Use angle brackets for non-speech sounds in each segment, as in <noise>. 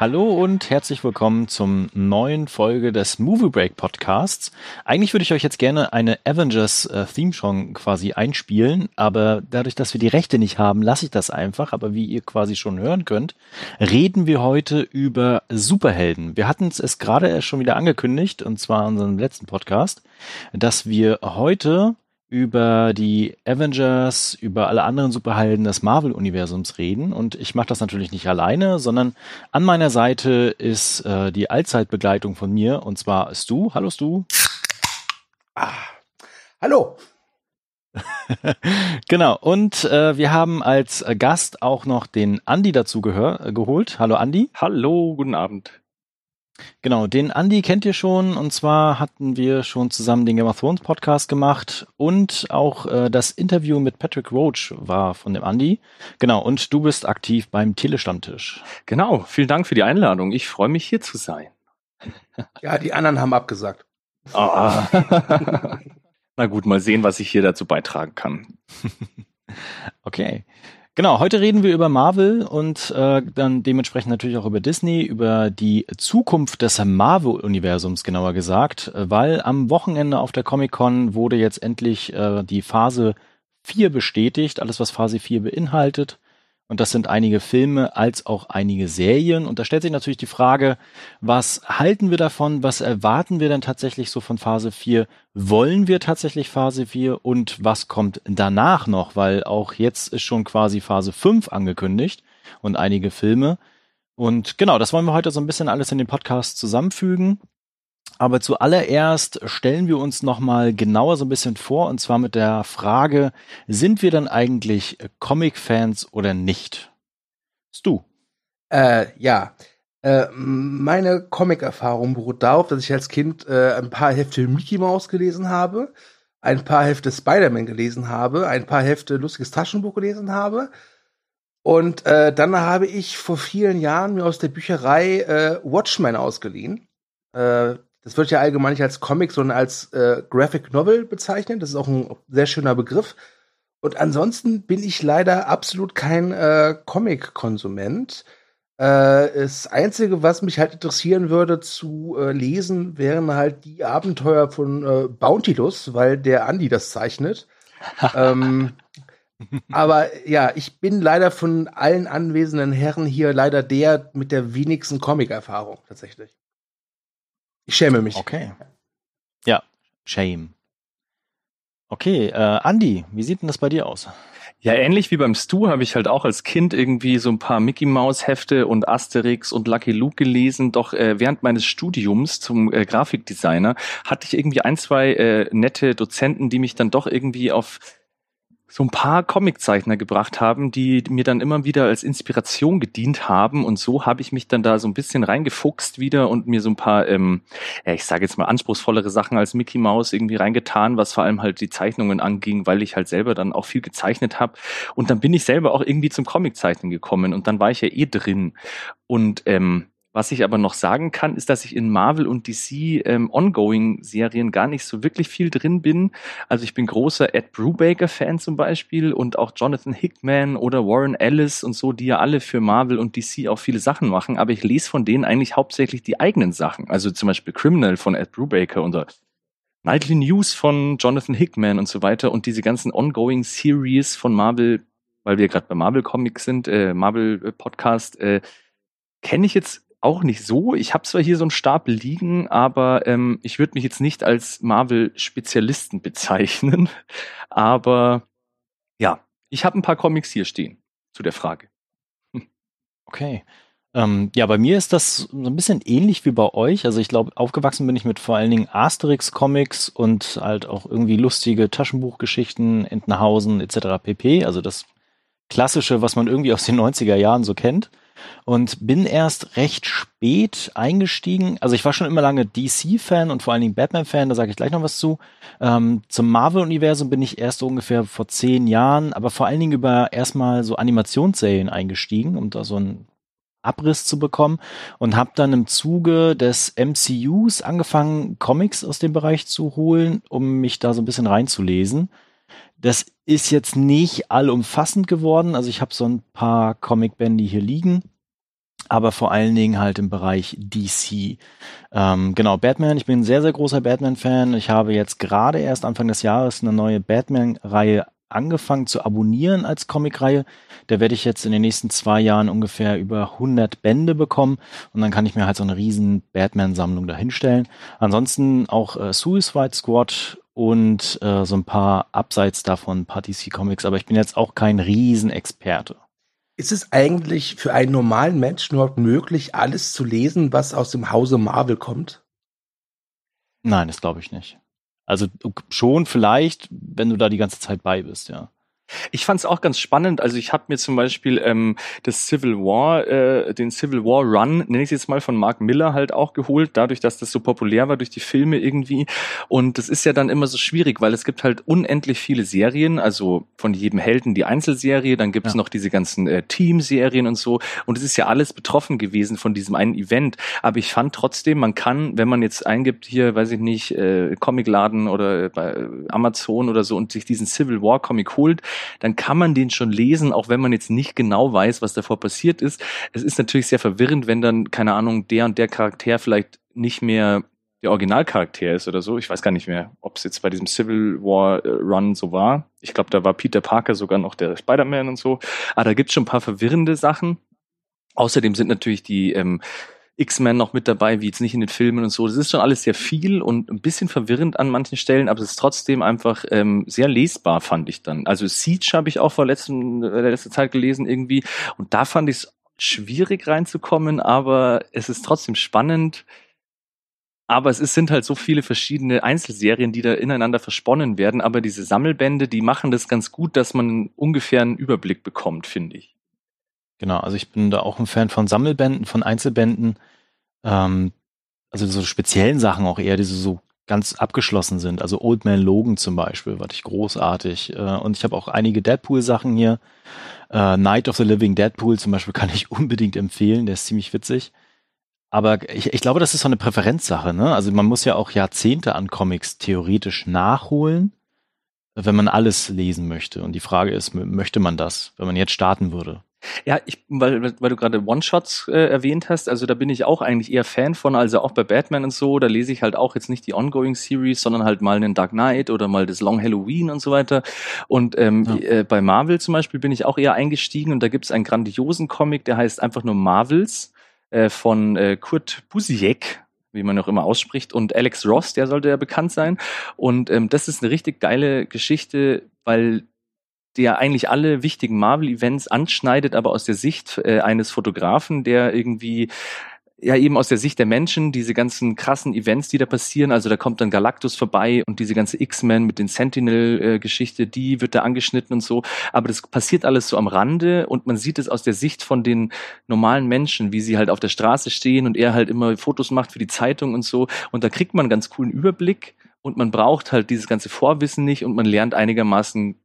Hallo und herzlich willkommen zum neuen Folge des Movie Break Podcasts. Eigentlich würde ich euch jetzt gerne eine Avengers äh, Theme Song quasi einspielen, aber dadurch, dass wir die Rechte nicht haben, lasse ich das einfach. Aber wie ihr quasi schon hören könnt, reden wir heute über Superhelden. Wir hatten es gerade schon wieder angekündigt, und zwar in unserem letzten Podcast, dass wir heute über die Avengers, über alle anderen Superhelden des Marvel-Universums reden. Und ich mache das natürlich nicht alleine, sondern an meiner Seite ist äh, die Allzeitbegleitung von mir, und zwar Stu. Hallo Stu. Ah, hallo. <laughs> genau, und äh, wir haben als Gast auch noch den Andi dazu gehör, geholt. Hallo Andi. Hallo, guten Abend. Genau, den Andy kennt ihr schon und zwar hatten wir schon zusammen den Game of Thrones Podcast gemacht und auch äh, das Interview mit Patrick Roach war von dem Andy. Genau, und du bist aktiv beim Telestammtisch. Genau, vielen Dank für die Einladung. Ich freue mich hier zu sein. <laughs> Ja, die anderen haben abgesagt. Oh. <laughs> Na gut, mal sehen, was ich hier dazu beitragen kann. <laughs> okay. Genau, heute reden wir über Marvel und äh, dann dementsprechend natürlich auch über Disney, über die Zukunft des Marvel-Universums genauer gesagt, weil am Wochenende auf der Comic-Con wurde jetzt endlich äh, die Phase 4 bestätigt, alles was Phase 4 beinhaltet. Und das sind einige Filme als auch einige Serien. Und da stellt sich natürlich die Frage, was halten wir davon? Was erwarten wir denn tatsächlich so von Phase 4? Wollen wir tatsächlich Phase 4? Und was kommt danach noch? Weil auch jetzt ist schon quasi Phase 5 angekündigt und einige Filme. Und genau, das wollen wir heute so ein bisschen alles in den Podcast zusammenfügen. Aber zuallererst stellen wir uns nochmal genauer so ein bisschen vor, und zwar mit der Frage, sind wir dann eigentlich Comic-Fans oder nicht? Bist du? Äh, ja. Äh, meine Comic-Erfahrung beruht darauf, dass ich als Kind äh, ein paar Hefte Mickey Mouse gelesen habe, ein paar Hefte Spider-Man gelesen habe, ein paar Hefte Lustiges Taschenbuch gelesen habe. Und äh, dann habe ich vor vielen Jahren mir aus der Bücherei äh, Watchmen ausgeliehen. Äh, das wird ja allgemein nicht als Comic, sondern als äh, Graphic Novel bezeichnet. Das ist auch ein sehr schöner Begriff. Und ansonsten bin ich leider absolut kein äh, Comic-Konsument. Äh, das Einzige, was mich halt interessieren würde zu äh, lesen, wären halt die Abenteuer von äh, Bountylus, weil der Andi das zeichnet. <laughs> ähm, aber ja, ich bin leider von allen anwesenden Herren hier leider der mit der wenigsten Comic-Erfahrung tatsächlich. Ich schäme mich. Okay. Ja, shame. Okay, äh, Andi, wie sieht denn das bei dir aus? Ja, ähnlich wie beim Stu habe ich halt auch als Kind irgendwie so ein paar Mickey Mouse Hefte und Asterix und Lucky Luke gelesen. Doch äh, während meines Studiums zum äh, Grafikdesigner hatte ich irgendwie ein, zwei äh, nette Dozenten, die mich dann doch irgendwie auf so ein paar Comiczeichner gebracht haben, die mir dann immer wieder als Inspiration gedient haben. Und so habe ich mich dann da so ein bisschen reingefuchst wieder und mir so ein paar, ähm, ja, ich sage jetzt mal anspruchsvollere Sachen als Mickey Mouse irgendwie reingetan, was vor allem halt die Zeichnungen anging, weil ich halt selber dann auch viel gezeichnet habe. Und dann bin ich selber auch irgendwie zum Comiczeichnen gekommen und dann war ich ja eh drin. Und ähm, was ich aber noch sagen kann, ist, dass ich in Marvel und DC ähm, Ongoing-Serien gar nicht so wirklich viel drin bin. Also ich bin großer Ed Brubaker-Fan zum Beispiel und auch Jonathan Hickman oder Warren Ellis und so, die ja alle für Marvel und DC auch viele Sachen machen. Aber ich lese von denen eigentlich hauptsächlich die eigenen Sachen. Also zum Beispiel Criminal von Ed Brubaker oder Nightly News von Jonathan Hickman und so weiter und diese ganzen Ongoing-Series von Marvel, weil wir gerade bei Marvel Comics sind, äh, Marvel Podcast, äh, kenne ich jetzt auch nicht so. Ich habe zwar hier so einen Stapel liegen, aber ähm, ich würde mich jetzt nicht als Marvel-Spezialisten <laughs> bezeichnen. Aber ja, ich habe ein paar Comics hier stehen zu der Frage. Okay. Ähm, ja, bei mir ist das so ein bisschen ähnlich wie bei euch. Also ich glaube, aufgewachsen bin ich mit vor allen Dingen Asterix-Comics und halt auch irgendwie lustige Taschenbuchgeschichten, Entenhausen etc. pp. Also das Klassische, was man irgendwie aus den 90er Jahren so kennt und bin erst recht spät eingestiegen. Also ich war schon immer lange DC-Fan und vor allen Dingen Batman-Fan, da sage ich gleich noch was zu. Ähm, zum Marvel-Universum bin ich erst ungefähr vor zehn Jahren, aber vor allen Dingen über erstmal so Animationsserien eingestiegen, um da so ein Abriss zu bekommen und habe dann im Zuge des MCUs angefangen, Comics aus dem Bereich zu holen, um mich da so ein bisschen reinzulesen. Das ist jetzt nicht allumfassend geworden. Also ich habe so ein paar Comicbände hier liegen, aber vor allen Dingen halt im Bereich DC. Ähm, genau, Batman. Ich bin ein sehr, sehr großer Batman-Fan. Ich habe jetzt gerade erst Anfang des Jahres eine neue Batman-Reihe angefangen zu abonnieren als Comicreihe. Da werde ich jetzt in den nächsten zwei Jahren ungefähr über 100 Bände bekommen und dann kann ich mir halt so eine riesen Batman-Sammlung dahinstellen. Ansonsten auch äh, Suicide Squad und äh, so ein paar abseits davon, ein paar DC Comics, aber ich bin jetzt auch kein Riesenexperte. Ist es eigentlich für einen normalen Menschen überhaupt möglich, alles zu lesen, was aus dem Hause Marvel kommt? Nein, das glaube ich nicht. Also schon vielleicht, wenn du da die ganze Zeit bei bist, ja. Ich fand es auch ganz spannend. Also ich habe mir zum Beispiel ähm, das Civil War, äh, den Civil War Run, nenne ich es jetzt mal von Mark Miller halt auch geholt, dadurch, dass das so populär war durch die Filme irgendwie. Und das ist ja dann immer so schwierig, weil es gibt halt unendlich viele Serien, also von jedem Helden die Einzelserie, dann gibt es ja. noch diese ganzen äh, Teamserien und so. Und es ist ja alles betroffen gewesen von diesem einen Event. Aber ich fand trotzdem, man kann, wenn man jetzt eingibt hier, weiß ich nicht, äh, Comicladen oder bei Amazon oder so und sich diesen Civil War Comic holt, dann kann man den schon lesen, auch wenn man jetzt nicht genau weiß, was davor passiert ist. Es ist natürlich sehr verwirrend, wenn dann, keine Ahnung, der und der Charakter vielleicht nicht mehr der Originalcharakter ist oder so. Ich weiß gar nicht mehr, ob es jetzt bei diesem Civil War äh, Run so war. Ich glaube, da war Peter Parker sogar noch der Spider-Man und so. Aber da gibt es schon ein paar verwirrende Sachen. Außerdem sind natürlich die ähm, X-Men noch mit dabei, wie jetzt nicht in den Filmen und so. Das ist schon alles sehr viel und ein bisschen verwirrend an manchen Stellen, aber es ist trotzdem einfach ähm, sehr lesbar, fand ich dann. Also Siege habe ich auch vor letzten, äh, letzter Zeit gelesen irgendwie und da fand ich es schwierig reinzukommen, aber es ist trotzdem spannend. Aber es ist, sind halt so viele verschiedene Einzelserien, die da ineinander versponnen werden. Aber diese Sammelbände, die machen das ganz gut, dass man ungefähr einen Überblick bekommt, finde ich. Genau, also ich bin da auch ein Fan von Sammelbänden, von Einzelbänden. Ähm, also so speziellen Sachen auch eher, die so ganz abgeschlossen sind. Also Old Man Logan zum Beispiel, fand ich großartig. Äh, und ich habe auch einige Deadpool-Sachen hier. Äh, Night of the Living Deadpool zum Beispiel <laughs> kann ich unbedingt empfehlen, der ist ziemlich witzig. Aber ich, ich glaube, das ist so eine Präferenzsache. Ne? Also man muss ja auch Jahrzehnte an Comics theoretisch nachholen, wenn man alles lesen möchte. Und die Frage ist, möchte man das, wenn man jetzt starten würde? Ja, ich, weil, weil du gerade One-Shots äh, erwähnt hast, also da bin ich auch eigentlich eher Fan von, also auch bei Batman und so, da lese ich halt auch jetzt nicht die Ongoing Series, sondern halt mal einen Dark Knight oder mal das Long Halloween und so weiter. Und ähm, ja. äh, bei Marvel zum Beispiel bin ich auch eher eingestiegen und da gibt's einen grandiosen Comic, der heißt einfach nur Marvels äh, von äh, Kurt Busiek, wie man auch immer ausspricht, und Alex Ross, der sollte ja bekannt sein. Und ähm, das ist eine richtig geile Geschichte, weil der eigentlich alle wichtigen Marvel-Events anschneidet, aber aus der Sicht äh, eines Fotografen, der irgendwie ja eben aus der Sicht der Menschen, diese ganzen krassen Events, die da passieren, also da kommt dann Galactus vorbei und diese ganze X-Men mit den Sentinel-Geschichte, die wird da angeschnitten und so, aber das passiert alles so am Rande und man sieht es aus der Sicht von den normalen Menschen, wie sie halt auf der Straße stehen und er halt immer Fotos macht für die Zeitung und so. Und da kriegt man einen ganz coolen Überblick und man braucht halt dieses ganze Vorwissen nicht und man lernt einigermaßen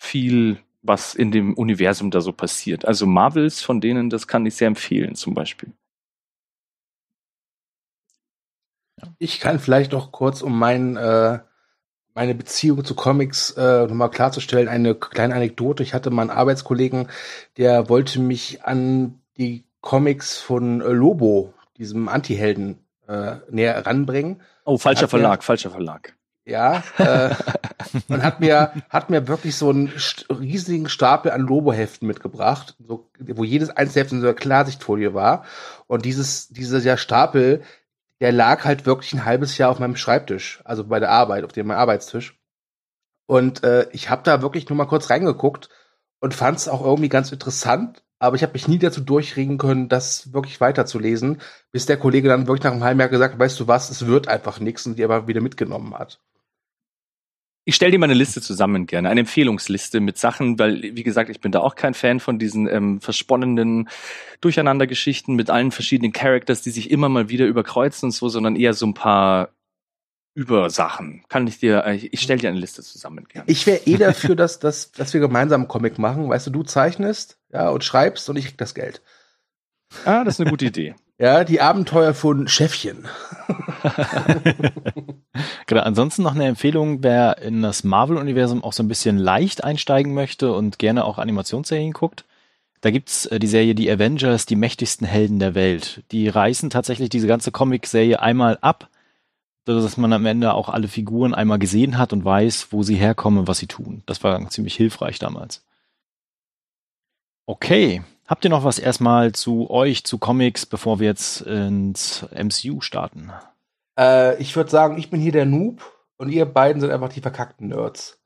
viel, was in dem Universum da so passiert. Also Marvels, von denen, das kann ich sehr empfehlen, zum Beispiel. Ich kann vielleicht noch kurz, um mein, äh, meine Beziehung zu Comics äh, nochmal klarzustellen, eine kleine Anekdote. Ich hatte mal einen Arbeitskollegen, der wollte mich an die Comics von äh, Lobo, diesem Anti-Helden, äh, näher ranbringen. Oh, falscher Verlag, falscher Verlag. Ja, äh, <laughs> und hat mir, hat mir wirklich so einen riesigen Stapel an Lobo-Heften mitgebracht, so, wo jedes einzelne Heft in so einer Klarsichtfolie war. Und dieses, dieser Stapel, der lag halt wirklich ein halbes Jahr auf meinem Schreibtisch, also bei der Arbeit, auf dem Arbeitstisch. Und äh, ich habe da wirklich nur mal kurz reingeguckt und fand es auch irgendwie ganz interessant, aber ich habe mich nie dazu durchringen können, das wirklich weiterzulesen, bis der Kollege dann wirklich nach einem halben Jahr gesagt hat, weißt du was, es wird einfach nichts und die aber wieder mitgenommen hat. Ich stelle dir mal eine Liste zusammen gerne, eine Empfehlungsliste mit Sachen, weil, wie gesagt, ich bin da auch kein Fan von diesen ähm, versponnenen Durcheinandergeschichten mit allen verschiedenen Characters, die sich immer mal wieder überkreuzen und so, sondern eher so ein paar über Sachen. Kann ich dir, äh, ich stelle dir eine Liste zusammen. Gerne. Ich wäre eh <laughs> dafür, dass, dass, dass wir gemeinsam einen Comic machen. Weißt du, du zeichnest ja, und schreibst und ich krieg das Geld. Ah, das ist eine gute Idee. Ja, die Abenteuer von Chefchen. <laughs> genau, ansonsten noch eine Empfehlung, wer in das Marvel-Universum auch so ein bisschen leicht einsteigen möchte und gerne auch Animationsserien guckt. Da gibt's äh, die Serie Die Avengers, die mächtigsten Helden der Welt. Die reißen tatsächlich diese ganze Comic-Serie einmal ab, dass man am Ende auch alle Figuren einmal gesehen hat und weiß, wo sie herkommen was sie tun. Das war ziemlich hilfreich damals. Okay, Habt ihr noch was erstmal zu euch, zu Comics, bevor wir jetzt ins MCU starten? Äh, ich würde sagen, ich bin hier der Noob und ihr beiden sind einfach die verkackten Nerds.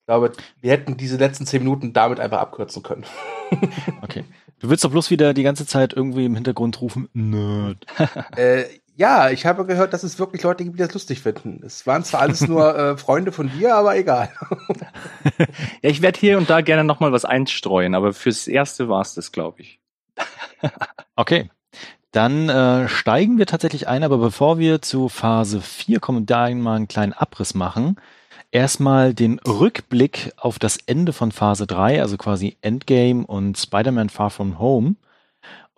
Ich glaube, wir hätten diese letzten zehn Minuten damit einfach abkürzen können. <laughs> okay. Du willst doch bloß wieder die ganze Zeit irgendwie im Hintergrund rufen, Nerd. äh, ja, ich habe gehört, dass es wirklich Leute gibt, die das lustig finden. Es waren zwar alles nur <laughs> äh, Freunde von dir, aber egal. <laughs> ja, ich werde hier und da gerne noch mal was einstreuen, aber fürs Erste war es das, glaube ich. <laughs> okay. Dann äh, steigen wir tatsächlich ein, aber bevor wir zu Phase 4 kommen und da mal einen kleinen Abriss machen, erstmal den Rückblick auf das Ende von Phase 3, also quasi Endgame und Spider-Man Far From Home.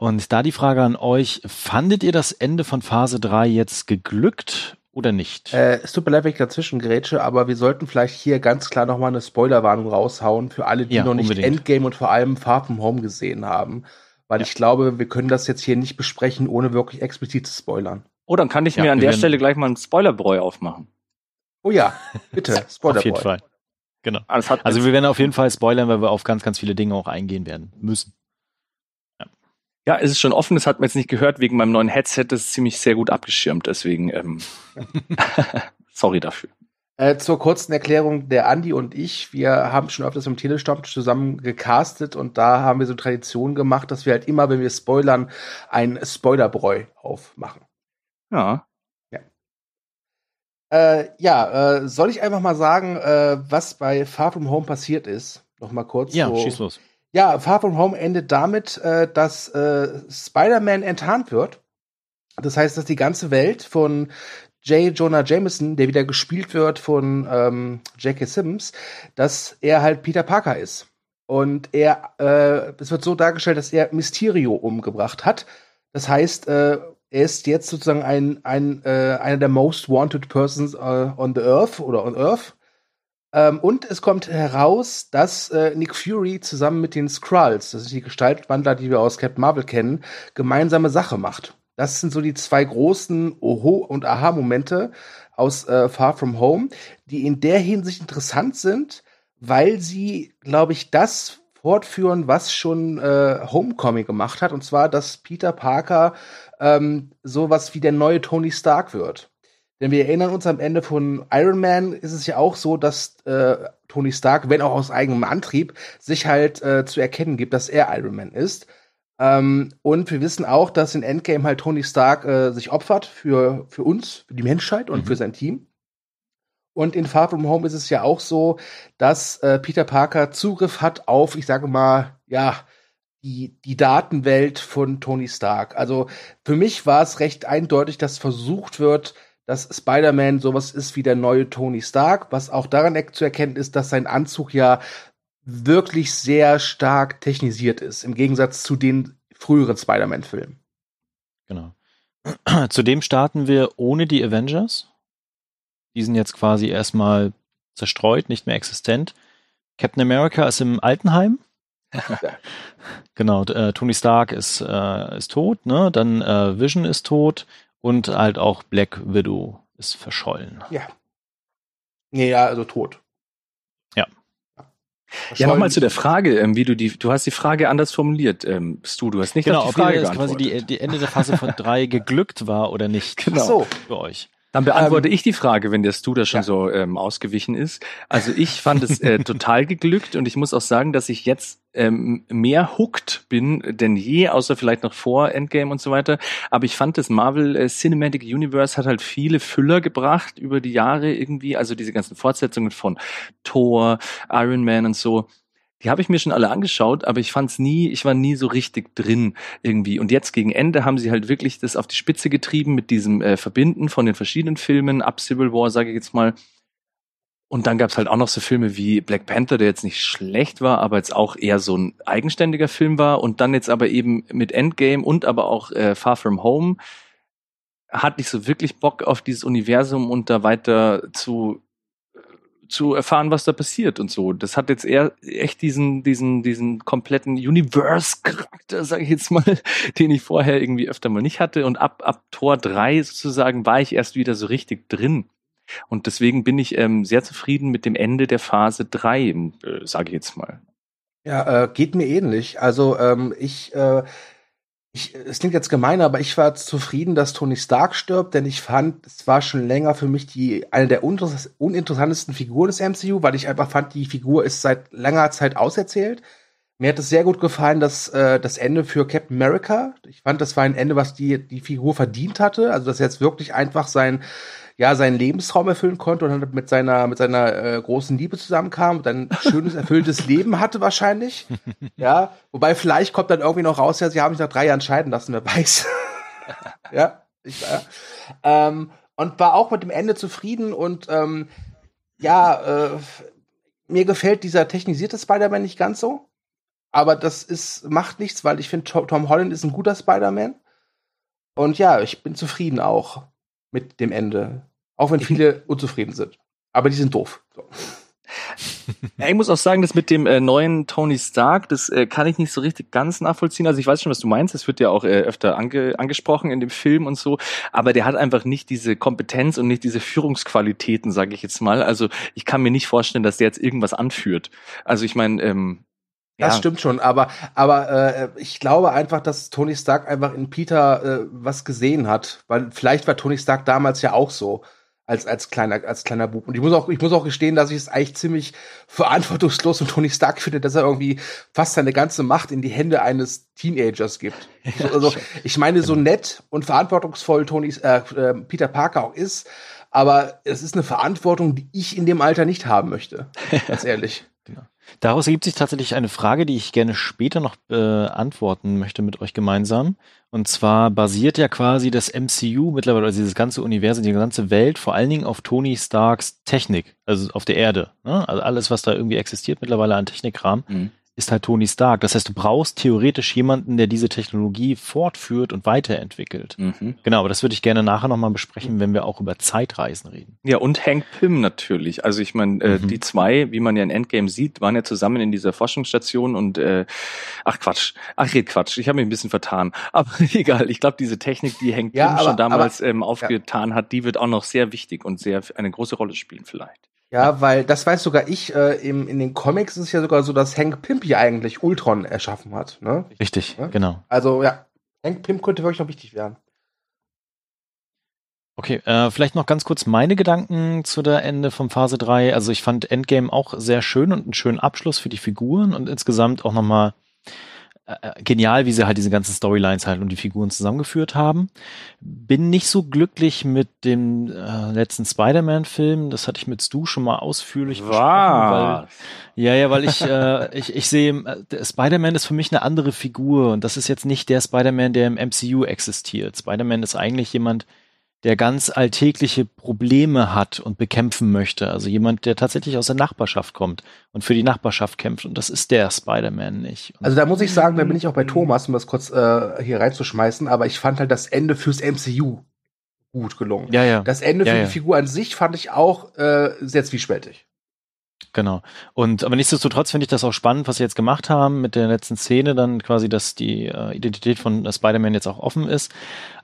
Und da die Frage an euch, fandet ihr das Ende von Phase 3 jetzt geglückt oder nicht? Äh, es tut mir leid, wenn ich dazwischen grätsche, aber wir sollten vielleicht hier ganz klar nochmal eine Spoilerwarnung raushauen für alle, die ja, noch nicht unbedingt. Endgame und vor allem Far From Home gesehen haben. Weil ja. ich glaube, wir können das jetzt hier nicht besprechen, ohne wirklich explizit zu spoilern. Oh, dann kann ich ja, mir an der Stelle gleich mal einen Spoilerbräu aufmachen. Oh ja, bitte, Spoilerbräu. <laughs> auf jeden Fall. Genau. Also, also wir werden auf jeden Fall spoilern, weil wir auf ganz, ganz viele Dinge auch eingehen werden müssen. Ja, es ist schon offen, das hat man jetzt nicht gehört wegen meinem neuen Headset, das ist ziemlich sehr gut abgeschirmt, deswegen ähm, <laughs> sorry dafür. Äh, zur kurzen Erklärung, der Andi und ich, wir haben schon öfters im Telestomp zusammen gecastet und da haben wir so Tradition gemacht, dass wir halt immer, wenn wir spoilern, ein Spoilerbräu aufmachen. Ja. Ja, äh, ja äh, soll ich einfach mal sagen, äh, was bei Far From Home passiert ist? Noch mal kurz. Ja, so. schieß los. Ja, Far From Home endet damit, äh, dass äh, Spider-Man enttarnt wird. Das heißt, dass die ganze Welt von J. Jonah Jameson, der wieder gespielt wird von ähm, J.K. Sims, dass er halt Peter Parker ist. Und er, äh, es wird so dargestellt, dass er Mysterio umgebracht hat. Das heißt, äh, er ist jetzt sozusagen ein, ein, äh, einer der most wanted persons uh, on the earth oder on earth. Ähm, und es kommt heraus, dass äh, Nick Fury zusammen mit den Skrulls, das sind die Gestaltwandler, die wir aus Captain Marvel kennen, gemeinsame Sache macht. Das sind so die zwei großen Oho- und Aha-Momente aus äh, Far From Home, die in der Hinsicht interessant sind, weil sie, glaube ich, das fortführen, was schon äh, Homecoming gemacht hat, und zwar, dass Peter Parker ähm, sowas wie der neue Tony Stark wird. Denn wir erinnern uns am Ende von Iron Man ist es ja auch so, dass äh, Tony Stark, wenn auch aus eigenem Antrieb, sich halt äh, zu erkennen gibt, dass er Iron Man ist. Ähm, und wir wissen auch, dass in Endgame halt Tony Stark äh, sich opfert für, für uns, für die Menschheit und mhm. für sein Team. Und in Far From Home ist es ja auch so, dass äh, Peter Parker Zugriff hat auf, ich sage mal, ja, die, die Datenwelt von Tony Stark. Also für mich war es recht eindeutig, dass versucht wird, dass Spider-Man sowas ist wie der neue Tony Stark, was auch daran zu erkennen ist, dass sein Anzug ja wirklich sehr stark technisiert ist, im Gegensatz zu den früheren Spider-Man-Filmen. Genau. <clears throat> Zudem starten wir ohne die Avengers. Die sind jetzt quasi erstmal zerstreut, nicht mehr existent. Captain America ist im Altenheim. <laughs> genau, äh, Tony Stark ist, äh, ist tot, ne? Dann äh, Vision ist tot. Und halt auch Black Widow ist verschollen. Ja. Nee, ja, also tot. Ja. Ja, nochmal zu der Frage, ähm, wie du die, du hast die Frage anders formuliert, ähm, Stu, du hast nicht genau, auf die Frage ob quasi die, die Ende der Phase von drei <laughs> geglückt war oder nicht. Genau. So. Für euch. Dann beantworte ähm, ich die Frage, wenn der Stu da schon ja. so ähm, ausgewichen ist. Also ich fand es äh, <laughs> total geglückt und ich muss auch sagen, dass ich jetzt ähm, mehr hooked bin denn je, außer vielleicht noch vor Endgame und so weiter. Aber ich fand, das Marvel äh, Cinematic Universe hat halt viele Füller gebracht über die Jahre irgendwie. Also diese ganzen Fortsetzungen von Thor, Iron Man und so die habe ich mir schon alle angeschaut, aber ich fand's nie, ich war nie so richtig drin irgendwie. Und jetzt gegen Ende haben sie halt wirklich das auf die Spitze getrieben mit diesem äh, Verbinden von den verschiedenen Filmen ab Civil War, sage ich jetzt mal. Und dann gab's halt auch noch so Filme wie Black Panther, der jetzt nicht schlecht war, aber jetzt auch eher so ein eigenständiger Film war. Und dann jetzt aber eben mit Endgame und aber auch äh, Far From Home hat nicht so wirklich Bock auf dieses Universum und da weiter zu zu erfahren, was da passiert und so. Das hat jetzt eher echt diesen diesen diesen kompletten Universe-Charakter, sage ich jetzt mal, <laughs> den ich vorher irgendwie öfter mal nicht hatte. Und ab ab Tor drei sozusagen war ich erst wieder so richtig drin. Und deswegen bin ich ähm, sehr zufrieden mit dem Ende der Phase 3, äh, sage ich jetzt mal. Ja, äh, geht mir ähnlich. Also ähm, ich, äh, ich, es klingt jetzt gemein, aber ich war zufrieden, dass Tony Stark stirbt, denn ich fand, es war schon länger für mich die eine der uninteressantesten Figuren des MCU, weil ich einfach fand, die Figur ist seit langer Zeit auserzählt. Mir hat es sehr gut gefallen, dass äh, das Ende für Captain America. Ich fand, das war ein Ende, was die die Figur verdient hatte. Also dass er jetzt wirklich einfach sein ja seinen Lebenstraum erfüllen konnte und dann mit seiner mit seiner äh, großen Liebe zusammenkam und ein schönes erfülltes <laughs> Leben hatte wahrscheinlich. <laughs> Ja, wobei vielleicht kommt dann irgendwie noch raus, ja, sie haben sich nach drei Jahren scheiden lassen, wer weiß. <laughs> ja, ich, ja. Ähm, und war auch mit dem Ende zufrieden und ähm, ja, äh, mir gefällt dieser technisierte Spider-Man nicht ganz so. Aber das ist, macht nichts, weil ich finde, Tom Holland ist ein guter Spider-Man. Und ja, ich bin zufrieden auch mit dem Ende. Auch wenn viele unzufrieden sind. Aber die sind doof. So. Ja, ich muss auch sagen, das mit dem äh, neuen Tony Stark, das äh, kann ich nicht so richtig ganz nachvollziehen. Also ich weiß schon, was du meinst. Das wird ja auch äh, öfter ange angesprochen in dem Film und so. Aber der hat einfach nicht diese Kompetenz und nicht diese Führungsqualitäten, sage ich jetzt mal. Also ich kann mir nicht vorstellen, dass der jetzt irgendwas anführt. Also ich meine, ähm, das ja. stimmt schon, aber aber äh, ich glaube einfach, dass Tony Stark einfach in Peter äh, was gesehen hat, weil vielleicht war Tony Stark damals ja auch so als als kleiner als kleiner Bub und ich muss auch ich muss auch gestehen, dass ich es eigentlich ziemlich verantwortungslos und Tony Stark finde, dass er irgendwie fast seine ganze Macht in die Hände eines Teenagers gibt. <laughs> Ja, also ich meine so genau. nett und verantwortungsvoll Tony äh, äh, Peter Parker auch ist, aber es ist eine Verantwortung, die ich in dem Alter nicht haben möchte, <laughs> ganz ehrlich. Genau. Daraus ergibt sich tatsächlich eine Frage, die ich gerne später noch beantworten möchte mit euch gemeinsam. Und zwar basiert ja quasi das MCU mittlerweile, also dieses ganze Universum, die ganze Welt, vor allen Dingen auf Tony Starks Technik, also auf der Erde. Ne? Also alles, was da irgendwie existiert mittlerweile an Technikkram. Mhm ist halt Tony Stark. Das heißt, du brauchst theoretisch jemanden, der diese Technologie fortführt und weiterentwickelt. Mhm. Genau, aber das würde ich gerne nachher nochmal besprechen, wenn wir auch über Zeitreisen reden. Ja, und Hank Pym natürlich. Also ich meine, äh, mhm. die zwei, wie man ja in Endgame sieht, waren ja zusammen in dieser Forschungsstation und äh, ach Quatsch, ach red Quatsch, ich habe mich ein bisschen vertan. <laughs> Aber egal, ich glaube, diese Technik, die Hank ja, Pym aber, schon damals aber, ähm, aufgetan ja. hat, die wird auch noch sehr wichtig und sehr eine große Rolle spielen vielleicht. Ja, weil das weiß sogar ich, äh, im, in den Comics ist es ja sogar so, dass Hank Pym ja eigentlich Ultron erschaffen hat. Ne? Richtig, ja? genau. Also ja, Hank Pym könnte wirklich noch wichtig werden. Okay, äh, vielleicht noch ganz kurz meine Gedanken zu der Ende von Phase 3. Also ich fand Endgame auch sehr schön und einen schönen Abschluss für die Figuren und insgesamt auch nochmal äh, genial, wie sie halt diese ganzen Storylines halt und die Figuren zusammengeführt haben. Bin nicht so glücklich mit dem äh, letzten Spider-Man-Film. Das hatte ich mit Stu schon mal ausführlich besprochen. Weil, ja, ja, weil ich, äh, <laughs> ich, ich sehe, äh, Spider-Man ist für mich eine andere Figur und das ist jetzt nicht der Spider-Man, der im MCU existiert. Spider-Man ist eigentlich jemand, der ganz alltägliche Probleme hat und bekämpfen möchte. Also jemand, der tatsächlich aus der Nachbarschaft kommt und für die Nachbarschaft kämpft. Und das ist der Spider-Man nicht. Und also da muss ich sagen, da bin ich auch bei Thomas, um das kurz äh, hier reinzuschmeißen, aber ich fand halt das Ende fürs MCU gut gelungen. Ja, ja. Das Ende ja, für ja. die Figur an sich fand ich auch äh, sehr zwiespältig. Genau. Und aber nichtsdestotrotz finde ich das auch spannend, was sie jetzt gemacht haben mit der letzten Szene, dann quasi, dass die äh, Identität von äh, Spider-Man jetzt auch offen ist.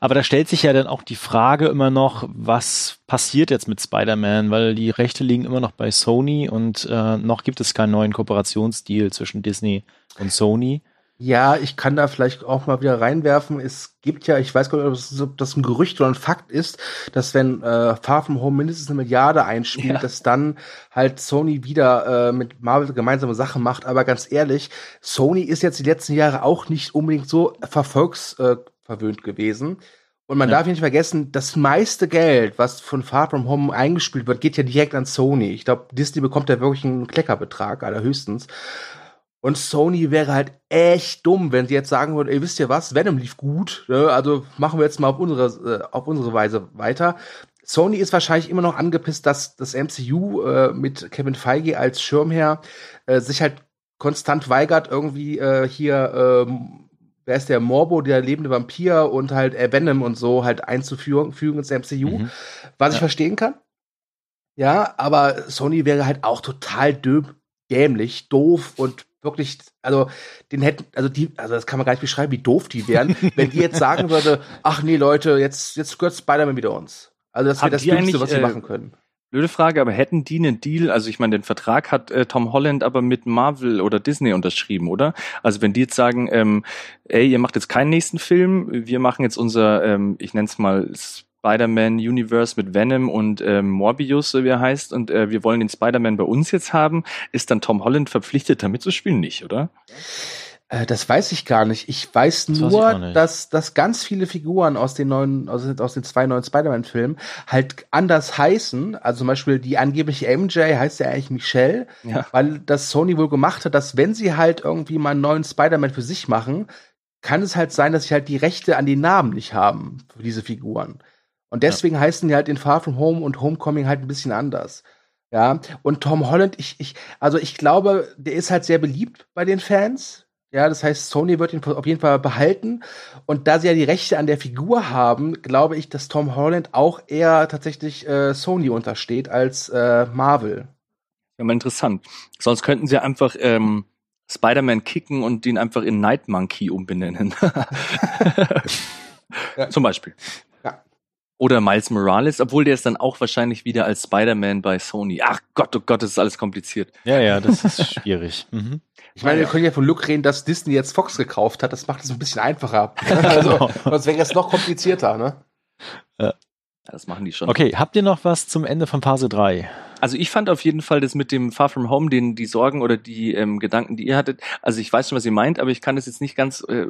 Aber da stellt sich ja dann auch die Frage immer noch, was passiert jetzt mit Spider-Man, weil die Rechte liegen immer noch bei Sony und äh, noch gibt es keinen neuen Kooperationsdeal zwischen Disney und Sony. Ja, ich kann da vielleicht auch mal wieder reinwerfen. Es gibt ja, ich weiß gar nicht, ob das ein Gerücht oder ein Fakt ist, dass wenn äh, Far From Home mindestens eine Milliarde einspielt, ja. dass dann halt Sony wieder äh, mit Marvel gemeinsame Sachen macht. Aber ganz ehrlich, Sony ist jetzt die letzten Jahre auch nicht unbedingt so verfolgsverwöhnt äh, gewesen. Und man ja. darf nicht vergessen, das meiste Geld, was von Far From Home eingespielt wird, geht ja direkt an Sony. Ich glaube, Disney bekommt ja wirklich einen Kleckerbetrag, allerhöchstens. Und Sony wäre halt echt dumm, wenn sie jetzt sagen würden, ey, wisst ihr was, Venom lief gut, ne? also machen wir jetzt mal auf unsere, äh, auf unsere Weise weiter. Sony ist wahrscheinlich immer noch angepisst, dass das MCU äh, mit Kevin Feige als Schirmherr äh, sich halt konstant weigert, irgendwie äh, hier, ähm, wer ist der Morbo, der lebende Vampir und halt äh, Venom und so halt einzufügen fügen ins MCU, Mhm. was ich Ja. verstehen kann. Ja, aber Sony wäre halt auch total döb, dämlich, doof und wirklich, also den hätten, also die, also das kann man gar nicht beschreiben, wie doof die wären, <laughs> wenn die jetzt sagen würde, ach nee, Leute, jetzt, jetzt gehört Spider-Man wieder uns. Also das wäre das Dümmste, was sie äh, machen können. Blöde Frage, aber hätten die einen Deal, also ich meine, den Vertrag hat äh, Tom Holland aber mit Marvel oder Disney unterschrieben, oder? Also wenn die jetzt sagen, ähm, ey, ihr macht jetzt keinen nächsten Film, wir machen jetzt unser, ähm, ich nenne es mal Spider-Man Universe mit Venom und ähm, Morbius, so wie er heißt, und äh, wir wollen den Spider-Man bei uns jetzt haben, ist dann Tom Holland verpflichtet, damit zu spielen, nicht, oder? Äh, das weiß ich gar nicht. Ich weiß Das weiß ich nur, auch nicht. dass, dass ganz viele Figuren aus den neuen, aus, aus den zwei neuen Spider-Man-Filmen halt anders heißen. Also zum Beispiel die angebliche MJ heißt ja eigentlich Michelle, Ja. weil das Sony wohl gemacht hat, dass wenn sie halt irgendwie mal einen neuen Spider-Man für sich machen, kann es halt sein, dass sie halt die Rechte an den Namen nicht haben für diese Figuren. Und deswegen heißen die halt in Far From Home und Homecoming halt ein bisschen anders. Ja, und Tom Holland, ich, ich, also ich glaube, der ist halt sehr beliebt bei den Fans. Ja, das heißt, Sony wird ihn auf jeden Fall behalten. Und da sie ja die Rechte an der Figur haben, glaube ich, dass Tom Holland auch eher tatsächlich äh, Sony untersteht als äh, Marvel. Ja, mal interessant. Sonst könnten sie einfach ähm, Spider-Man kicken und den einfach in Night Monkey umbenennen. <laughs> <laughs> Ja. Zum Beispiel. Ja. Oder Miles Morales, obwohl der ist dann auch wahrscheinlich wieder als Spider-Man bei Sony. Ach Gott, oh Gott, das ist alles kompliziert. Ja, ja, das ist <laughs> schwierig. Mhm. Ich meine, wir können ja von Look reden, dass Disney jetzt Fox gekauft hat. Das macht es ein bisschen einfacher. <laughs> <laughs> also, Genau. sonst wäre es noch komplizierter, ne? Ja, das machen die schon. Okay, habt ihr noch was zum Ende von Phase 3? Also ich fand auf jeden Fall das mit dem Far From Home, den die Sorgen oder die ähm, Gedanken, die ihr hattet. Also ich weiß schon, was ihr meint, aber ich kann das jetzt nicht ganz. Äh,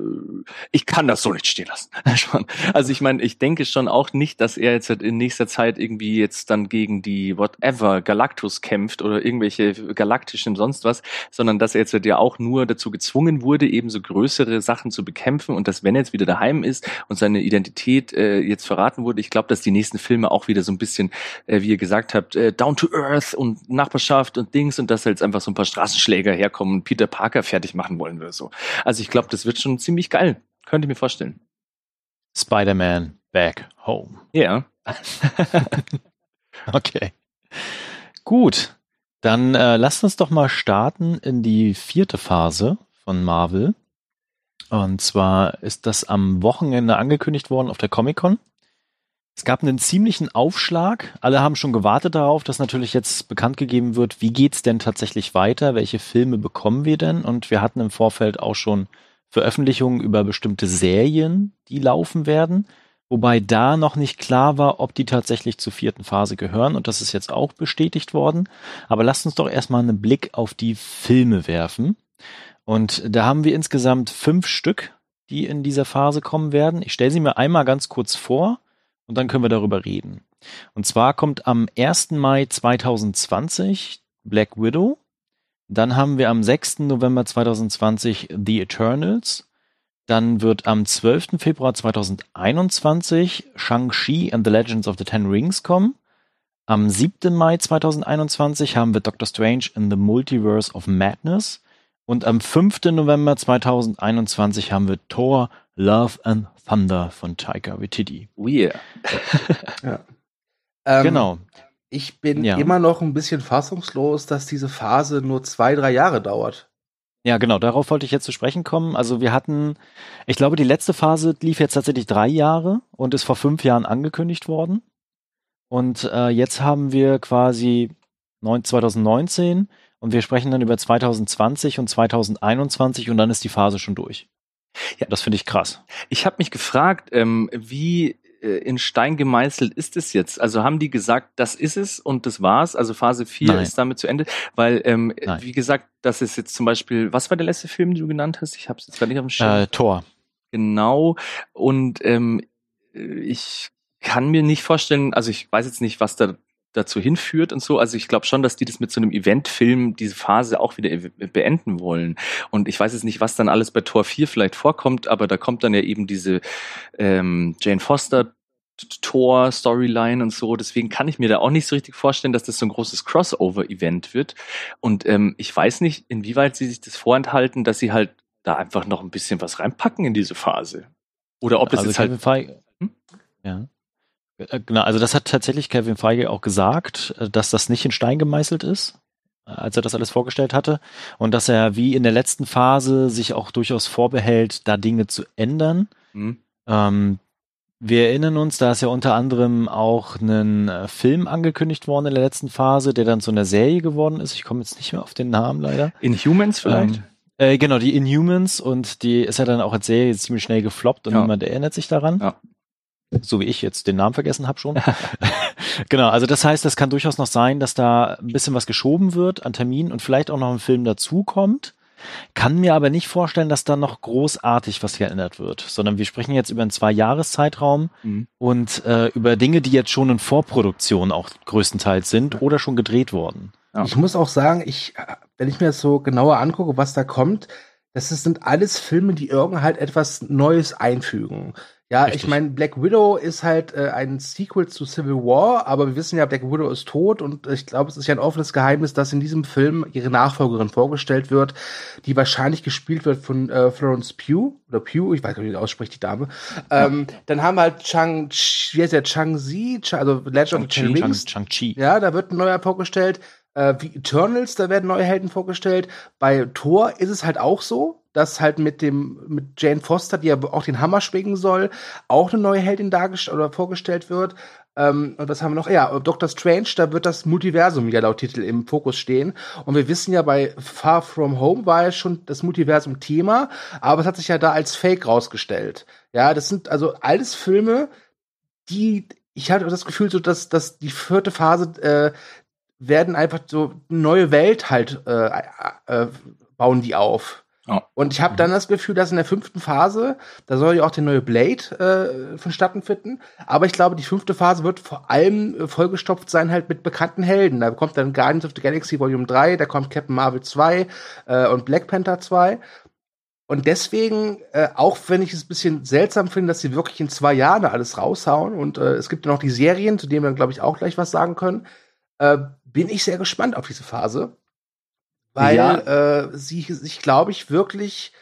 ich kann das so nicht stehen lassen. <laughs> Schon. also ich meine, ich denke schon auch nicht, dass er jetzt halt in nächster Zeit irgendwie jetzt dann gegen die whatever Galactus kämpft oder irgendwelche galaktischen sonst was, sondern dass er jetzt halt ja auch nur dazu gezwungen wurde, eben so größere Sachen zu bekämpfen und dass wenn er jetzt wieder daheim ist und seine Identität äh, jetzt verraten wurde, ich glaube, dass die nächsten Filme auch wieder so ein bisschen, äh, wie ihr gesagt habt, äh, down to earth und Nachbarschaft und Dings und dass jetzt einfach so ein paar Straßenschläger herkommen und Peter Parker fertig machen wollen oder so. Also ich glaube, das wird schon ziemlich geil. Könnte ich mir vorstellen. Spider-Man Back Home. Ja. <laughs> Okay. Gut. Dann äh, lasst uns doch mal starten in die vierte Phase von Marvel. Und zwar ist das am Wochenende angekündigt worden auf der Comic-Con. Es gab einen ziemlichen Aufschlag. Alle haben schon gewartet darauf, dass natürlich jetzt bekannt gegeben wird, wie geht's denn tatsächlich weiter? Welche Filme bekommen wir denn? Und wir hatten im Vorfeld auch schon Veröffentlichungen über bestimmte Serien, die laufen werden. Wobei da noch nicht klar war, ob die tatsächlich zur vierten Phase gehören. Und das ist jetzt auch bestätigt worden. Aber lasst uns doch erstmal einen Blick auf die Filme werfen. Und da haben wir insgesamt fünf Stück, die in dieser Phase kommen werden. Ich stelle sie mir einmal ganz kurz vor und dann können wir darüber reden. Und zwar kommt am 1. Mai 2020 Black Widow. Dann haben wir am 6. November 2020 The Eternals. Dann wird am 12. Februar 2021 Shang-Chi and the Legends of the Ten Rings kommen. Am 7. Mai 2021 haben wir Doctor Strange in the Multiverse of Madness. Und am 5. November 2021 haben wir Thor Love and Thunder von Taika Waititi. Weird. <laughs> Ähm, genau. Ich bin Ja. immer noch ein bisschen fassungslos, dass diese Phase nur zwei, drei Jahre dauert. Ja, genau, darauf wollte ich jetzt zu sprechen kommen. Also wir hatten, ich glaube, die letzte Phase lief jetzt tatsächlich drei Jahre und ist vor fünf Jahren angekündigt worden. Und äh, jetzt haben wir quasi neun- 2019 und wir sprechen dann über 2020 und 2021 und dann ist die Phase schon durch. Ja, das finde ich krass. Ich habe mich gefragt, ähm, wie äh, in Stein gemeißelt ist es jetzt? Also haben die gesagt, das ist es und das war's? Also Phase 4 Nein. ist damit zu Ende? Weil, ähm, Nein. wie gesagt, das ist jetzt zum Beispiel, was war der letzte Film, den du genannt hast? Ich habe es jetzt gar nicht auf dem Schirm. Äh, Tor. Genau. Und ähm, ich kann mir nicht vorstellen, also ich weiß jetzt nicht, was da dazu hinführt und so. Also ich glaube schon, dass die das mit so einem Eventfilm diese Phase auch wieder beenden wollen. Und ich weiß jetzt nicht, was dann alles bei Tor 4 vielleicht vorkommt, aber da kommt dann ja eben diese ähm, Jane Foster Tor-Storyline und so. Deswegen kann ich mir da auch nicht so richtig vorstellen, dass das so ein großes Crossover-Event wird. Und ähm, ich weiß nicht, inwieweit sie sich das vorenthalten, dass sie halt da einfach noch ein bisschen was reinpacken in diese Phase. Oder ob es also jetzt halt. Hm? ja. Äh, Genau, also das hat tatsächlich Kevin Feige auch gesagt, äh, dass das nicht in Stein gemeißelt ist, äh, als er das alles vorgestellt hatte. Und dass er wie in der letzten Phase sich auch durchaus vorbehält, da Dinge zu ändern. Hm? Ähm, wir erinnern uns, da ist ja unter anderem auch ein Film angekündigt worden in der letzten Phase, der dann zu einer Serie geworden ist. Ich komme jetzt nicht mehr auf den Namen leider. Inhumans vielleicht? Ähm, äh, genau, die Inhumans und die ist ja dann auch als Serie ziemlich schnell gefloppt und Ja. niemand erinnert sich daran. Ja. So wie ich jetzt den Namen vergessen habe schon. <laughs> <laughs> genau, also das heißt, es kann durchaus noch sein, dass da ein bisschen was geschoben wird an Terminen und vielleicht auch noch ein Film dazukommt. Kann mir aber nicht vorstellen, dass da noch großartig was geändert wird, sondern wir sprechen jetzt über einen Zwei-Jahres-Zeitraum Mhm. und äh, über Dinge, die jetzt schon in Vorproduktion auch größtenteils sind oder schon gedreht wurden. Ich muss auch sagen, ich, wenn ich mir das so genauer angucke, was da kommt, das sind alles Filme, die irgend halt etwas Neues einfügen. Ja, Richtig. ich meine, Black Widow ist halt äh, ein Sequel zu Civil War, aber wir wissen ja, Black Widow ist tot und ich glaube, es ist ja ein offenes Geheimnis, dass in diesem Film ihre Nachfolgerin vorgestellt wird, die wahrscheinlich gespielt wird von äh, Florence Pugh oder Pugh, ich weiß gar nicht, wie die ausspricht, die Dame. Ähm, dann haben wir halt Chang, wie heißt der, Chang-Zi, Ch- also Legend of the Ten. Rings. Shang-Chi. Ja, da wird ein neuer vorgestellt. Äh, wie Eternals, da werden neue Helden vorgestellt. Bei Thor ist es halt auch so, dass halt mit dem mit Jane Foster, die ja auch den Hammer schwingen soll, auch eine neue Heldin dargestellt oder vorgestellt wird. Ähm, und was haben wir noch? Ja, Doctor Strange, da wird das Multiversum ja laut Titel im Fokus stehen. Und wir wissen ja, bei Far From Home war ja schon das Multiversum Thema, aber es hat sich ja da als Fake rausgestellt. Ja, das sind also alles Filme, die, ich hatte das Gefühl, so dass, dass die vierte Phase äh, werden einfach so eine neue Welt halt äh, äh, bauen die auf. Ja. Und ich habe dann das Gefühl, dass in der fünften Phase, da soll ja auch der neue Blade äh, vonstatten finden, aber ich glaube, die fünfte Phase wird vor allem äh, vollgestopft sein halt mit bekannten Helden. Da kommt dann Guardians of the Galaxy Volume 3, da kommt Captain Marvel 2 äh, und Black Panther 2. Und deswegen, äh, auch wenn ich es ein bisschen seltsam finde, dass sie wirklich in zwei Jahren da alles raushauen und äh, es gibt ja noch die Serien, zu denen wir dann, glaube ich, auch gleich was sagen können, äh, bin ich sehr gespannt auf diese Phase. Weil Ja. äh, sie sich, glaube ich, wirklich,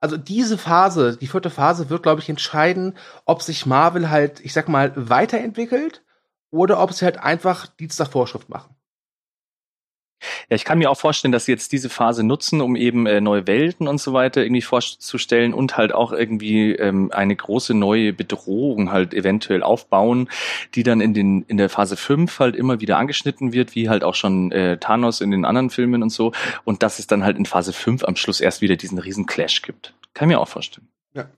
also diese Phase, die vierte Phase wird, glaube ich, entscheiden, ob sich Marvel halt, ich sag mal, weiterentwickelt oder ob sie halt einfach Dienst nach Vorschrift machen. Ja, ich kann mir auch vorstellen, dass sie jetzt diese Phase nutzen, um eben äh, neue Welten und so weiter irgendwie vorzustellen und halt auch irgendwie ähm, eine große neue Bedrohung halt eventuell aufbauen, die dann in den in der Phase 5 halt immer wieder angeschnitten wird, wie halt auch schon äh, Thanos in den anderen Filmen und so und dass es dann halt in Phase 5 am Schluss erst wieder diesen riesen Clash gibt. Kann ich mir auch vorstellen. Ja.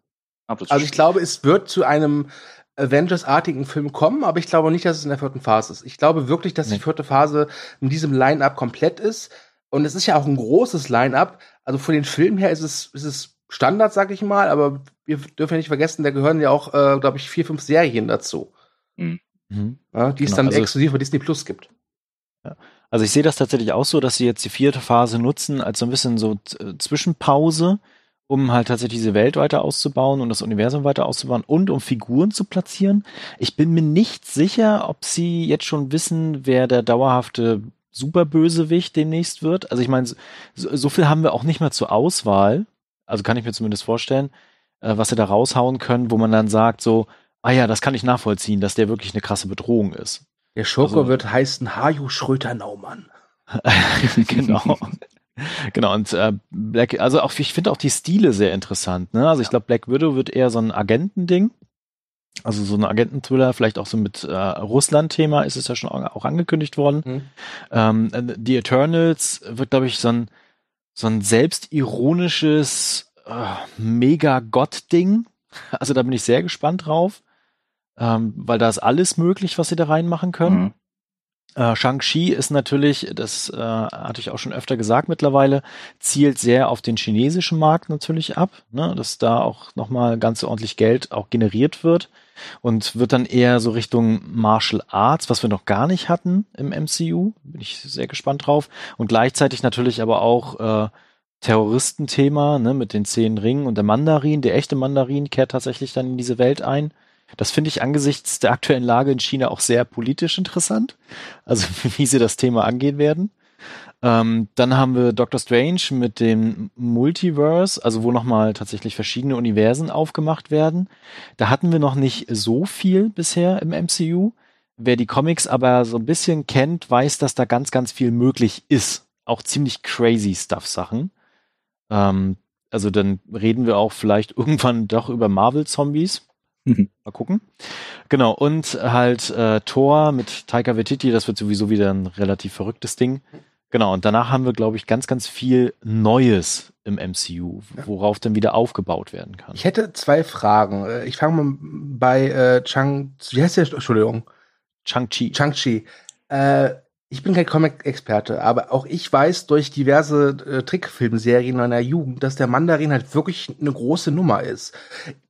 Das Also ich glaube, es wird zu einem Avengers-artigen Film kommen, aber ich glaube nicht, dass es in der vierten Phase ist. Ich glaube wirklich, dass Nee. die vierte Phase in diesem Line-Up komplett ist. Und es ist ja auch ein großes Line-Up. Also von den Filmen her ist es, ist es Standard, sag ich mal, aber wir dürfen ja nicht vergessen, da gehören ja auch, äh, glaube ich, vier, fünf Serien dazu, Mhm. ja, die es Genau, dann also- exklusiv bei Disney Plus gibt. Also ich sehe das tatsächlich auch so, dass sie jetzt die vierte Phase nutzen als so ein bisschen so äh, Zwischenpause, um halt tatsächlich diese Welt weiter auszubauen und das Universum weiter auszubauen und um Figuren zu platzieren. Ich bin mir nicht sicher, ob sie jetzt schon wissen, wer der dauerhafte Superbösewicht demnächst wird. Also ich meine, so, so viel haben wir auch nicht mehr zur Auswahl. Also kann ich mir zumindest vorstellen, äh, was sie da raushauen können, wo man dann sagt so, ah ja, das kann ich nachvollziehen, dass der wirklich eine krasse Bedrohung ist. Der Schurke Also- wird heißen Haju Schröter-Naumann. <laughs> genau. Genau, und äh, Black, also auch, ich finde auch die Stile sehr interessant. Ne? Also ich glaube, Black Widow wird eher so ein Agentending. Also so ein Agententhriller, vielleicht auch so mit äh, Russland-Thema ist es ja schon auch angekündigt worden. Mhm. Ähm, äh, die Eternals wird, glaube ich, so ein, so ein selbstironisches äh, Mega-Gott-Ding. Also da bin ich sehr gespannt drauf. Ähm, weil da ist alles möglich, was sie da reinmachen können. Mhm. Äh, Shang-Chi ist natürlich, das äh, hatte ich auch schon öfter gesagt mittlerweile, zielt sehr auf den chinesischen Markt natürlich ab, ne, dass da auch nochmal ganz ordentlich Geld auch generiert wird und wird dann eher so Richtung Martial Arts, was wir noch gar nicht hatten im MCU, bin ich sehr gespannt drauf. Und gleichzeitig natürlich aber auch äh, Terroristenthema ne, mit den zehn Ringen und der Mandarin, der echte Mandarin kehrt tatsächlich dann in diese Welt ein Das finde ich angesichts der aktuellen Lage in China auch sehr politisch interessant. Also <laughs> wie sie das Thema angehen werden. Ähm, dann haben wir Doctor Strange mit dem Multiverse, also wo nochmal tatsächlich verschiedene Universen aufgemacht werden. Da hatten wir noch nicht so viel bisher im MCU. Wer die Comics aber so ein bisschen kennt, weiß, dass da ganz, ganz viel möglich ist. Auch ziemlich crazy Stuff-Sachen. Ähm, also dann reden wir auch vielleicht <laughs> irgendwann doch über Marvel-Zombies. Mhm. Mal gucken. Genau, und halt äh, Thor mit Taika Waititi, das wird sowieso wieder ein relativ verrücktes Ding. Genau, und danach haben wir, glaube ich, ganz, ganz viel Neues im MCU, worauf dann wieder aufgebaut werden kann. Ich hätte zwei Fragen. Äh, ich fange mal bei äh, Chang, wie heißt der, Entschuldigung? Chang-Chi. Chang-Chi. Äh, ich bin kein Comic-Experte, aber auch ich weiß durch diverse äh, Trickfilmserien meiner Jugend, dass der Mandarin halt wirklich eine große Nummer ist.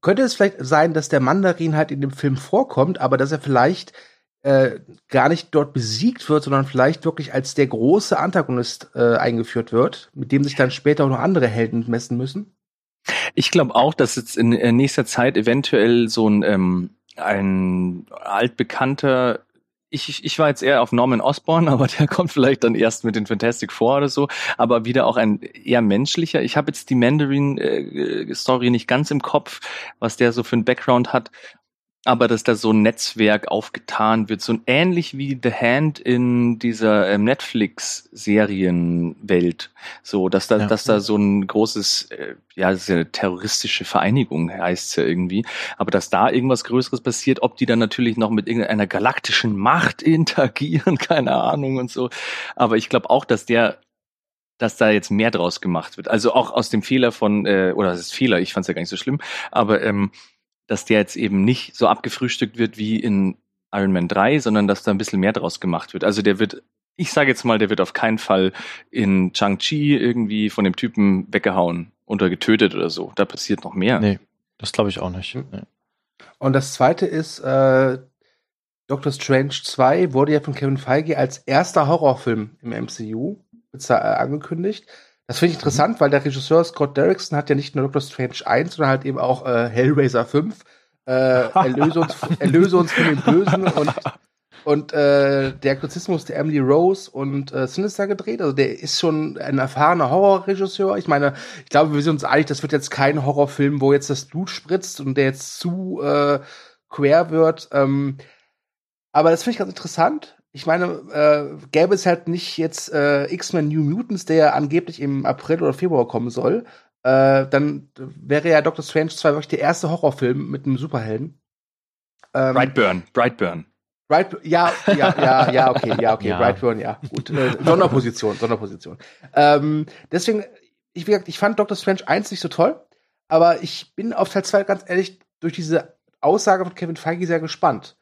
Könnte es vielleicht sein, dass der Mandarin halt in dem Film vorkommt, aber dass er vielleicht äh, gar nicht dort besiegt wird, sondern vielleicht wirklich als der große Antagonist äh, eingeführt wird, mit dem sich dann später auch noch andere Helden messen müssen? Ich glaube auch, dass jetzt in, in nächster Zeit eventuell so ein, ähm, ein altbekannter ich, ich war jetzt eher auf Norman Osborn, <laughs> aber der kommt vielleicht dann erst mit den Fantastic Four oder so, aber wieder auch ein eher menschlicher. Ich habe jetzt die Mandarin-Story äh, nicht ganz im Kopf, was der so für ein Background hat aber dass da so ein Netzwerk aufgetan wird, so ähnlich wie The Hand in dieser ähm, Netflix-Serienwelt, so dass da, ja. dass da so ein großes, äh, ja, das ist ja eine terroristische Vereinigung heißt ja irgendwie, aber dass da irgendwas Größeres passiert, ob die dann natürlich noch mit irgendeiner galaktischen Macht <laughs> interagieren, keine Ahnung und so, aber ich glaube auch, dass der dass da jetzt mehr draus gemacht wird. Also auch aus dem Fehler von, äh, oder das ist Fehler, ich fand es ja gar nicht so schlimm, aber ähm, dass der jetzt eben nicht so abgefrühstückt wird wie in Iron Man 3, sondern dass da ein bisschen mehr draus gemacht wird. Also der wird, ich sage jetzt mal, der wird auf keinen Fall in Chang-Chi irgendwie von dem Typen weggehauen oder getötet oder so. Da passiert noch mehr. Nee, das glaube ich auch nicht. Nee. Und das zweite ist, äh, Doctor Strange 2 wurde ja von Kevin Feige als erster Horrorfilm im MCU äh, angekündigt. Das finde ich interessant, mhm. weil der Regisseur Scott Derrickson hat ja nicht nur Doctor Strange 1, sondern halt eben auch äh, Hellraiser 5, äh, Erlöse, uns, <laughs> Erlöse uns von dem Bösen und, und äh, der Exorzismus der Emily Rose und äh, Sinister gedreht. Also der ist schon ein erfahrener Horrorregisseur. Ich meine, ich glaube, wir sind uns einig, das wird jetzt kein Horrorfilm, wo jetzt das Blut spritzt und der jetzt zu äh, quer wird. Ähm, aber das finde ich ganz interessant ich meine, äh, gäbe es halt nicht jetzt äh, X-Men New Mutants, der angeblich im April oder Februar kommen soll, äh, dann wäre ja Doctor Strange 2 wirklich der erste Horrorfilm mit einem Superhelden. Ähm, Brightburn, Brightburn. Bright, ja, ja, ja, ja, okay, ja, okay, <laughs> ja. Brightburn, ja, gut. Äh, Sonderposition, Sonderposition. Ähm, deswegen, ich, wie gesagt, ich fand Doctor Strange 1 nicht so toll, aber ich bin auf Teil 2 ganz ehrlich durch diese Aussage von Kevin Feige sehr gespannt.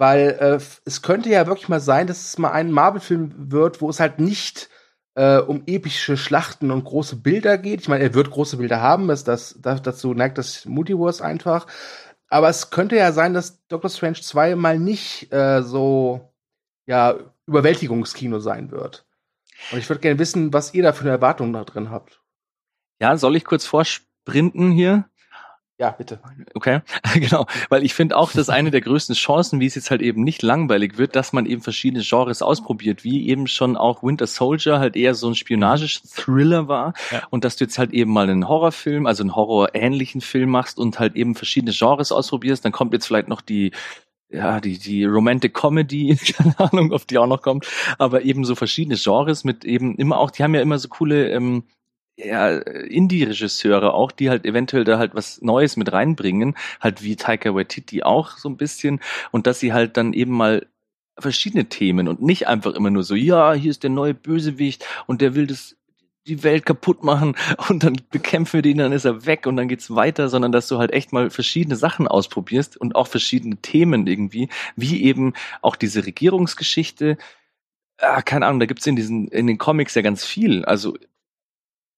Weil äh, es könnte ja wirklich mal sein, dass es mal ein Marvel-Film wird, wo es halt nicht äh, um epische Schlachten und große Bilder geht. Ich meine, er wird große Bilder haben, das, das, dazu neigt das Multiverse einfach. Aber es könnte ja sein, dass Doctor Strange 2 mal nicht äh, so ja, Überwältigungskino sein wird. Und ich würde gerne wissen, was ihr da für eine Erwartung da drin habt. Ja, soll ich kurz vorsprinten hier? Ja, bitte. Okay, <laughs> genau. Weil ich finde auch, dass eine der größten Chancen, wie es jetzt halt eben nicht langweilig wird, dass man eben verschiedene Genres ausprobiert, wie eben schon auch Winter Soldier halt eher so ein Spionage-Thriller war ja. und dass du jetzt halt eben mal einen Horrorfilm, also einen horrorähnlichen Film machst und halt eben verschiedene Genres ausprobierst, dann kommt jetzt vielleicht noch die ja, die, die Romantic Comedy, <laughs> keine Ahnung, ob die auch noch kommt, aber eben so verschiedene Genres mit eben immer auch, die haben ja immer so coole ähm, ja, Indie-Regisseure auch, die halt eventuell da halt was Neues mit reinbringen, halt wie Taika Waititi auch so ein bisschen und dass sie halt dann eben mal verschiedene Themen und nicht einfach immer nur so, ja, hier ist der neue Bösewicht und der will das die Welt kaputt machen <laughs> und dann bekämpfen wir den, dann ist er weg und dann geht's weiter, sondern dass du halt echt mal verschiedene Sachen ausprobierst und auch verschiedene Themen irgendwie, wie eben auch diese Regierungsgeschichte. Ah, keine Ahnung, da gibt's in diesen in den Comics ja ganz viel. Also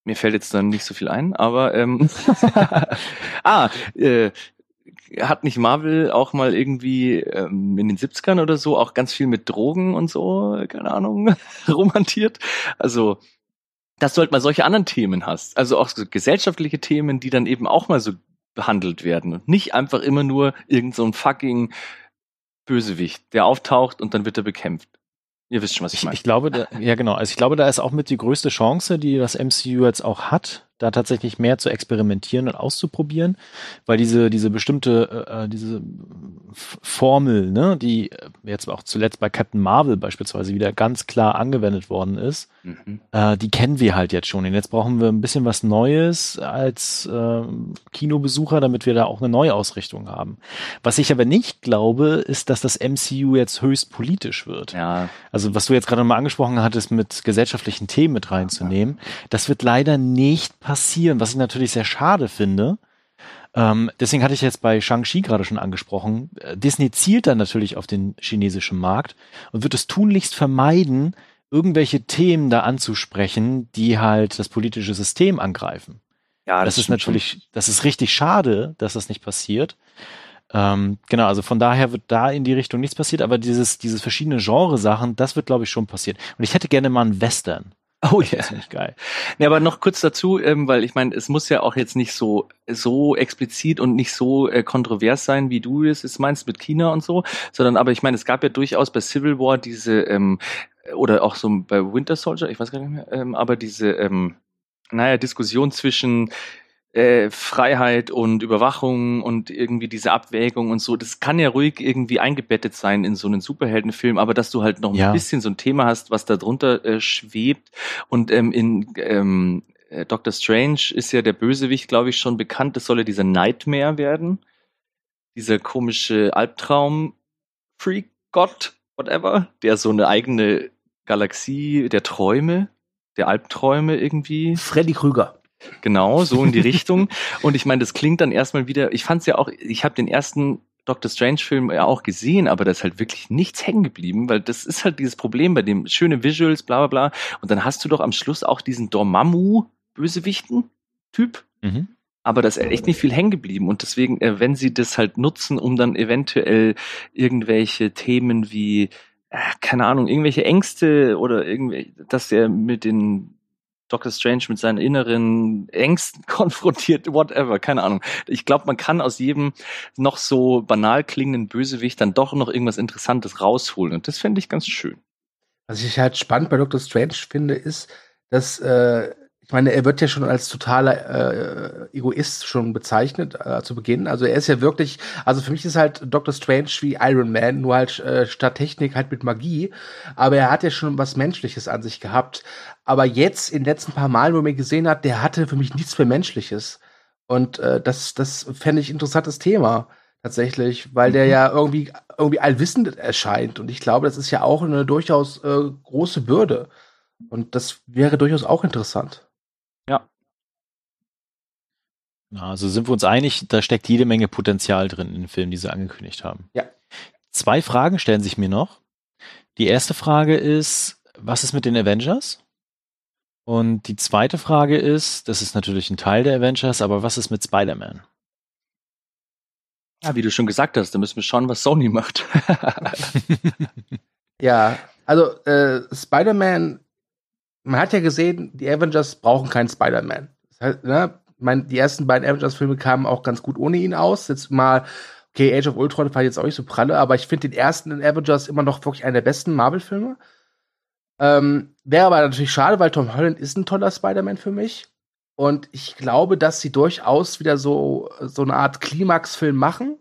mir fällt jetzt dann nicht so viel ein, aber ähm, <laughs> <laughs> ah, äh, hat nicht Marvel auch mal irgendwie ähm, in den 70ern oder so auch ganz viel mit Drogen und so, keine Ahnung, <laughs> romantiert? Also, dass du halt mal solche anderen Themen hast. Also auch so gesellschaftliche Themen, die dann eben auch mal so behandelt werden und nicht einfach immer nur irgend so ein fucking Bösewicht, der auftaucht und dann wird er bekämpft. Ihr wisst schon, was ich Ich, meine. ich glaube, da, ja genau. Also ich glaube, da ist auch mit die größte Chance, die das MCU jetzt auch hat, da tatsächlich mehr zu experimentieren und auszuprobieren, weil diese diese bestimmte äh, diese F- Formel, ne, die jetzt auch zuletzt bei Captain Marvel beispielsweise wieder ganz klar angewendet worden ist, Mhm. äh, die kennen wir halt jetzt schon. Und jetzt brauchen wir ein bisschen was Neues als äh, Kinobesucher, damit wir da auch eine Neuausrichtung haben. Was ich aber nicht glaube, ist, dass das MCU jetzt höchst politisch wird. Ja, Also was du jetzt gerade mal angesprochen hattest, mit gesellschaftlichen Themen mit reinzunehmen, das wird leider nicht passieren, was ich natürlich sehr schade finde. Ähm, deswegen hatte ich jetzt bei Shang-Chi gerade schon angesprochen. Äh, Disney zielt dann natürlich auf den chinesischen Markt und wird es tunlichst vermeiden, irgendwelche Themen da anzusprechen, die halt das politische System angreifen. ja, das, ist stimmt schon. natürlich, das ist richtig schade, dass das nicht passiert. Ähm, genau, also von daher wird da in die Richtung nichts passiert, aber dieses, dieses verschiedene Genre-Sachen, das wird, glaube ich, schon passieren. Und ich hätte gerne mal einen Western. Oh Das ja. nicht geil. Ja, aber noch kurz dazu, ähm, weil ich meine, es muss ja auch jetzt nicht so so explizit und nicht so äh, kontrovers sein, wie du es jetzt meinst mit China und so, sondern aber ich meine, es gab ja durchaus bei Civil War diese ähm, oder auch so bei Winter Soldier, ich weiß gar nicht mehr, ähm, aber diese ähm, naja Diskussion zwischen äh, Freiheit und Überwachung und irgendwie diese Abwägung und so, das kann ja ruhig irgendwie eingebettet sein in so einen Superheldenfilm, aber dass du halt noch ein Ja. bisschen so ein Thema hast, was da drunter äh, schwebt und ähm, in ähm, äh, Doctor Strange ist ja der Bösewicht, glaube ich, schon bekannt, das soll ja dieser Nightmare werden, dieser komische Albtraum Freak Gott, whatever, der so eine eigene Galaxie der Träume, der Albträume irgendwie Freddy Krüger. Genau, so in die Richtung. Und ich meine, das klingt dann erstmal wieder, ich fand's ja auch, ich habe den ersten Doctor Strange-Film ja auch gesehen, aber da ist halt wirklich nichts hängen geblieben, weil das ist halt dieses Problem bei dem schöne Visuals, bla bla bla. Und dann hast du doch am Schluss auch diesen Dormammu-Bösewichten-Typ. Mhm. Aber da ist echt nicht viel hängen geblieben. Und deswegen, äh, wenn sie das halt nutzen, um dann eventuell irgendwelche Themen wie, äh, keine Ahnung, irgendwelche Ängste oder irgendwie, dass er mit den Doctor Strange mit seinen inneren Ängsten <laughs> konfrontiert, whatever, keine Ahnung. Ich glaube, man kann aus jedem noch so banal klingenden Bösewicht dann doch noch irgendwas Interessantes rausholen. Und das fände ich ganz schön. Was ich halt spannend bei Doctor Strange finde, ist, dass, äh, ich meine, er wird ja schon als totaler äh, Egoist schon bezeichnet äh, zu Beginn. Also er ist ja wirklich, also für mich ist halt Doctor Strange wie Iron Man, nur halt äh, statt Technik halt mit Magie. Aber er hat ja schon was Menschliches an sich gehabt. Aber jetzt in den letzten paar Malen, wo man gesehen hat, der hatte für mich nichts mehr Menschliches. Und äh, das, das fände ich ein interessantes Thema tatsächlich, weil der ja irgendwie irgendwie allwissend erscheint und ich glaube, das ist ja auch eine durchaus äh, große Bürde und das wäre durchaus auch interessant. Ja, also sind wir uns einig, da steckt jede Menge Potenzial drin in den Filmen, die sie angekündigt haben. Ja. Zwei Fragen stellen sich mir noch. Die erste Frage ist, was ist mit den Avengers? Und die zweite Frage ist, das ist natürlich ein Teil der Avengers, aber was ist mit Spider-Man? Ja, wie du schon gesagt hast, da müssen wir schauen, was Sony macht. <laughs> Ja, also äh, Spider-Man, man hat ja gesehen, die Avengers brauchen keinen Spider-Man. Das heißt, ne, ich mein, die ersten beiden Avengers-Filme kamen auch ganz gut ohne ihn aus. Jetzt mal, okay, Age of Ultron war jetzt auch nicht so pralle, aber ich finde den ersten Avengers immer noch wirklich einer der besten Marvel-Filme. Ähm, Wäre aber natürlich schade, weil Tom Holland ist ein toller Spider-Man für mich. Und ich glaube, dass sie durchaus wieder so, so eine Art Klimax-Film machen.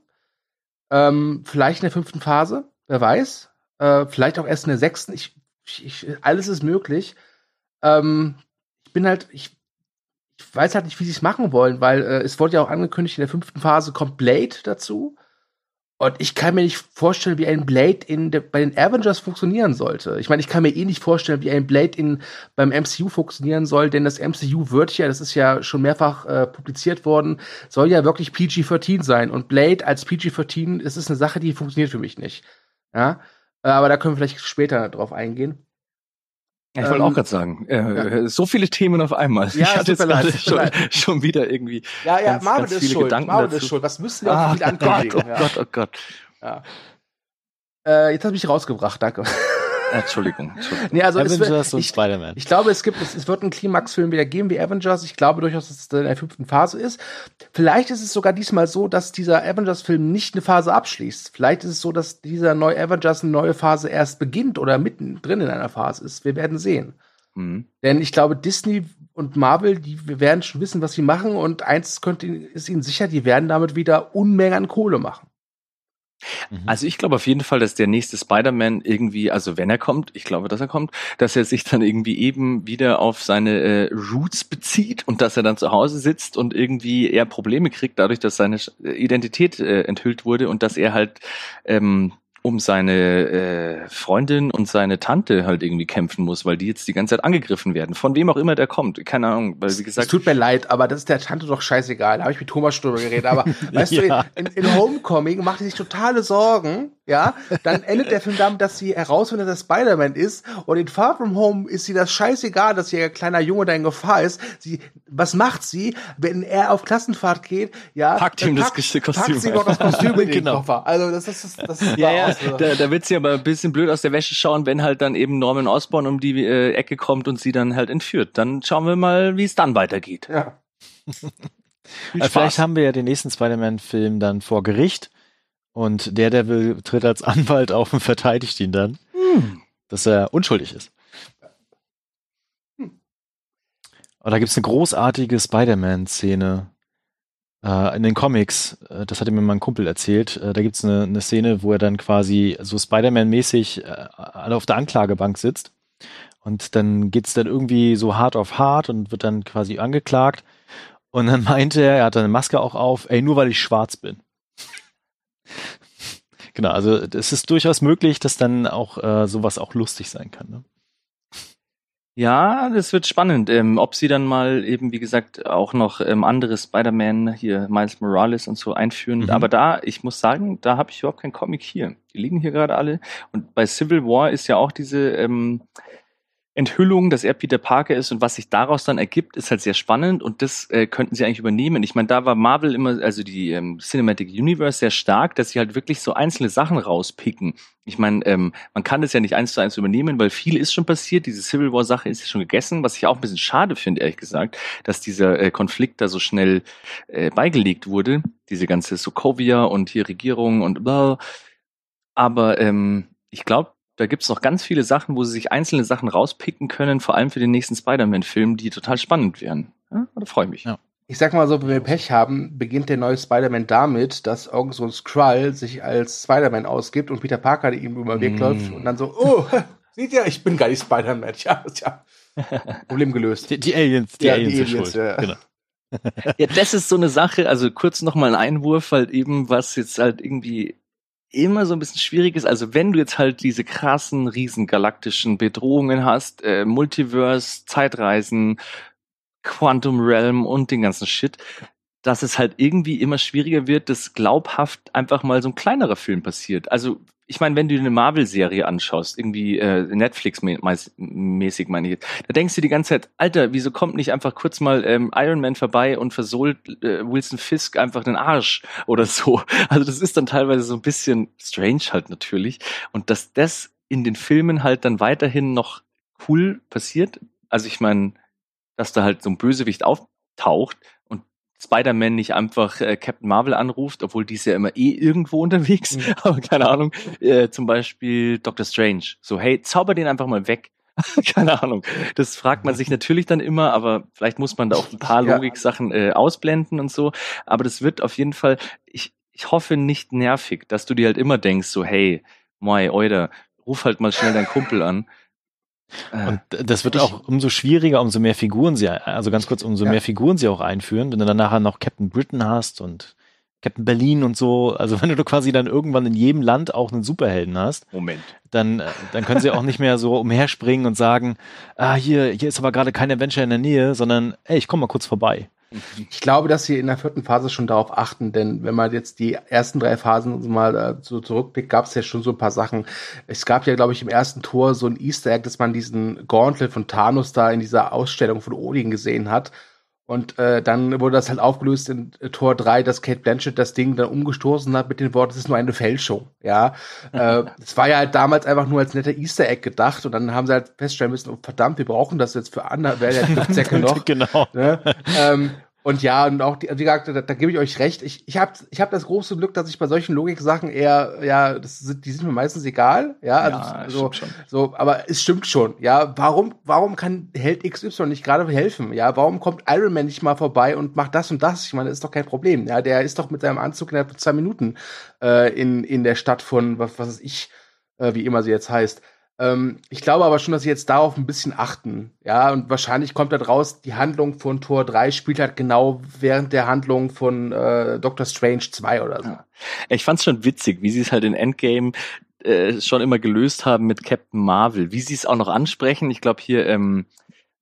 Ähm, vielleicht in der fünften Phase, wer weiß. Äh, vielleicht auch erst in der sechsten. Ich, ich, alles ist möglich. Ähm, ich bin halt, ich, ich weiß halt nicht, wie sie es machen wollen, weil äh, es wurde ja auch angekündigt, in der fünften Phase kommt Blade dazu. Und ich kann mir nicht vorstellen, wie ein Blade in der, bei den Avengers funktionieren sollte. Ich meine, ich kann mir eh nicht vorstellen, wie ein Blade in, beim MCU funktionieren soll, denn das MCU wird ja, das ist ja schon mehrfach äh, publiziert worden, soll ja wirklich PG-13 sein. Und Blade als PG-13, das ist eine Sache, die funktioniert für mich nicht. Ja, Äh, aber da können wir vielleicht später drauf eingehen. Ja, ich wollte Ähm, auch gerade sagen, äh, so viele Themen auf einmal. Ja, <laughs> ich hatte jetzt gerade schon, <laughs> schon wieder irgendwie. Ja, ja, Ganz- Marvel ganz ist schuld. Gedanken Marvel dazu. ist schuld. Was müssen wir Ah, viel Gott, ankündigen? oh ja. Gott, oh Gott. Ja. Äh, jetzt hast du mich rausgebracht, danke. Entschuldigung. Entschuldigung. Nee, also Avengers wird, und ich, Spider-Man. ich glaube, es gibt, es, es wird einen Klimaxfilm wieder geben wie Avengers. Ich glaube durchaus, dass es in der fünften Phase ist. Vielleicht ist es sogar diesmal so, dass dieser Avengers-Film nicht eine Phase abschließt. Vielleicht ist es so, dass dieser neue Avengers eine neue Phase erst beginnt oder mittendrin in einer Phase ist. Wir werden sehen. Mhm. Denn ich glaube, Disney und Marvel, die wir werden schon wissen, was sie machen. Und eins könnte, ist ihnen sicher, die werden damit wieder Unmengen an Kohle machen. Mhm. Also ich glaube auf jeden Fall, dass der nächste Spider-Man irgendwie, also wenn er kommt, ich glaube, dass er kommt, dass er sich dann irgendwie eben wieder auf seine äh, Roots bezieht und dass er dann zu Hause sitzt und irgendwie eher Probleme kriegt, dadurch, dass seine Identität äh, enthüllt wurde und dass er halt ähm, um seine äh, Freundin und seine Tante halt irgendwie kämpfen muss, weil die jetzt die ganze Zeit angegriffen werden. Von wem auch immer der kommt. Keine Ahnung, weil wie Es gesagt. tut mir leid, aber das ist der Tante doch scheißegal. Da habe ich mit Thomas drüber geredet. Aber <laughs> weißt Ja. du, in, in Homecoming macht sie sich totale Sorgen. Ja, dann endet der Film damit, dass sie herausfindet, dass er Spider-Man ist. Und in Far From Home ist sie das scheißegal, dass ihr kleiner Junge da in Gefahr ist. Sie, was macht sie, wenn er auf Klassenfahrt geht? Ja, Packt ihm das packt- Kostüm Packt sie noch das Kostüm in <laughs> den Genau. Koffer. Also das ist das, <laughs> das ist Ja, ja, aus, äh, da, da wird sie aber ein bisschen blöd aus der Wäsche schauen, wenn halt dann eben Norman Osborn um die äh, Ecke kommt und sie dann halt entführt. Dann schauen wir mal, wie es dann weitergeht. ja. <laughs> Äh. Vielleicht haben wir ja den nächsten Spider-Man-Film dann vor Gericht und der, der will, tritt als Anwalt auf und verteidigt ihn dann, Hm. dass er unschuldig ist. Und da gibt's eine großartige Spider-Man-Szene äh, in den Comics. Äh, das hatte mir mein Kumpel erzählt. Äh, da gibt's eine, eine Szene, wo er dann quasi so Spider-Man-mäßig äh, auf der Anklagebank sitzt. Und dann geht's dann irgendwie so hart auf hart und wird dann quasi angeklagt. Und dann meinte er, er hat eine Maske auch auf, ey, nur weil ich schwarz bin. Genau, also es ist durchaus möglich, dass dann auch äh, sowas auch lustig sein kann. Ne? Ja, das wird spannend, ähm, ob sie dann mal eben, wie gesagt, auch noch ähm, andere Spider-Man, hier Miles Morales und so einführen. Mhm. Aber da, ich muss sagen, da habe ich überhaupt keinen Comic hier. Die liegen hier gerade alle. Und bei Civil War ist ja auch diese ähm, Enthüllung, dass er Peter Parker ist und was sich daraus dann ergibt, ist halt sehr spannend und das äh, könnten sie eigentlich übernehmen. Ich meine, da war Marvel immer, also die ähm, Cinematic Universe sehr stark, dass sie halt wirklich so einzelne Sachen rauspicken. Ich meine, ähm, man kann das ja nicht eins zu eins übernehmen, weil viel ist schon passiert. Diese Civil War Sache ist schon gegessen, was ich auch ein bisschen schade finde, ehrlich gesagt, dass dieser äh, Konflikt da so schnell äh, beigelegt wurde. Diese ganze Sokovia und hier Regierung und bla. Aber ähm, ich glaube, da gibt's noch ganz viele Sachen, wo sie sich einzelne Sachen rauspicken können, vor allem für den nächsten Spider-Man-Film, die total spannend wären. Ja, da freue ich mich. Ja. Ich sag mal so, wenn wir Pech haben, beginnt der neue Spider-Man damit, dass irgend so ein Skrull sich als Spider-Man ausgibt und Peter Parker ihm über den Weg Mm. läuft und dann so, oh, <laughs> seht ihr, ich bin gar nicht Spider-Man. Ja, tja. <laughs> Problem gelöst. Die, die Aliens, die Ja, Aliens, die sind Aliens, schuld. ja. Genau. Ja, das ist so eine Sache, also kurz nochmal ein Einwurf, halt eben, was jetzt halt irgendwie immer so ein bisschen schwierig ist. Also wenn du jetzt halt diese krassen, riesen galaktischen Bedrohungen hast, äh, Multiverse, Zeitreisen, Quantum Realm und den ganzen Shit, dass es halt irgendwie immer schwieriger wird, dass glaubhaft einfach mal so ein kleinerer Film passiert. Also ich meine, wenn du eine Marvel-Serie anschaust, irgendwie äh, Netflix-mäßig meine ich jetzt, da denkst du die ganze Zeit, Alter, wieso kommt nicht einfach kurz mal ähm, Iron Man vorbei und versohlt äh, Wilson Fisk einfach den Arsch oder so. <laughs> Also das ist dann teilweise so ein bisschen strange halt natürlich. Und dass das in den Filmen halt dann weiterhin noch cool passiert. Also ich meine, dass da halt so ein Bösewicht auftaucht und Spider-Man nicht einfach äh, Captain Marvel anruft, obwohl die ist ja immer eh irgendwo unterwegs, Mhm. <laughs> aber keine Ahnung, äh, zum Beispiel Doctor Strange. So, hey, zauber den einfach mal weg. <laughs> keine Ahnung. Das fragt man sich natürlich dann immer, aber vielleicht muss man da auch ein paar. <laughs> Logik-Sachen äh, ausblenden und so. Aber das wird auf jeden Fall, ich, ich hoffe nicht nervig, dass du dir halt immer denkst, so, hey, moi, oida, ruf halt mal schnell deinen Kumpel an. Äh, Und das wird auch umso schwieriger, umso mehr Figuren sie, also ganz kurz, umso Ja. mehr Figuren sie auch einführen. Wenn du dann nachher noch Captain Britain hast und Captain Berlin und so, also wenn du quasi dann irgendwann in jedem Land auch einen Superhelden hast, Moment. dann, äh, dann können sie auch nicht mehr so umherspringen und sagen, ah, hier, hier ist aber gerade kein Adventure in der Nähe, sondern, ey, ich komm mal kurz vorbei. Ich glaube, dass sie in der vierten Phase schon darauf achten, denn wenn man jetzt die ersten drei Phasen mal äh, so zurückblickt, gab es ja schon so ein paar Sachen. Es gab ja, glaube ich, im ersten Tor so ein Easter Egg, dass man diesen Gauntlet von Thanos da in dieser Ausstellung von Odin gesehen hat. Und äh, dann wurde das halt aufgelöst in äh, Tor 3, dass Kate Blanchett das Ding dann umgestoßen hat mit den Worten, es ist nur eine Fälschung. Ja, <laughs> äh, es war ja halt damals einfach nur als netter Easter Egg gedacht und dann haben sie halt feststellen müssen, oh, verdammt, wir brauchen das jetzt für andere, wer der Säcke noch. genau. Ne? Ähm, und ja, und auch, die, wie gesagt, da, da gebe ich euch recht. Ich, ich habe ich hab das große Glück, dass ich bei solchen Logik-Sachen eher, ja, das sind, die sind mir meistens egal. Ja, also Ja, so, so, aber es stimmt schon. Ja, warum, warum kann Held XY nicht gerade helfen? Ja, warum kommt Iron Man nicht mal vorbei und macht das und das? Ich meine, das ist doch kein Problem. Ja, der ist doch mit seinem Anzug innerhalb von zwei Minuten äh, in, in der Stadt von, was, was weiß ich, äh, wie immer sie jetzt heißt. Ähm, ich glaube aber schon, dass sie jetzt darauf ein bisschen achten. Ja, und wahrscheinlich kommt da draus, die Handlung von Tor 3 spielt halt genau während der Handlung von äh, Doctor Strange 2 oder so. Ja. Ich fand's schon witzig, wie sie es halt in Endgame äh, schon immer gelöst haben mit Captain Marvel. Wie sie es auch noch ansprechen. Ich glaube hier ähm,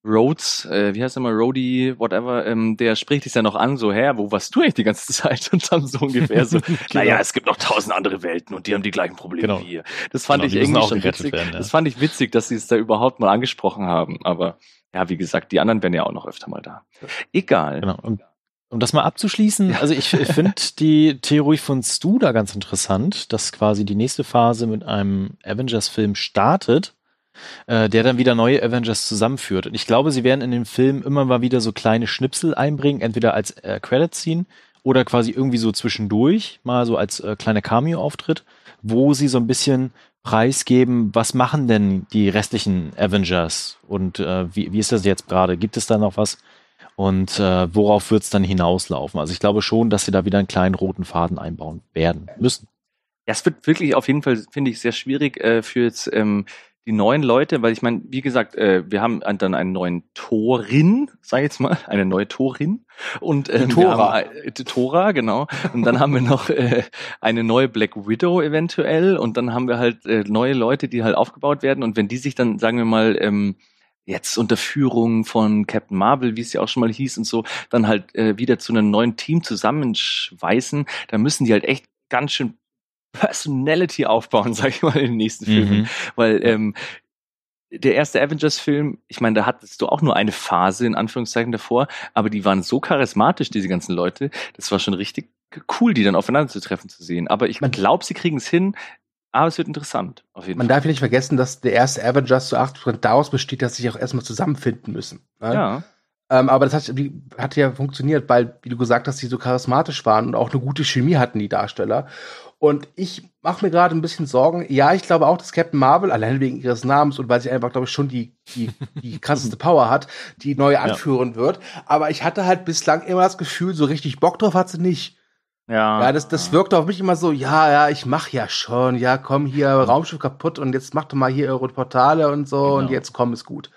Rhodes, äh, wie heißt er mal, Rhodey, whatever, ähm, der spricht dich ja noch an, so, hä, wo warst du eigentlich die ganze <laughs> Zeit? Und dann so ungefähr so, <laughs> naja, es gibt noch tausend andere Welten und die haben die gleichen Probleme Genau. wie wir. Das fand Genau, ich irgendwie auch schon witzig. werden, ja. Das fand ich witzig, dass sie es da überhaupt mal angesprochen haben. Aber ja, wie gesagt, die anderen wären ja auch noch öfter mal da. Egal. Genau. Und um das mal abzuschließen, also ich, ich finde <laughs> die Theorie von Stu da ganz interessant, dass quasi die nächste Phase mit einem Avengers-Film startet, äh, der dann wieder neue Avengers zusammenführt. Und ich glaube, sie werden in den Film immer mal wieder so kleine Schnipsel einbringen, entweder als äh, Credit-Scene oder quasi irgendwie so zwischendurch, mal so als äh, kleiner Cameo-Auftritt, wo sie so ein bisschen preisgeben, was machen denn die restlichen Avengers und äh, wie, wie ist das jetzt gerade? Gibt es da noch was? Und äh, worauf wird es dann hinauslaufen? Also ich glaube schon, dass sie da wieder einen kleinen roten Faden einbauen werden müssen. Ja, es wird wirklich auf jeden Fall, finde ich, sehr schwierig äh, für jetzt ähm, die neuen Leute, weil ich meine, wie gesagt, äh, wir haben dann einen neuen Torin, sag ich jetzt mal, eine neue Torin und wir Tora. haben, äh, Tora, genau. Und dann haben wir noch äh, eine neue Black Widow eventuell und dann haben wir halt äh, neue Leute, die halt aufgebaut werden und wenn die sich dann, sagen wir mal, ähm, jetzt unter Führung von Captain Marvel, wie es ja auch schon mal hieß und so, dann halt äh, wieder zu einem neuen Team zusammenschweißen, da müssen die halt echt ganz schön Personality aufbauen, <laughs> sag ich mal, in den nächsten Filmen. Mhm. Weil ähm, der erste Avengers-Film, ich meine, da hattest du auch nur eine Phase in Anführungszeichen davor, aber die waren so charismatisch, diese ganzen Leute, das war schon richtig cool, die dann aufeinander zu treffen zu sehen. Aber ich Man- glaube, sie kriegen es hin, aber es wird interessant, auf jeden Man Fall. darf ja nicht vergessen, dass der erste Avengers zu 8% daraus besteht, dass sie sich auch erstmal zusammenfinden müssen. Ne? Ja. Ähm, aber das hat, wie, hat ja funktioniert, weil, wie du gesagt hast, die so charismatisch waren und auch eine gute Chemie hatten, die Darsteller. Und ich mache mir gerade ein bisschen Sorgen. Ja, ich glaube auch, dass Captain Marvel, allein wegen ihres Namens und weil sie einfach, glaube ich, schon die, die, die <laughs> krasseste Power hat, die neu anführen wird. Aber ich hatte halt bislang immer das Gefühl, so richtig Bock drauf hat sie nicht. Ja, Ja, das, das wirkt auf mich immer so, ja, ja, ich mach ja schon, ja, komm hier, Raumschiff kaputt und jetzt macht mal hier eure Portale und so und Genau. jetzt komm, ist gut.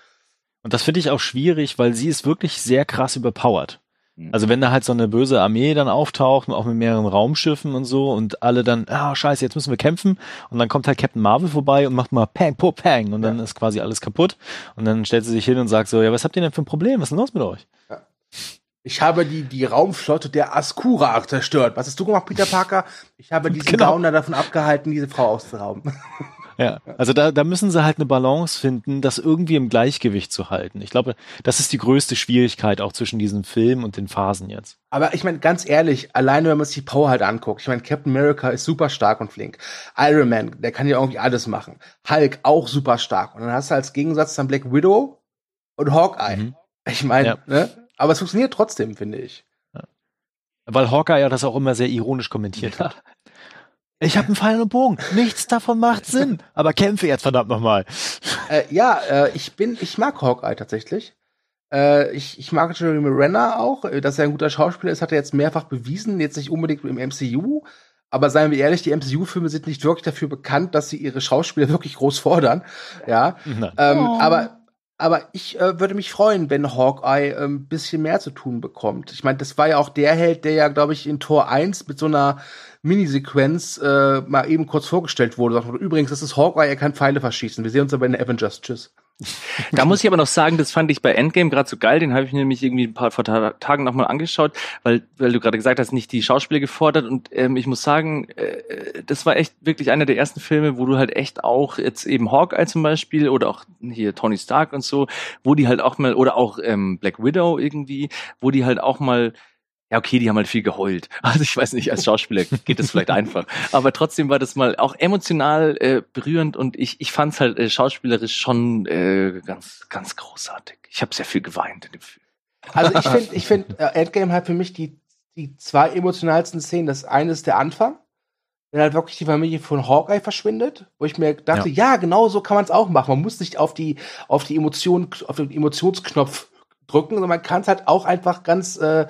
Und das finde ich auch schwierig, weil sie ist wirklich sehr krass überpowered. Mhm. Also wenn da halt so eine böse Armee dann auftaucht, auch mit mehreren Raumschiffen und so und alle dann, ah scheiße, jetzt müssen wir kämpfen und dann kommt halt Captain Marvel vorbei und macht mal Pang, Po, Pang und dann ist quasi alles kaputt und dann stellt sie sich hin und sagt so, ja, was habt ihr denn für ein Problem? Was ist denn los mit euch? Ich habe die, die Raumflotte der Askura zerstört. Was hast du gemacht, Peter Parker? Ich habe <laughs> diesen Genau. Gauner davon abgehalten, diese Frau auszurauben. <laughs> Ja, also da, da müssen sie halt eine Balance finden, das irgendwie im Gleichgewicht zu halten. Ich glaube, das ist die größte Schwierigkeit auch zwischen diesen Filmen und den Phasen jetzt. Aber ich meine, ganz ehrlich, alleine wenn man sich die Power halt anguckt, ich meine, Captain America ist super stark und flink. Iron Man, der kann ja irgendwie alles machen. Hulk auch super stark. Und dann hast du als Gegensatz dann Black Widow und Hawkeye. Mhm. Ich meine, Ja. ne? Aber es funktioniert trotzdem, finde ich. Weil Hawkeye ja das auch immer sehr ironisch kommentiert hat. Ich habe einen Pfeil und Bogen. Nichts davon macht Sinn. Aber kämpfe jetzt verdammt nochmal. Äh, ja, äh, ich bin, ich mag Hawkeye tatsächlich. Äh, ich, ich mag Jeremy Renner auch, äh, dass er ein guter Schauspieler ist, hat er jetzt mehrfach bewiesen, jetzt nicht unbedingt im MCU. Aber seien wir ehrlich, die MCU-Filme sind nicht wirklich dafür bekannt, dass sie ihre Schauspieler wirklich groß fordern. Ja. Ähm, aber, aber ich äh, würde mich freuen, wenn Hawkeye ein ähm, bisschen mehr zu tun bekommt. Ich meine, das war ja auch der Held, der ja, glaube ich, in Tor 1 mit so einer Minisequenz äh, mal eben kurz vorgestellt wurde. Übrigens, das ist Hawkeye, er kann Pfeile verschießen. Wir sehen uns aber in Avengers. Tschüss. Da muss ich aber noch sagen, das fand ich bei Endgame gerade so geil. Den habe ich mir nämlich irgendwie ein paar vor Tagen nochmal angeschaut, weil, weil du gerade gesagt hast, nicht die Schauspieler gefordert. Und ähm, ich muss sagen, äh, das war echt wirklich einer der ersten Filme, wo du halt echt auch jetzt eben Hawkeye zum Beispiel oder auch hier Tony Stark und so, wo die halt auch mal, oder auch ähm, Black Widow irgendwie, wo die halt auch mal ja, okay, die haben halt viel geheult. <laughs> Also ich weiß nicht, als Schauspieler geht das vielleicht einfach. Aber trotzdem war das mal auch emotional äh, berührend und ich, ich fand es halt äh, schauspielerisch schon äh, ganz, ganz großartig. Ich habe sehr viel geweint in dem Film. Also ich finde, ich finde, äh, Endgame hat für mich die, die zwei emotionalsten Szenen. Das eine ist der Anfang, wenn halt wirklich die Familie von Hawkeye verschwindet, wo ich mir dachte, ja, ja genau so kann man es auch machen. Man muss nicht auf die, auf die Emotion, auf den Emotionsknopf drücken, sondern man kann es halt auch einfach ganz äh,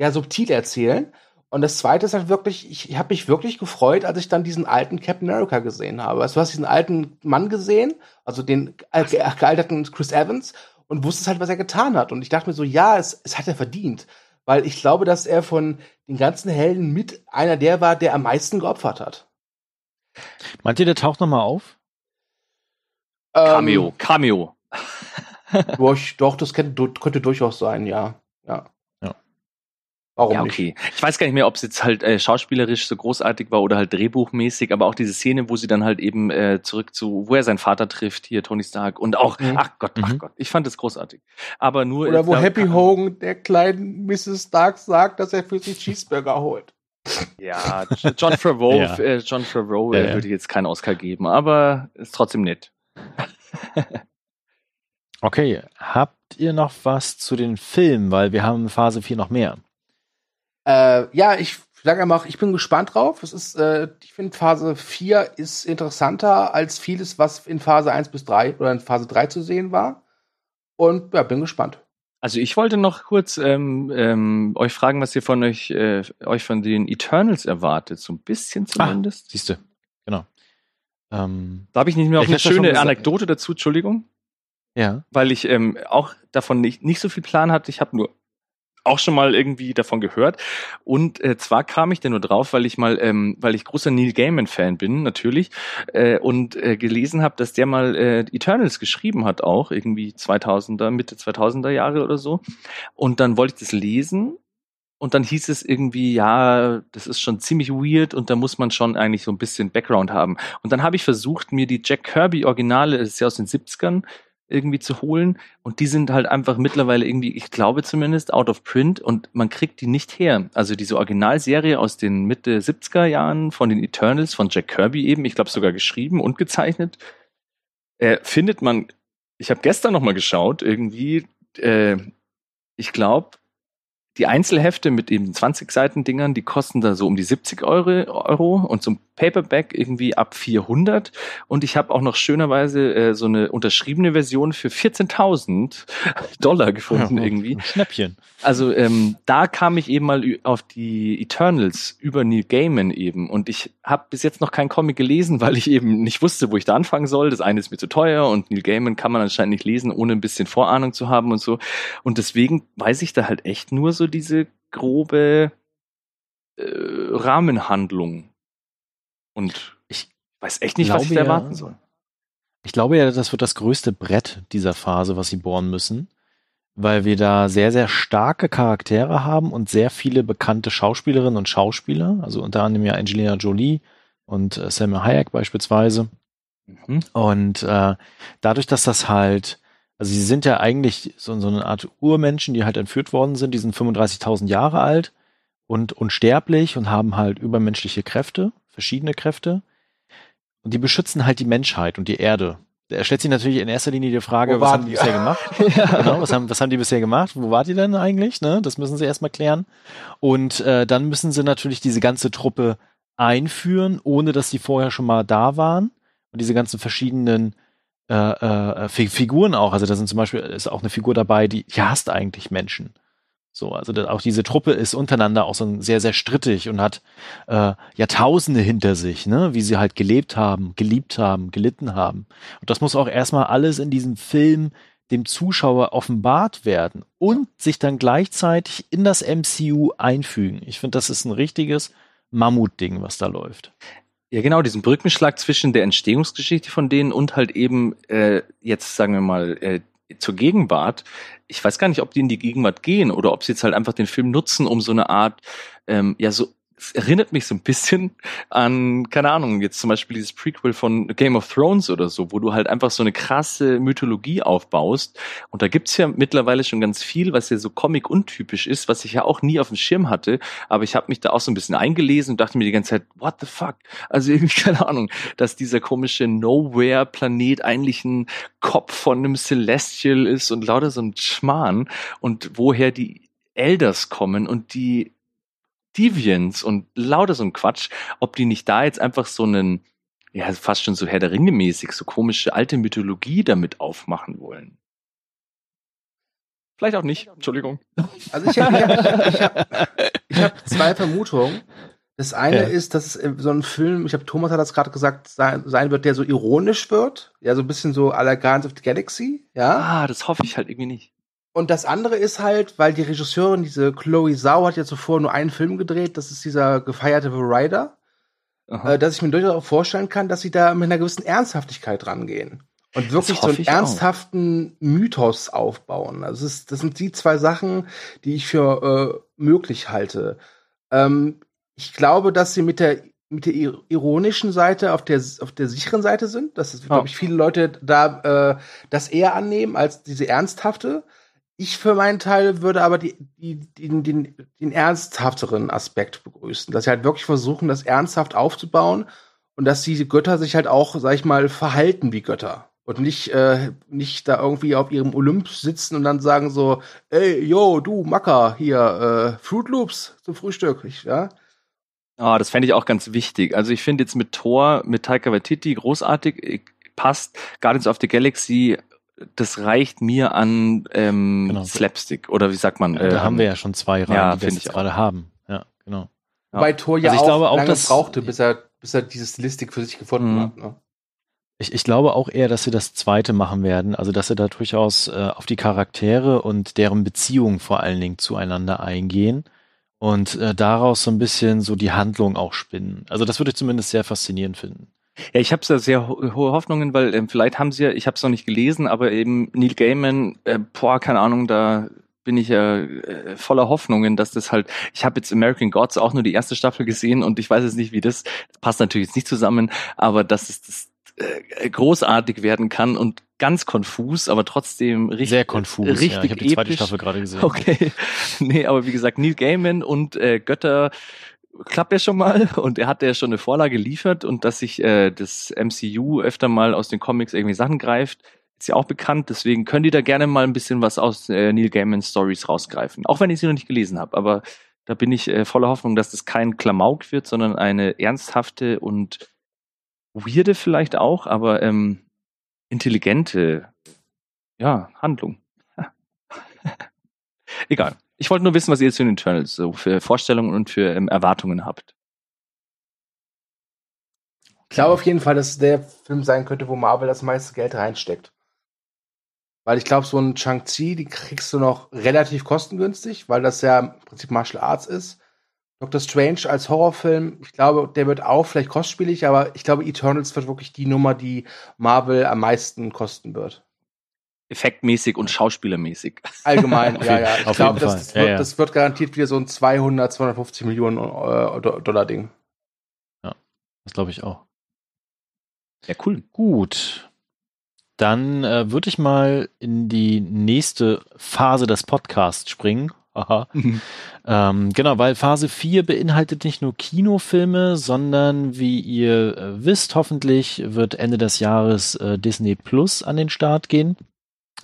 ja subtil erzählen. Und das zweite ist halt wirklich, ich, ich habe mich wirklich gefreut, als ich dann diesen alten Captain America gesehen habe. Also du hast diesen alten Mann gesehen, also den äh, gealterten Chris Evans, und wusstest halt, was er getan hat. Und ich dachte mir so, ja, es, es hat er verdient. Weil ich glaube, dass er von den ganzen Helden mit einer der war, der am meisten geopfert hat. Meint ihr, der taucht nochmal auf? Cameo, ähm, Cameo. Durch, doch, das könnte, könnte durchaus sein, ja. Ja. Warum ja, okay. Nicht? Ich weiß gar nicht mehr, ob es jetzt halt äh, schauspielerisch so großartig war oder halt drehbuchmäßig, aber auch diese Szene, wo sie dann halt eben äh, zurück zu, wo er seinen Vater trifft, hier Tony Stark und auch, mhm. ach Gott, ach mhm. Gott, ich fand es großartig. Aber nur. Oder wo Happy Hogan der kleinen Mrs. Stark sagt, dass er für sie <laughs> Cheeseburger holt. Ja, John <laughs> Favreau, ja. Äh, John Favreau ja, ja. würde jetzt keinen Oscar geben, aber ist trotzdem nett. <laughs> okay, habt ihr noch was zu den Filmen, weil wir haben in Phase 4 noch mehr. Äh, ja, ich sage einfach, ich bin gespannt drauf. Es ist, äh, ich finde, Phase 4 ist interessanter als vieles, was in Phase 1 bis 3 oder in Phase 3 zu sehen war. Und ja, bin gespannt. Also ich wollte noch kurz ähm, ähm, euch fragen, was ihr von euch, äh, euch von den Eternals erwartet. So ein bisschen ah, zumindest. Ah, siehst du, genau. Ähm, da habe ich nicht mehr auch eine schöne Anekdote dazu, Entschuldigung. Ja. Weil ich ähm, auch davon nicht, nicht so viel Plan hatte. Ich habe nur auch schon mal irgendwie davon gehört. Und äh, zwar kam ich da nur drauf, weil ich mal, ähm, weil ich großer Neil Gaiman-Fan bin, natürlich, äh, und äh, gelesen habe, dass der mal äh, Eternals geschrieben hat, auch irgendwie 2000er, Mitte 2000er Jahre oder so. Und dann wollte ich das lesen und dann hieß es irgendwie, ja, das ist schon ziemlich weird und da muss man schon eigentlich so ein bisschen Background haben. Und dann habe ich versucht, mir die Jack Kirby Originale, das ist ja aus den 70ern, irgendwie zu holen. Und die sind halt einfach mittlerweile irgendwie, ich glaube zumindest, out of print und man kriegt die nicht her. Also diese Originalserie aus den Mitte 70er Jahren von den Eternals von Jack Kirby eben, ich glaube sogar geschrieben und gezeichnet, äh, findet man, ich habe gestern nochmal geschaut, irgendwie, äh, ich glaube, die Einzelhefte mit eben 20 Seiten Dingern, die kosten da so um die 70 Euro, Euro und ein Paperback irgendwie ab 400 und ich habe auch noch schönerweise äh, so eine unterschriebene Version für 14.000 <laughs> Dollar gefunden ja, irgendwie. Schnäppchen. Also ähm, da kam ich eben mal auf die Eternals über Neil Gaiman eben und ich habe bis jetzt noch keinen Comic gelesen, weil ich eben nicht wusste, wo ich da anfangen soll. Das eine ist mir zu teuer und Neil Gaiman kann man anscheinend nicht lesen, ohne ein bisschen Vorahnung zu haben und so. Und deswegen weiß ich da halt echt nur so diese grobe äh, Rahmenhandlung und ich weiß echt nicht, was ich da erwarten soll. Ich glaube ja, das wird das größte Brett dieser Phase, was sie bohren müssen, weil wir da sehr, sehr starke Charaktere haben und sehr viele bekannte Schauspielerinnen und Schauspieler, also unter anderem ja Angelina Jolie und äh, Selma Hayek beispielsweise. Mhm. Und äh, dadurch, dass das halt, also sie sind ja eigentlich so, so eine Art Urmenschen, die halt entführt worden sind, die sind 35.000 Jahre alt und unsterblich und haben halt übermenschliche Kräfte verschiedene Kräfte. Und die beschützen halt die Menschheit und die Erde. Er stellt sich natürlich in erster Linie die Frage, Wo was haben die bisher gemacht? <laughs> ja. genau, was haben, was haben die bisher gemacht? Wo wart ihr denn eigentlich? Ne? Das müssen sie erstmal klären. Und äh, dann müssen sie natürlich diese ganze Truppe einführen, ohne dass sie vorher schon mal da waren. Und diese ganzen verschiedenen äh, äh, Figuren auch. Also da sind zum Beispiel ist auch eine Figur dabei, die, die hasst eigentlich Menschen. So, also auch diese Truppe ist untereinander auch so sehr, sehr strittig und hat äh, Jahrtausende hinter sich, ne, wie sie halt gelebt haben, geliebt haben, gelitten haben. Und das muss auch erstmal alles in diesem Film dem Zuschauer offenbart werden und sich dann gleichzeitig in das MCU einfügen. Ich finde, das ist ein richtiges Mammutding, was da läuft. Ja, genau, diesen Brückenschlag zwischen der Entstehungsgeschichte von denen und halt eben äh, jetzt, sagen wir mal, äh, zur Gegenwart. Ich weiß gar nicht, ob die in die Gegenwart gehen oder ob sie jetzt halt einfach den Film nutzen, um so eine Art, ähm, ja, so erinnert mich so ein bisschen an, keine Ahnung, jetzt zum Beispiel dieses Prequel von Game of Thrones oder so, wo du halt einfach so eine krasse Mythologie aufbaust. Und da gibt's ja mittlerweile schon ganz viel, was ja so Comic-untypisch ist, was ich ja auch nie auf dem Schirm hatte. Aber ich habe mich da auch so ein bisschen eingelesen und dachte mir die ganze Zeit, what the fuck? Also irgendwie, <laughs> keine Ahnung, dass dieser komische Nowhere-Planet eigentlich ein Kopf von einem Celestial ist und lauter so ein Schmarrn. Und woher die Elders kommen und die Deviants und lauter so ein Quatsch, ob die nicht da jetzt einfach so einen, ja, fast schon so Herr der Ringe mäßig, so komische alte Mythologie damit aufmachen wollen. Vielleicht auch nicht, Entschuldigung. Also ich habe ich hab, ich hab, ich hab zwei Vermutungen. Das eine Ja. ist, dass es so ein Film, ich habe Thomas hat das gerade gesagt, sein, sein wird, der so ironisch wird. Ja, so ein bisschen so à la Guardians of the Galaxy. Ja. Ah, das hoffe ich halt irgendwie nicht. Und das andere ist halt, weil die Regisseurin, diese Chloe Zhao, hat ja zuvor nur einen Film gedreht, das ist dieser gefeierte The Rider, äh, dass ich mir durchaus auch vorstellen kann, dass sie da mit einer gewissen Ernsthaftigkeit rangehen. Und wirklich so einen ich auch. ernsthaften Mythos aufbauen. Also es ist, das sind die zwei Sachen, die ich für äh, möglich halte. Ähm, ich glaube, dass sie mit der mit der ir- ironischen Seite auf der auf der sicheren Seite sind. Das ist, glaube ich, viele Leute da äh, das eher annehmen als diese ernsthafte. Ich für meinen Teil würde aber die, die, den, den, den ernsthafteren Aspekt begrüßen, dass sie halt wirklich versuchen, das ernsthaft aufzubauen und dass die Götter sich halt auch, sag ich mal, verhalten wie Götter und nicht äh, nicht da irgendwie auf ihrem Olymp sitzen und dann sagen so, ey, yo, du Macker, hier äh, Fruit Loops zum Frühstück, ich, ja. Ah, das fände ich auch ganz wichtig. Also ich finde jetzt mit Thor, mit Taika Waititi großartig, passt. Guardians of the Galaxy, das reicht mir an ähm, Genau. Slapstick oder wie sagt man? da ähm, haben wir ja schon zwei Reihen, ja, die das finde jetzt gerade haben. Ja, genau. Ja. Weil Thor ja Also ich auch glaube auch, lange dass- brauchte, bis er bis er diese Stilistik für sich gefunden Mhm. hat. Ne? Ich, ich glaube auch eher, dass sie das zweite machen werden. Also, dass sie da durchaus äh, auf die Charaktere und deren Beziehung vor allen Dingen zueinander eingehen und äh, daraus so ein bisschen so die Handlung auch spinnen. Also, das würde ich zumindest sehr faszinierend finden. Ja, ich habe da sehr ho hohe Hoffnungen, weil ähm, vielleicht haben sie ja, ich habe es noch nicht gelesen, aber eben Neil Gaiman, äh, boah, keine Ahnung, da bin ich ja äh, voller Hoffnungen, dass das halt, ich habe jetzt American Gods auch nur die erste Staffel gesehen und ich weiß jetzt nicht, wie das, das passt natürlich jetzt nicht zusammen, aber dass es das äh, großartig werden kann und ganz konfus, aber trotzdem richtig, Sehr konfus. richtig ja. Ich habe die zweite episch. Staffel gerade gesehen. Okay. <laughs> Nee, aber wie gesagt, Neil Gaiman und äh, Götter klappt ja schon mal <laughs> und er hat ja schon eine Vorlage geliefert und dass sich äh, das MCU öfter mal aus den Comics irgendwie Sachen greift, ist ja auch bekannt. Deswegen können die da gerne mal ein bisschen was aus äh, Neil Gaiman Stories rausgreifen. Auch wenn ich sie noch nicht gelesen habe, aber da bin ich äh, voller Hoffnung, dass das kein Klamauk wird, sondern eine ernsthafte und weirde vielleicht auch, aber ähm, intelligente ja, Handlung. <laughs> Egal. Ich wollte nur wissen, was ihr zu den Eternals so für Vorstellungen und für ähm, Erwartungen habt. Ich glaube auf jeden Fall, dass es der Film sein könnte, wo Marvel das meiste Geld reinsteckt. Weil ich glaube, so ein Shang-Chi, die kriegst du noch relativ kostengünstig, weil das ja im Prinzip Martial Arts ist. Doctor Strange als Horrorfilm, ich glaube, der wird auch vielleicht kostspielig, aber ich glaube, Eternals wird wirklich die Nummer, die Marvel am meisten kosten wird. Effektmäßig und schauspielermäßig. Allgemein, <laughs> Auf ja, jeden- ja. Ich auf glaube, jeden das, Fall. das, Ja, wird, ja. das wird garantiert wieder so ein 200, 250 Millionen äh, Do- Dollar Ding. Das glaube ich auch. Ja, cool. Gut. Dann äh, würde ich mal in die nächste Phase des Podcasts springen. <laughs> Aha. Ähm, genau, weil Phase 4 beinhaltet nicht nur Kinofilme, sondern wie ihr äh, wisst, hoffentlich wird Ende des Jahres äh, Disney Plus an den Start gehen.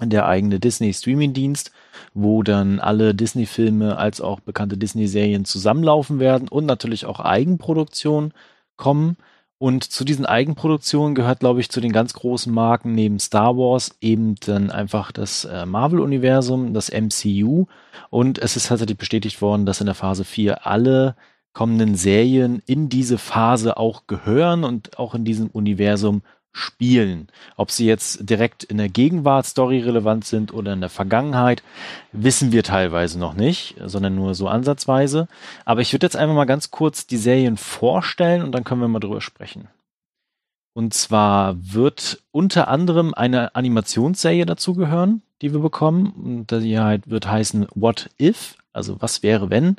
Der eigene Disney Streaming-Dienst, wo dann alle Disney-Filme als auch bekannte Disney-Serien zusammenlaufen werden und natürlich auch Eigenproduktionen kommen. Und zu diesen Eigenproduktionen gehört, glaube ich, zu den ganz großen Marken neben Star Wars eben dann einfach das äh, Marvel-Universum, das MCU. Und es ist tatsächlich bestätigt worden, dass in der Phase 4 alle kommenden Serien in diese Phase auch gehören und auch in diesem Universum spielen. Ob sie jetzt direkt in der Gegenwart-Story relevant sind oder in der Vergangenheit, wissen wir teilweise noch nicht, sondern nur so ansatzweise. Aber ich würde jetzt einfach mal ganz kurz die Serien vorstellen und dann können wir mal drüber sprechen. Und zwar wird unter anderem eine Animationsserie dazugehören, die wir bekommen. Und die halt wird heißen What If, also was wäre wenn.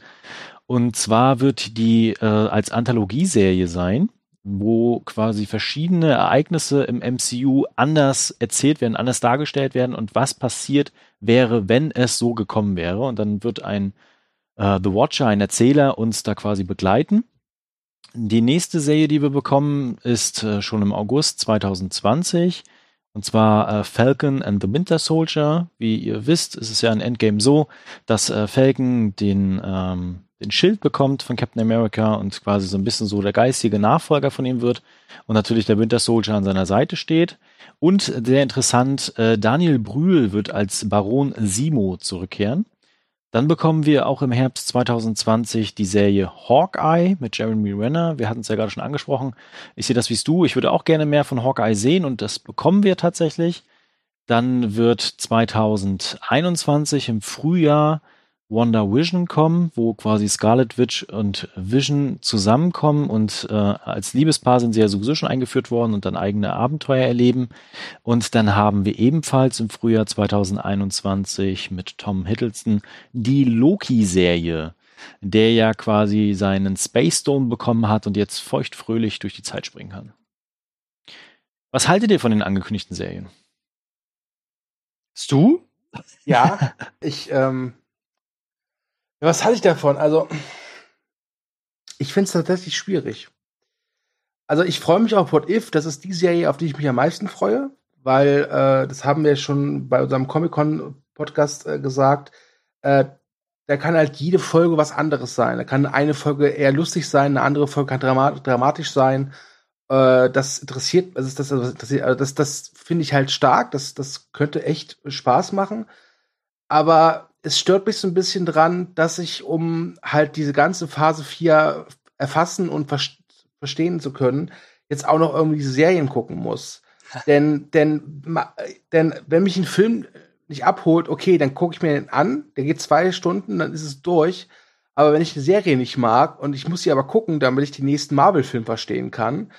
Und zwar wird die äh, als Anthologieserie sein wo quasi verschiedene Ereignisse im MCU anders erzählt werden, anders dargestellt werden und was passiert wäre, wenn es so gekommen wäre. Und dann wird ein äh, The Watcher, ein Erzähler, uns da quasi begleiten. Die nächste Serie, die wir bekommen, ist äh, schon im August 2020. Und zwar äh, Falcon and the Winter Soldier. Wie ihr wisst, ist es ja in Endgame so, dass äh, Falcon den ähm, den Schild bekommt von Captain America und quasi so ein bisschen so der geistige Nachfolger von ihm wird und natürlich der Winter Soldier an seiner Seite steht. Und sehr interessant, äh, Daniel Brühl wird als Baron Simo zurückkehren. Dann bekommen wir auch im Herbst 2020 die Serie Hawkeye mit Jeremy Renner. Wir hatten es ja gerade schon angesprochen. Ich sehe das wie du. Ich würde auch gerne mehr von Hawkeye sehen und das bekommen wir tatsächlich. Dann wird 2021 im Frühjahr Wonder Vision kommen, wo quasi Scarlet Witch und Vision zusammenkommen und äh, als Liebespaar sind sie ja sowieso schon eingeführt worden und dann eigene Abenteuer erleben. Und dann haben wir ebenfalls im Frühjahr 2021 mit Tom Hiddleston die Loki-Serie, der ja quasi seinen Space Dome bekommen hat und jetzt feuchtfröhlich durch die Zeit springen kann. Was haltet ihr von den angekündigten Serien? du? <laughs> Ja, ich ähm, was halte ich davon? Also, ich finde es tatsächlich schwierig. Also, ich freue mich auf What If. Das ist die Serie, auf die ich mich am meisten freue, weil äh, das haben wir schon bei unserem Comic-Con-Podcast äh, gesagt. Äh, da kann halt jede Folge was anderes sein. Da kann eine Folge eher lustig sein, eine andere Folge kann dramat dramatisch sein. Äh, das interessiert, also das, das, das, also das, das finde ich halt stark. Das, das könnte echt Spaß machen. Aber es stört mich so ein bisschen dran, dass ich, um halt diese ganze Phase 4 erfassen und ver verstehen zu können, jetzt auch noch irgendwie Serien gucken muss. <laughs> denn, denn, denn, wenn mich ein Film nicht abholt, okay, dann gucke ich mir den an, der geht zwei Stunden, dann ist es durch. Aber wenn ich eine Serie nicht mag und ich muss sie aber gucken, damit ich den nächsten Marvel-Film verstehen kann,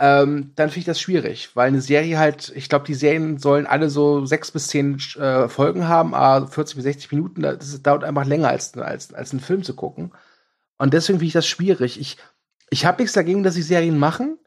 ähm, dann finde ich das schwierig, weil eine Serie halt, ich glaube, die Serien sollen alle so sechs bis zehn äh, Folgen haben, aber 40 bis 60 Minuten, das dauert einfach länger als, als, als einen Film zu gucken. Und deswegen finde ich das schwierig. Ich, ich habe nichts dagegen, dass sie Serien machen,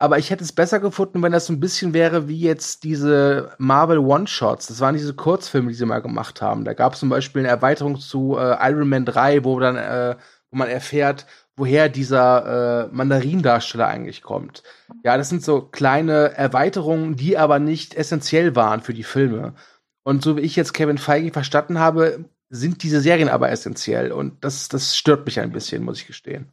aber ich hätte es besser gefunden, wenn das so ein bisschen wäre wie jetzt diese Marvel One-Shots. Das waren diese Kurzfilme, die sie mal gemacht haben. Da gab es zum Beispiel eine Erweiterung zu äh, Iron Man 3, wo dann, äh, wo man erfährt, woher dieser äh, Mandarindarsteller eigentlich kommt. Ja, das sind so kleine Erweiterungen, die aber nicht essentiell waren für die Filme. Und so wie ich jetzt Kevin Feige verstanden habe, sind diese Serien aber essentiell. Und das, das stört mich ein bisschen, muss ich gestehen.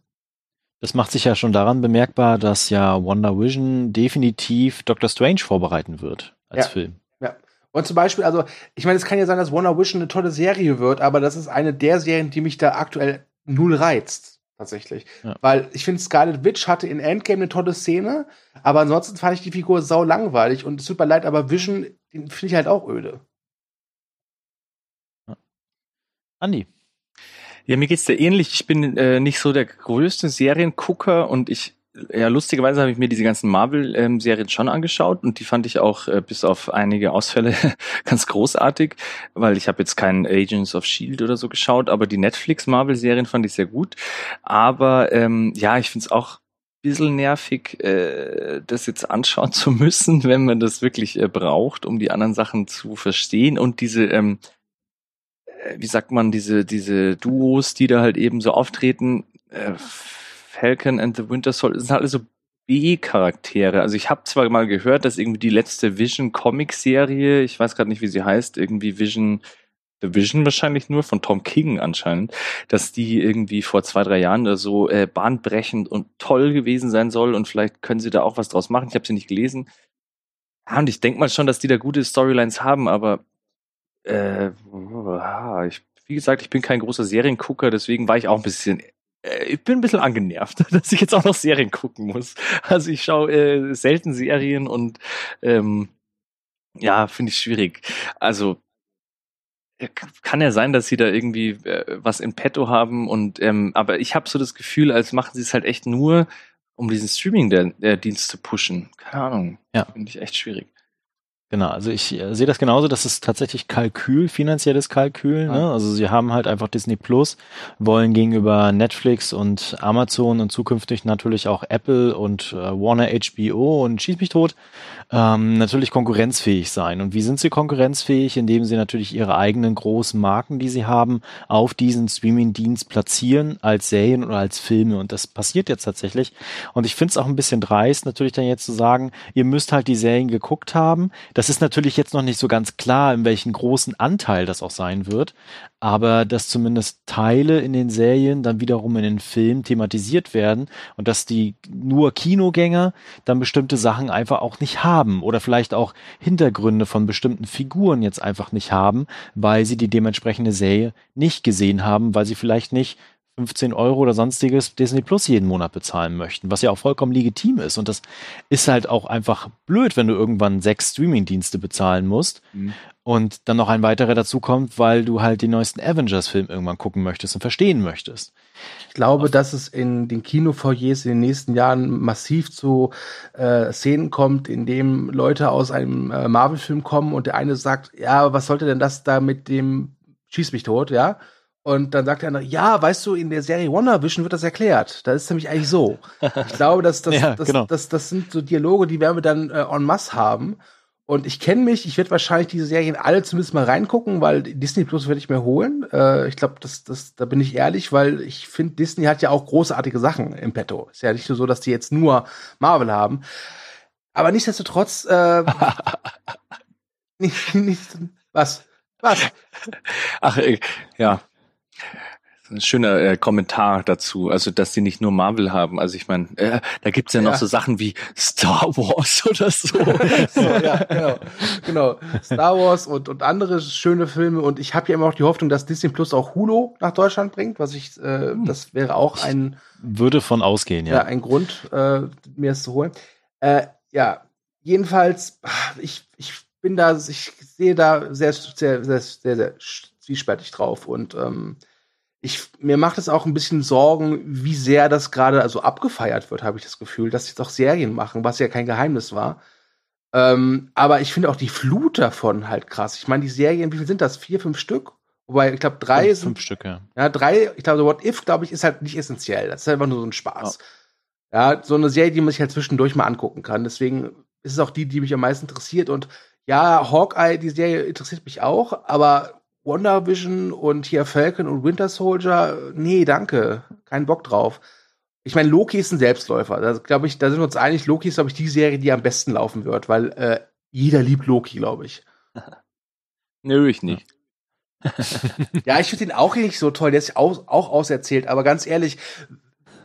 Das macht sich ja schon daran bemerkbar, dass ja Wonder Vision definitiv Doctor Strange vorbereiten wird als ja. Film. Ja. Und zum Beispiel, also, ich meine, es kann ja sein, dass Wonder Vision eine tolle Serie wird, aber das ist eine der Serien, die mich da aktuell null reizt tatsächlich. Ja. Weil ich finde, Scarlet Witch hatte in Endgame eine tolle Szene, aber ansonsten fand ich die Figur sau langweilig und es tut mir leid, aber Vision, den finde ich halt auch öde. Ja. Andi. Ja, mir geht's da ähnlich. Ich bin äh, nicht so der größte Seriengucker und ich ja, lustigerweise habe ich mir diese ganzen Marvel-Serien ähm, schon angeschaut und die fand ich auch äh, bis auf einige Ausfälle <laughs> ganz großartig, weil ich habe jetzt keinen Agents of Shield oder so geschaut, aber die Netflix-Marvel-Serien fand ich sehr gut. Aber ähm, ja, ich finde es auch bisschen nervig, äh, das jetzt anschauen zu müssen, <laughs> wenn man das wirklich äh, braucht, um die anderen Sachen zu verstehen und diese ähm, äh, wie sagt man, diese, diese Duos, die da halt eben so auftreten, äh, Falcon and the Winter Soldier sind alle so B-Charaktere. Also ich habe zwar mal gehört, dass irgendwie die letzte Vision-Comic-Serie, ich weiß gerade nicht, wie sie heißt, irgendwie Vision, The Vision wahrscheinlich nur, von Tom King anscheinend, dass die irgendwie vor zwei, drei Jahren oder so äh, bahnbrechend und toll gewesen sein soll und vielleicht können sie da auch was draus machen. Ich habe sie nicht gelesen. Ja, und ich denke mal schon, dass die da gute Storylines haben, aber äh, ich, wie gesagt, ich bin kein großer Seriengucker, deswegen war ich auch ein bisschen ich bin ein bisschen angenervt, <laughs> dass ich jetzt auch noch Serien gucken muss. Also ich schaue äh, selten Serien und ähm, ja, finde ich schwierig. Also äh, kann ja sein, dass sie da irgendwie äh, was in petto haben und ähm, aber ich habe so das Gefühl, als machen sie es halt echt nur, um diesen Streaming-Dienst zu pushen. Keine Ahnung. Ja. Finde ich echt schwierig. Genau, also ich äh, sehe das genauso, das ist tatsächlich Kalkül, finanzielles Kalkül. Ne? Also sie haben halt einfach Disney Plus, wollen gegenüber Netflix und Amazon und zukünftig natürlich auch Apple und äh, Warner HBO und Schieß mich tot ähm, natürlich konkurrenzfähig sein. Und wie sind sie konkurrenzfähig? Indem sie natürlich ihre eigenen großen Marken, die sie haben, auf diesen Streaming-Dienst platzieren als Serien oder als Filme. Und das passiert jetzt tatsächlich. Und ich finde es auch ein bisschen dreist, natürlich dann jetzt zu sagen, ihr müsst halt die Serien geguckt haben. Das ist natürlich jetzt noch nicht so ganz klar, in welchen großen Anteil das auch sein wird aber dass zumindest Teile in den Serien dann wiederum in den Filmen thematisiert werden und dass die nur Kinogänger dann bestimmte Sachen einfach auch nicht haben oder vielleicht auch Hintergründe von bestimmten Figuren jetzt einfach nicht haben, weil sie die dementsprechende Serie nicht gesehen haben, weil sie vielleicht nicht 15 Euro oder sonstiges Disney Plus jeden Monat bezahlen möchten, was ja auch vollkommen legitim ist. Und das ist halt auch einfach blöd, wenn du irgendwann sechs Streaming-Dienste bezahlen musst mhm. und dann noch ein weiterer dazu kommt, weil du halt den neuesten Avengers-Film irgendwann gucken möchtest und verstehen möchtest. Ich glaube, Auf dass es in den Kinofoyers in den nächsten Jahren massiv zu äh, Szenen kommt, in dem Leute aus einem äh, Marvel-Film kommen und der eine sagt, ja, was sollte denn das da mit dem Schieß mich tot, ja? Und dann sagt der andere, ja, weißt du, in der Serie WandaVision wird das erklärt. Da ist es nämlich eigentlich so. Ich glaube, dass das, <laughs> ja, das, genau. das, das, sind so Dialoge, die werden wir dann äh, en masse haben. Und ich kenne mich, ich werde wahrscheinlich diese Serien alle zumindest mal reingucken, weil Disney Plus werde ich mir holen. Äh, ich glaube, das, das, da bin ich ehrlich, weil ich finde, Disney hat ja auch großartige Sachen im Petto. Ist ja nicht nur so, dass die jetzt nur Marvel haben. Aber nichtsdestotrotz, äh, <laughs> nicht, nicht, was? Was? Ach, äh, ja. Ein schöner äh, Kommentar dazu, also dass sie nicht nur Marvel haben. Also ich meine, äh, da gibt's ja noch so Sachen wie Star Wars <laughs> oder so. <laughs> so ja, genau. genau. Star Wars und, und andere schöne Filme. Und ich habe ja immer noch die Hoffnung, dass Disney Plus auch Hulu nach Deutschland bringt, was ich, äh, hm. das wäre auch ein würde von ausgehen, ja. Ja, ein Grund, äh, mir es zu holen. Äh, ja, jedenfalls, ich, ich bin da, ich sehe da sehr, sehr, sehr, sehr, sehr zwiespältig drauf und ähm, ich, mir macht es auch ein bisschen Sorgen, wie sehr das gerade also abgefeiert wird, habe ich das Gefühl, dass sie doch Serien machen, was ja kein Geheimnis war. Ähm, aber ich finde auch die Flut davon halt krass. Ich meine, die Serien, wie viel sind das? Vier, fünf Stück? Wobei, ich glaube, drei fünf, sind. Fünf Stück, ja. Ja, drei, ich glaube, What If, glaube ich, ist halt nicht essentiell. Das ist einfach nur so ein Spaß. Ja. ja, so eine Serie, die man sich halt zwischendurch mal angucken kann. Deswegen ist es auch die, die mich am meisten interessiert. Und ja, Hawkeye, die Serie interessiert mich auch, aber WandaVision und hier Falcon und Winter Soldier, nee, danke, kein Bock drauf. Ich meine, Loki ist ein Selbstläufer. Da glaube ich, da sind wir uns einig, Loki ist, glaube ich, die Serie, die am besten laufen wird, weil äh, jeder liebt Loki, glaube ich. <laughs> Nö, ich nicht. <laughs> ja, ich finde ihn auch nicht so toll, der ist auch, auch auserzählt, aber ganz ehrlich,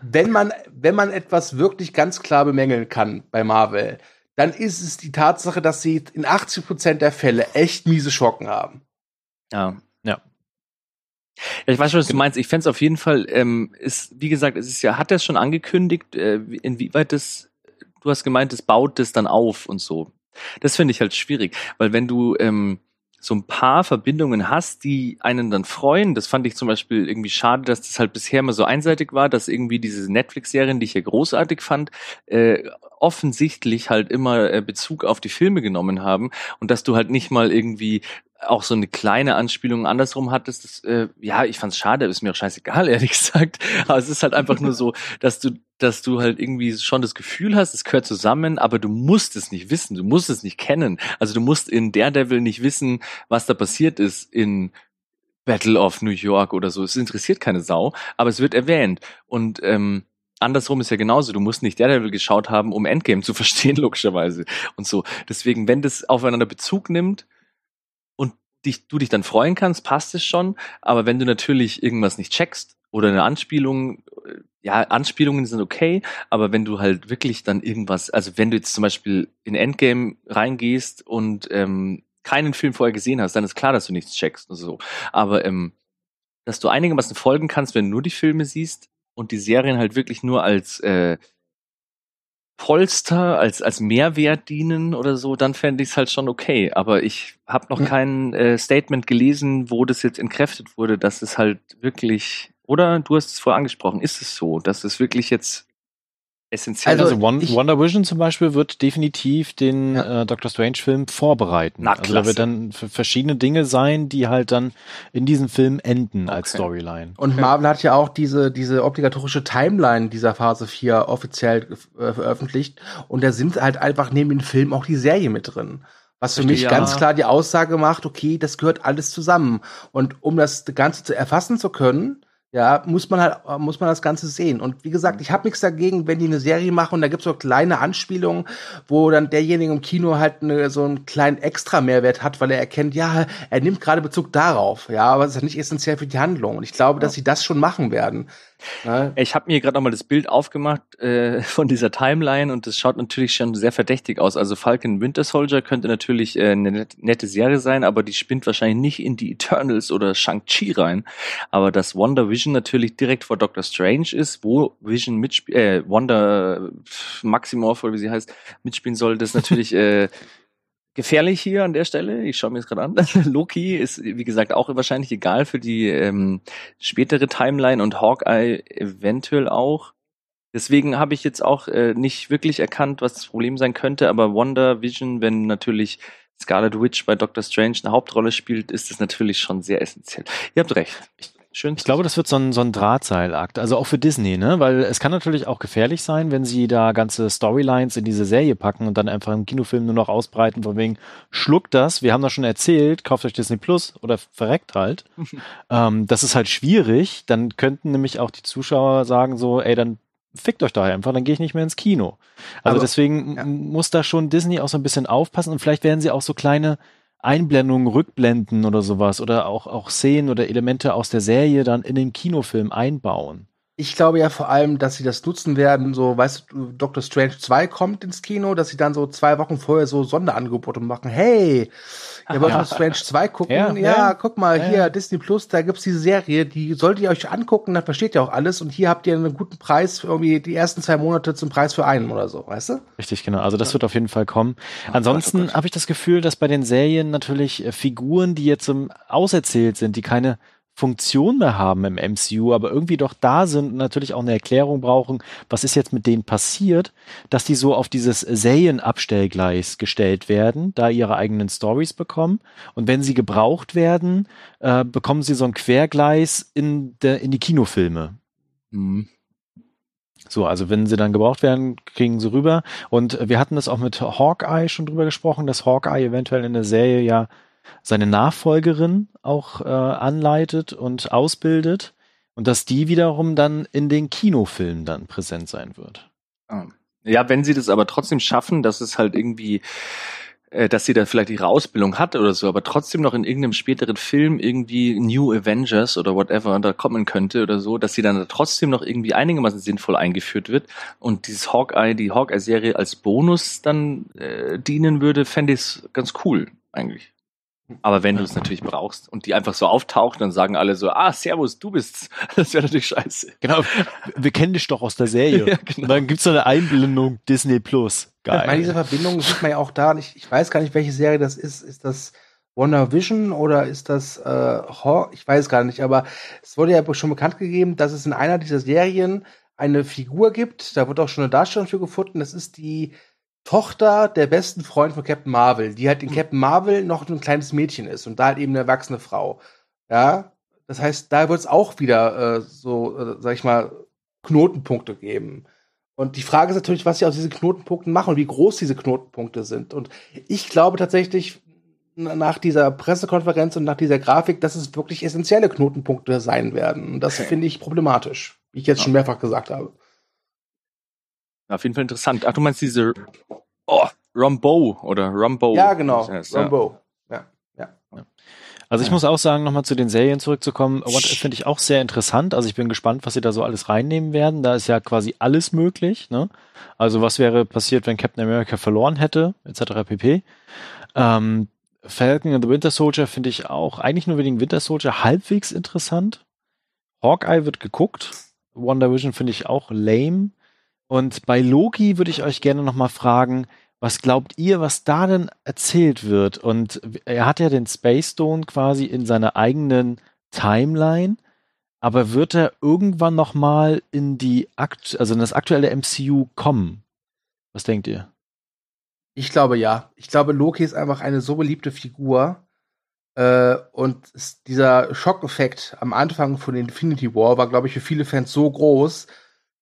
wenn man, wenn man etwas wirklich ganz klar bemängeln kann bei Marvel, dann ist es die Tatsache, dass sie in 80% der Fälle echt miese Schocken haben. Ja. Ja. Ich weiß schon, was du meinst. Ich fände es auf jeden Fall, ähm, ist, wie gesagt, es ist ja, hat er schon angekündigt, äh, inwieweit das, du hast gemeint, es baut das dann auf und so. Das finde ich halt schwierig, weil wenn du ähm, so ein paar Verbindungen hast, die einen dann freuen. Das fand ich zum Beispiel irgendwie schade, dass das halt bisher immer so einseitig war, dass irgendwie diese Netflix-Serien, die ich ja großartig fand, äh, offensichtlich halt immer äh, Bezug auf die Filme genommen haben und dass du halt nicht mal irgendwie auch so eine kleine Anspielung andersrum hattest, das, äh, ja, ich fand's schade, ist mir auch scheißegal, <laughs> ehrlich gesagt. Aber es ist halt einfach nur so, dass du, dass du halt irgendwie schon das Gefühl hast, es gehört zusammen, aber du musst es nicht wissen, du musst es nicht kennen. Also du musst in Daredevil nicht wissen, was da passiert ist in Battle of New York oder so. Es interessiert keine Sau, aber es wird erwähnt. Und ähm, andersrum ist ja genauso. Du musst nicht Daredevil geschaut haben, um Endgame zu <laughs> verstehen, logischerweise. Und so. Deswegen, wenn das aufeinander Bezug nimmt, dich, du dich dann freuen kannst, passt es schon. Aber wenn du natürlich irgendwas nicht checkst oder eine Anspielung, äh, ja, Anspielungen sind okay, aber wenn du halt wirklich dann irgendwas, also wenn du jetzt zum Beispiel in Endgame reingehst und ähm, keinen Film vorher gesehen hast, dann ist klar, dass du nichts checkst und so. Aber ähm, dass du einigermaßen folgen kannst, wenn du nur die Filme siehst, und die Serien halt wirklich nur als äh, Polster, als, als Mehrwert dienen oder so, dann fände ich es halt schon okay. Aber ich habe noch kein äh, Statement gelesen, wo das jetzt entkräftet wurde, dass es halt wirklich, oder? Du hast es vorher angesprochen, ist es so, dass es wirklich jetzt essentiell Also, Also, Wonder Vision zum Beispiel wird definitiv den äh, Doctor Strange Film vorbereiten. Na, also da wird dann verschiedene Dinge sein, die halt dann in diesem Film enden als Okay. Storyline. Und Marvel hat ja auch diese, diese obligatorische Timeline dieser Phase 4 offiziell äh, veröffentlicht. Und da sind halt einfach neben dem Film auch die Serie mit drin. Was für Verstehe, mich ja. ganz klar die Aussage macht, okay, das gehört alles zusammen. Und um das Ganze zu erfassen zu können, ja, muss man halt, muss man das Ganze sehen. Und wie gesagt, ich habe nichts dagegen, wenn die eine Serie machen und da gibt's so kleine Anspielungen, wo dann derjenige im Kino halt eine, so einen kleinen extra Mehrwert hat, weil er erkennt, ja, er nimmt gerade Bezug darauf, ja, aber es ist ja nicht essentiell für die Handlung. Und ich glaube, dass sie das schon machen werden. Ne? Ich habe mir gerade nochmal das Bild aufgemacht äh, <laughs> von dieser Timeline und das schaut natürlich schon sehr verdächtig aus. Also Falcon Winter Soldier könnte natürlich äh, eine net- nette Serie sein, aber die spinnt wahrscheinlich nicht in die Eternals oder Shang-Chi rein. Aber dass Wonder Vision natürlich direkt vor Doctor Strange ist, wo Vision mitspielt, äh, Wonder Maximoff oder wie sie heißt, mitspielen soll, das natürlich äh, gefährlich hier an der Stelle. Ich schaue mir das gerade an. <laughs> Loki ist, wie gesagt, auch wahrscheinlich egal für die ähm, spätere Timeline und Hawkeye eventuell auch. Deswegen habe ich jetzt auch äh, nicht wirklich erkannt, was das Problem sein könnte, aber Wonder Vision, wenn natürlich Scarlet Witch bei Doctor Strange eine Hauptrolle spielt, ist das natürlich schon sehr essentiell. Ihr habt recht. Schön. Ich glaube, das wird so ein, so ein Drahtseilakt, also auch für Disney, ne? Weil es kann natürlich auch gefährlich sein, wenn sie da ganze Storylines in diese Serie packen und dann einfach im Kinofilm nur noch ausbreiten, von wegen, schluckt das, wir haben das schon erzählt, kauft euch Disney Plus oder verreckt halt. <laughs> ähm, das ist halt schwierig, dann könnten nämlich auch die Zuschauer sagen so, ey, dann fickt euch da einfach, dann gehe ich nicht mehr ins Kino. Also Aber- deswegen ja. muss da schon Disney auch so ein bisschen aufpassen und vielleicht werden sie auch so kleine Einblendungen, Rückblenden oder sowas oder auch, auch Szenen oder Elemente aus der Serie dann in den Kinofilm einbauen. Ich glaube ja vor allem, dass sie das nutzen werden, so, weißt du, Doctor Strange 2 kommt ins Kino, dass sie dann so zwei Wochen vorher so Sonderangebote machen. Hey, ihr wollt. Doctor Strange 2 gucken? Ja, Ja, ja. guck mal, Ja, hier. Disney Plus, da gibt's diese Serie, die solltet ihr euch angucken, dann versteht ihr auch alles und hier habt ihr einen guten Preis für irgendwie die ersten zwei Monate zum Preis für einen oder so, weißt du? Richtig, genau. Also das wird auf jeden Fall kommen. Ansonsten habe ich das Gefühl, dass bei den Serien natürlich äh, Figuren, die jetzt auserzählt sind, die keine Funktion mehr haben im MCU, aber irgendwie doch da sind und natürlich auch eine Erklärung brauchen, was ist jetzt mit denen passiert, dass die so auf dieses Serienabstellgleis gestellt werden, da ihre eigenen Stories bekommen. Und wenn sie gebraucht werden, äh, bekommen sie so ein Quergleis in, der, in die Kinofilme. Mhm. So, also wenn sie dann gebraucht werden, kriegen sie rüber. Und wir hatten das auch mit Hawkeye schon drüber gesprochen, dass Hawkeye eventuell in der Serie ja seine Nachfolgerin auch äh, anleitet und ausbildet und dass die wiederum dann in den Kinofilmen dann präsent sein wird. Ah. Ja, wenn sie das aber trotzdem schaffen, dass es halt irgendwie, äh, dass sie da vielleicht ihre Ausbildung hat oder so, aber trotzdem noch in irgendeinem späteren Film irgendwie New Avengers oder whatever da kommen könnte oder so, dass sie dann trotzdem noch irgendwie einigermaßen sinnvoll eingeführt wird und dieses Hawkeye, die Hawkeye-Serie als Bonus dann äh, dienen würde, fände ich es ganz cool eigentlich. Aber wenn du es natürlich brauchst und die einfach so auftaucht, dann sagen alle so, ah, Servus, du bist's. <laughs> Das wäre natürlich scheiße. Genau, wir kennen dich doch aus der Serie. <laughs> Ja, genau. Dann gibt's so eine Einblendung Disney Plus. Ich meine, diese Geil. Verbindung sieht man ja auch da. Ich, ich weiß gar nicht, welche Serie das ist. Ist das Wonder Vision oder ist das äh, Haw- Ich weiß gar nicht, aber es wurde ja schon bekannt gegeben, dass es in einer dieser Serien eine Figur gibt. Da wird auch schon eine Darstellung für gefunden. Das ist die Tochter der besten Freund von Captain Marvel, die halt in Captain Marvel noch ein kleines Mädchen ist und da halt eben eine erwachsene Frau. Ja, das heißt, da wird es auch wieder äh, so, äh, sag ich mal, Knotenpunkte geben. Und die Frage ist natürlich, was sie aus diesen Knotenpunkten machen und wie groß diese Knotenpunkte sind. Und ich glaube tatsächlich, nach dieser Pressekonferenz und nach dieser Grafik, dass es wirklich essentielle Knotenpunkte sein werden. Und das <laughs> finde ich problematisch, wie ich jetzt schon mehrfach gesagt habe. Auf jeden Fall interessant. Ach, du meinst diese oh, Rumbo oder Rumbo. ja, genau. Heißt, ja. Ja, ja. Also ich muss auch sagen, nochmal zu den Serien zurückzukommen, What If finde ich auch sehr interessant. Also ich bin gespannt, was sie da so alles reinnehmen werden. Da ist ja quasi alles möglich. Ne? Also was wäre passiert, wenn Captain America verloren hätte, etc. pp. Ähm, Falcon and the Winter Soldier finde ich auch, eigentlich nur wegen Winter Soldier, halbwegs interessant. Hawkeye wird geguckt. WandaVision finde ich auch lame. Und bei Loki würde ich euch gerne noch mal fragen, was glaubt ihr, was da denn erzählt wird? Und er hat ja den Space Stone quasi in seiner eigenen Timeline, aber wird er irgendwann noch mal in die Akt also in das aktuelle MCU kommen? Was denkt ihr? Ich glaube ja. Ich glaube, Loki ist einfach eine so beliebte Figur. Äh, und dieser Schockeffekt am Anfang von Infinity War war, glaube ich, für viele Fans so groß,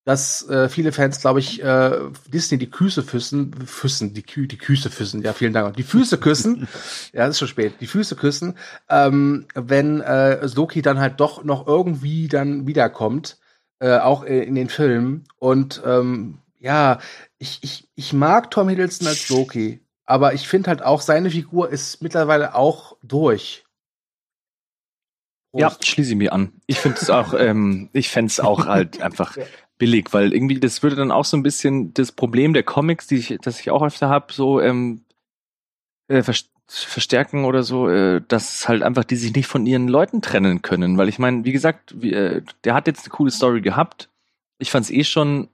dass äh, viele Fans, glaube ich, äh, Disney die Füße füssen, füssen, die, Kü die Füße füssen, ja, vielen Dank, die Füße küssen, <laughs> ja, ist schon spät, die Füße küssen, ähm, wenn äh, Loki dann halt doch noch irgendwie dann wiederkommt, äh, auch in den Filmen. Und ähm, ja, ich, ich, ich mag Tom Hiddleston als Loki, aber ich finde halt auch, seine Figur ist mittlerweile auch durch. Prost. Ja, schließe ich mir an. Ich finde es auch, ähm, ich fände es auch halt <laughs> einfach billig, weil irgendwie das würde dann auch so ein bisschen das Problem der Comics, die ich, das ich auch öfter habe, so ähm, äh, verstärken oder so, äh, dass halt einfach die sich nicht von ihren Leuten trennen können, weil ich meine, wie gesagt, wie, äh, der hat jetzt eine coole Story gehabt. Ich fand es eh schon,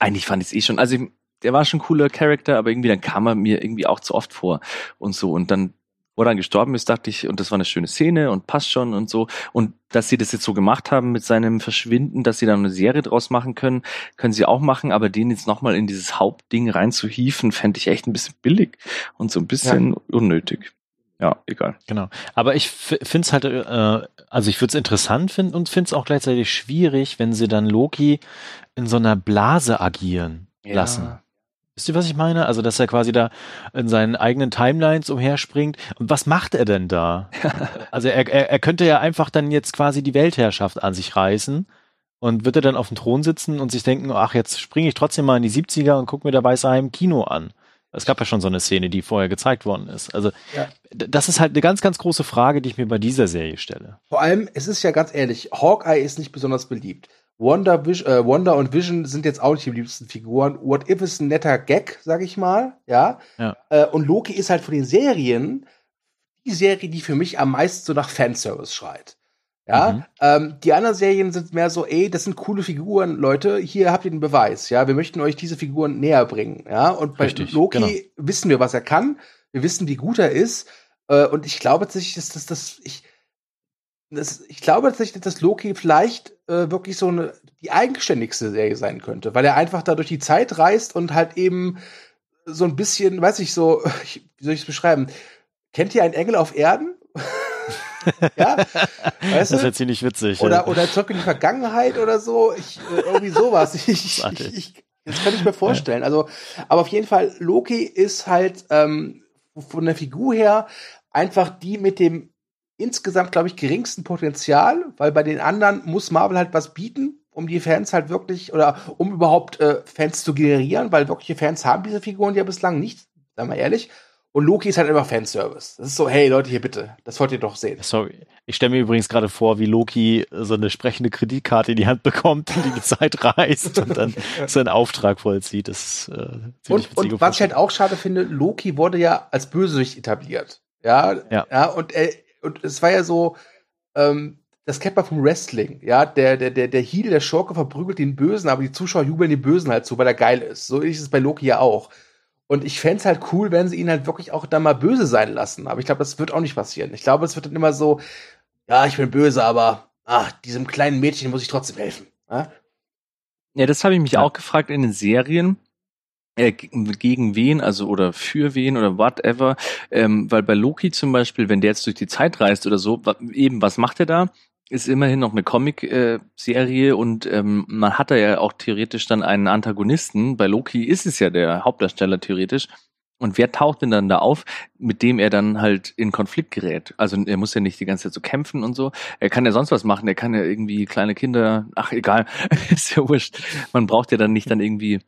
eigentlich fand ich es eh schon, also ich, der war schon ein cooler Charakter, aber irgendwie dann kam er mir irgendwie auch zu oft vor und so und dann wo er dann gestorben ist, dachte ich, und das war eine schöne Szene und passt schon und so. Und dass sie das jetzt so gemacht haben mit seinem Verschwinden, dass sie dann eine Serie draus machen können, können sie auch machen, aber den jetzt nochmal in dieses Hauptding reinzuhieven, fände ich echt ein bisschen billig und so ein bisschen ja. unnötig. Ja, egal. Genau. Aber ich finde es halt, äh, also ich würde es interessant finden und finde es auch gleichzeitig schwierig, wenn sie dann Loki in so einer Blase agieren ja. lassen. Wisst ihr, was ich meine? Also, dass er quasi da in seinen eigenen Timelines umherspringt. Und was macht er denn da? <laughs> also, er, er, er könnte ja einfach dann jetzt quasi die Weltherrschaft an sich reißen. Und wird er dann auf dem Thron sitzen und sich denken, ach, jetzt springe ich trotzdem mal in die 70er und gucke mir Weiße Heim Kino an. Es gab ja schon so eine Szene, die vorher gezeigt worden ist. Also, ja. das ist halt eine ganz, ganz große Frage, die ich mir bei dieser Serie stelle. Vor allem, es ist ja ganz ehrlich, Hawkeye ist nicht besonders beliebt. Wonder, äh, Wonder und Vision sind jetzt auch nicht die liebsten Figuren. What If ist ein netter Gag, sag ich mal, ja. ja. Äh, und Loki ist halt von den Serien die Serie, die für mich am meisten so nach Fanservice schreit. Ja, mhm. ähm, die anderen Serien sind mehr so, ey, das sind coole Figuren, Leute, hier habt ihr den Beweis, ja, wir möchten euch diese Figuren näher bringen, ja, und bei Richtig, Loki genau. wissen wir, was er kann, wir wissen, wie gut er ist, äh, und ich glaube tatsächlich, dass das, das, ich, das, ich glaube tatsächlich, dass Loki vielleicht äh, wirklich so eine die eigenständigste Serie sein könnte, weil er einfach da durch die Zeit reist und halt eben so ein bisschen, weiß ich so, <laughs> ich, wie soll ich es beschreiben? Kennt ihr einen Engel auf Erden? <laughs> ja, weißt das wäre ziemlich witzig. Oder, ja. oder zurück in die Vergangenheit oder so. Ich, äh, irgendwie sowas. <laughs> Ich, ich, ich, das kann ich mir vorstellen. Also, aber auf jeden Fall, Loki ist halt ähm, von der Figur her einfach die mit dem insgesamt, glaube ich, geringsten Potenzial, weil bei den anderen muss Marvel halt was bieten, um die Fans halt wirklich, oder um überhaupt äh, Fans zu generieren, weil wirkliche Fans haben diese Figuren ja bislang nicht, sagen wir ehrlich. Und Loki ist halt immer Fanservice. Das ist so, hey Leute, hier bitte, das wollt ihr doch sehen. Sorry. Ich stelle mir übrigens gerade vor, wie Loki so eine sprechende Kreditkarte in die Hand bekommt, die die Zeit reist und dann <laughs> seinen Auftrag vollzieht. Das ist äh, Und, und was ich halt auch schade finde, Loki wurde ja als Bösewicht etabliert. Ja, ja. ja und er, und es war ja so, ähm, das kennt man vom Wrestling, ja, der, der, der, der Heel, der Schurke verprügelt den Bösen, aber die Zuschauer jubeln den Bösen halt zu, weil er geil ist. So ist es bei Loki ja auch. Und ich fände halt cool, wenn sie ihn halt wirklich auch da mal böse sein lassen. Aber ich glaube, das wird auch nicht passieren. Ich glaube, es wird dann immer so, ja, ich bin böse, aber ach, diesem kleinen Mädchen muss ich trotzdem helfen. Ja, ja das habe ich mich ja. auch gefragt in den Serien gegen wen, also oder für wen oder whatever, ähm, weil bei Loki zum Beispiel, wenn der jetzt durch die Zeit reist oder so, eben, was macht er da? Ist immerhin noch eine Comic-Serie äh, und ähm, man hat da ja auch theoretisch dann einen Antagonisten. Bei Loki ist es ja der Hauptdarsteller theoretisch. Und wer taucht denn dann da auf, mit dem er dann halt in Konflikt gerät? Also er muss ja nicht die ganze Zeit so kämpfen und so. Er kann ja sonst was machen. Er kann ja irgendwie kleine Kinder, ach egal, <laughs> ist ja wurscht. Man braucht ja dann nicht dann irgendwie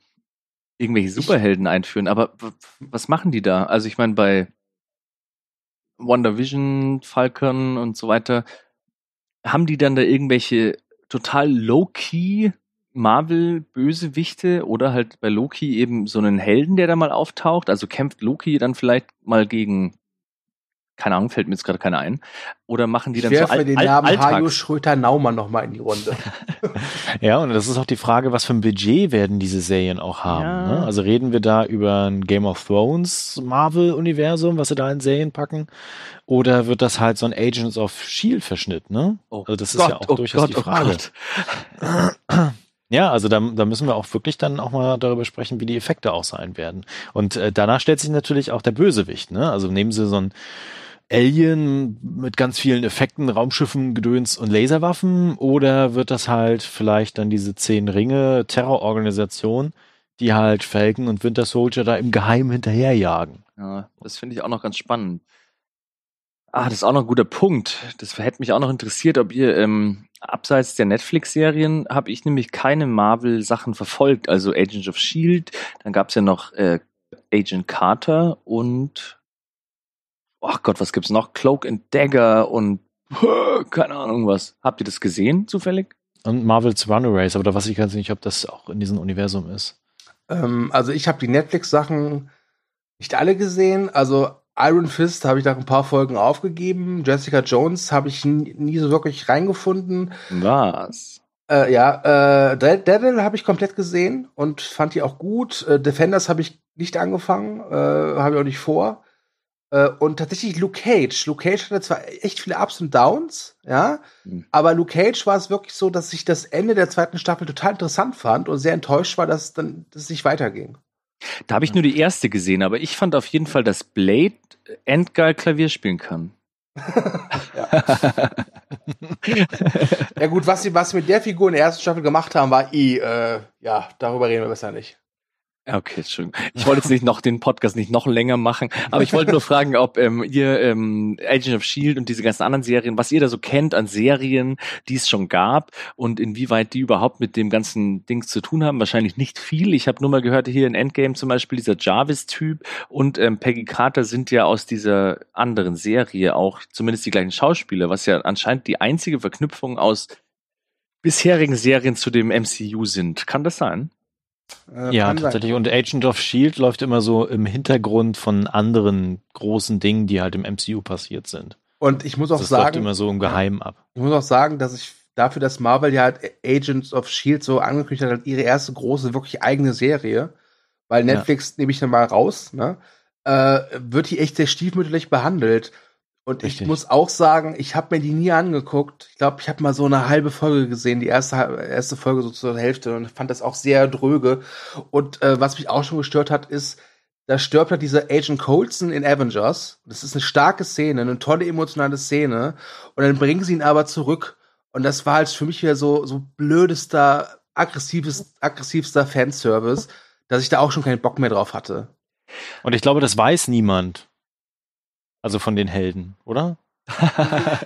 irgendwelche Superhelden einführen, aber was machen die da? Also ich meine, bei Wonder Vision, Falcon und so weiter, haben die dann da irgendwelche total low-key Marvel-Bösewichte oder halt bei Loki eben so einen Helden, der da mal auftaucht? Also kämpft Loki dann vielleicht mal gegen Keine Ahnung, fällt mir jetzt gerade keiner ein. Oder machen die Ich dann so werfe Al den Al Namen Hajo Alltags? Schröter-Naumann nochmal in die Runde. <laughs> Ja, und das ist auch die Frage, was für ein Budget werden diese Serien auch haben. Ja. Ne? Also reden wir da über ein Game of Thrones Marvel-Universum, was sie da in Serien packen? Oder wird das halt so ein Agents of Shield Verschnitt, ne? Oh also das ist ja auch durchaus die Frage. Gott. <clears throat> Ja, also da, da müssen wir auch wirklich dann auch mal darüber sprechen, wie die Effekte auch sein werden. Und äh, danach stellt sich natürlich auch der Bösewicht, ne? Also nehmen sie so ein Alien mit ganz vielen Effekten, Raumschiffen, Gedöns und Laserwaffen oder wird das halt vielleicht dann diese zehn Ringe Terrororganisation, die halt Falcon und Winter Soldier da im Geheimen hinterherjagen? Ja, das finde ich auch noch ganz spannend. Ah, das ist auch noch ein guter Punkt. Das hätte mich auch noch interessiert, ob ihr ähm, abseits der Netflix-Serien habe ich nämlich keine Marvel-Sachen verfolgt. Also Agents of Shield, dann gab's ja noch äh, Agent Carter und ach Gott, was gibt's noch? Cloak and Dagger und keine Ahnung was. Habt ihr das gesehen zufällig? Und Marvel's Runaways, aber da weiß ich ganz nicht, ob das auch in diesem Universum ist. ähm, also ich habe die Netflix-Sachen nicht alle gesehen. Also Iron Fist habe ich nach ein paar Folgen aufgegeben. Jessica Jones habe ich nie, nie so wirklich reingefunden. Was? Äh, ja, äh, Daredevil habe ich komplett gesehen und fand die auch gut. Äh, Defenders habe ich nicht angefangen, äh, habe ich auch nicht vor. Äh, und tatsächlich Luke Cage. Luke Cage hatte zwar echt viele Ups und Downs, ja, Hm. aber Luke Cage war es wirklich so, dass ich das Ende der zweiten Staffel total interessant fand und sehr enttäuscht war, dass dann dass es nicht weiterging. Da habe ich nur die erste gesehen, aber ich fand auf jeden Fall, dass Blade endgeil Klavier spielen kann. <laughs> Ja gut, was sie was sie mit der Figur in der ersten Staffel gemacht haben, war eh, äh, ja, darüber reden wir besser nicht. Ja, Okay, Entschuldigung. Ich wollte jetzt nicht noch den Podcast nicht noch länger machen, aber ich wollte nur fragen, ob ähm, ihr ähm, Agent of Shield und diese ganzen anderen Serien, was ihr da so kennt an Serien, die es schon gab und inwieweit die überhaupt mit dem ganzen Dings zu tun haben. Wahrscheinlich nicht viel. Ich habe nur mal gehört, hier in Endgame zum Beispiel dieser Jarvis-Typ und ähm, Peggy Carter sind ja aus dieser anderen Serie auch zumindest die gleichen Schauspieler, was ja anscheinend die einzige Verknüpfung aus bisherigen Serien zu dem MCU sind. Kann das sein? Äh, Ja, kann sein. tatsächlich. Und Agent of Shield läuft immer so im Hintergrund von anderen großen Dingen, die halt im MCU passiert sind. Und ich muss auch Das läuft sagen, immer so im Geheimen ab. ich muss auch sagen, dass ich dafür, dass Marvel ja halt Agents of Shield so angekündigt hat, halt ihre erste große, wirklich eigene Serie, weil Ja. Netflix nehme ich dann mal raus, ne, äh, wird die echt sehr stiefmütterlich behandelt. Und ich Richtig. muss auch sagen, ich habe mir die nie angeguckt. Ich glaube, ich habe mal so eine halbe Folge gesehen, die erste, erste Folge so zur Hälfte und fand das auch sehr dröge. Und äh, was mich auch schon gestört hat, ist, da stirbt halt dieser Agent Coulson in Avengers. Das ist eine starke Szene, eine tolle emotionale Szene. Und dann bringen sie ihn aber zurück. Und das war halt für mich wieder so, so blödester, aggressives, aggressivster Fanservice, dass ich da auch schon keinen Bock mehr drauf hatte. Und ich glaube, das weiß niemand. Also von den Helden, oder? <laughs>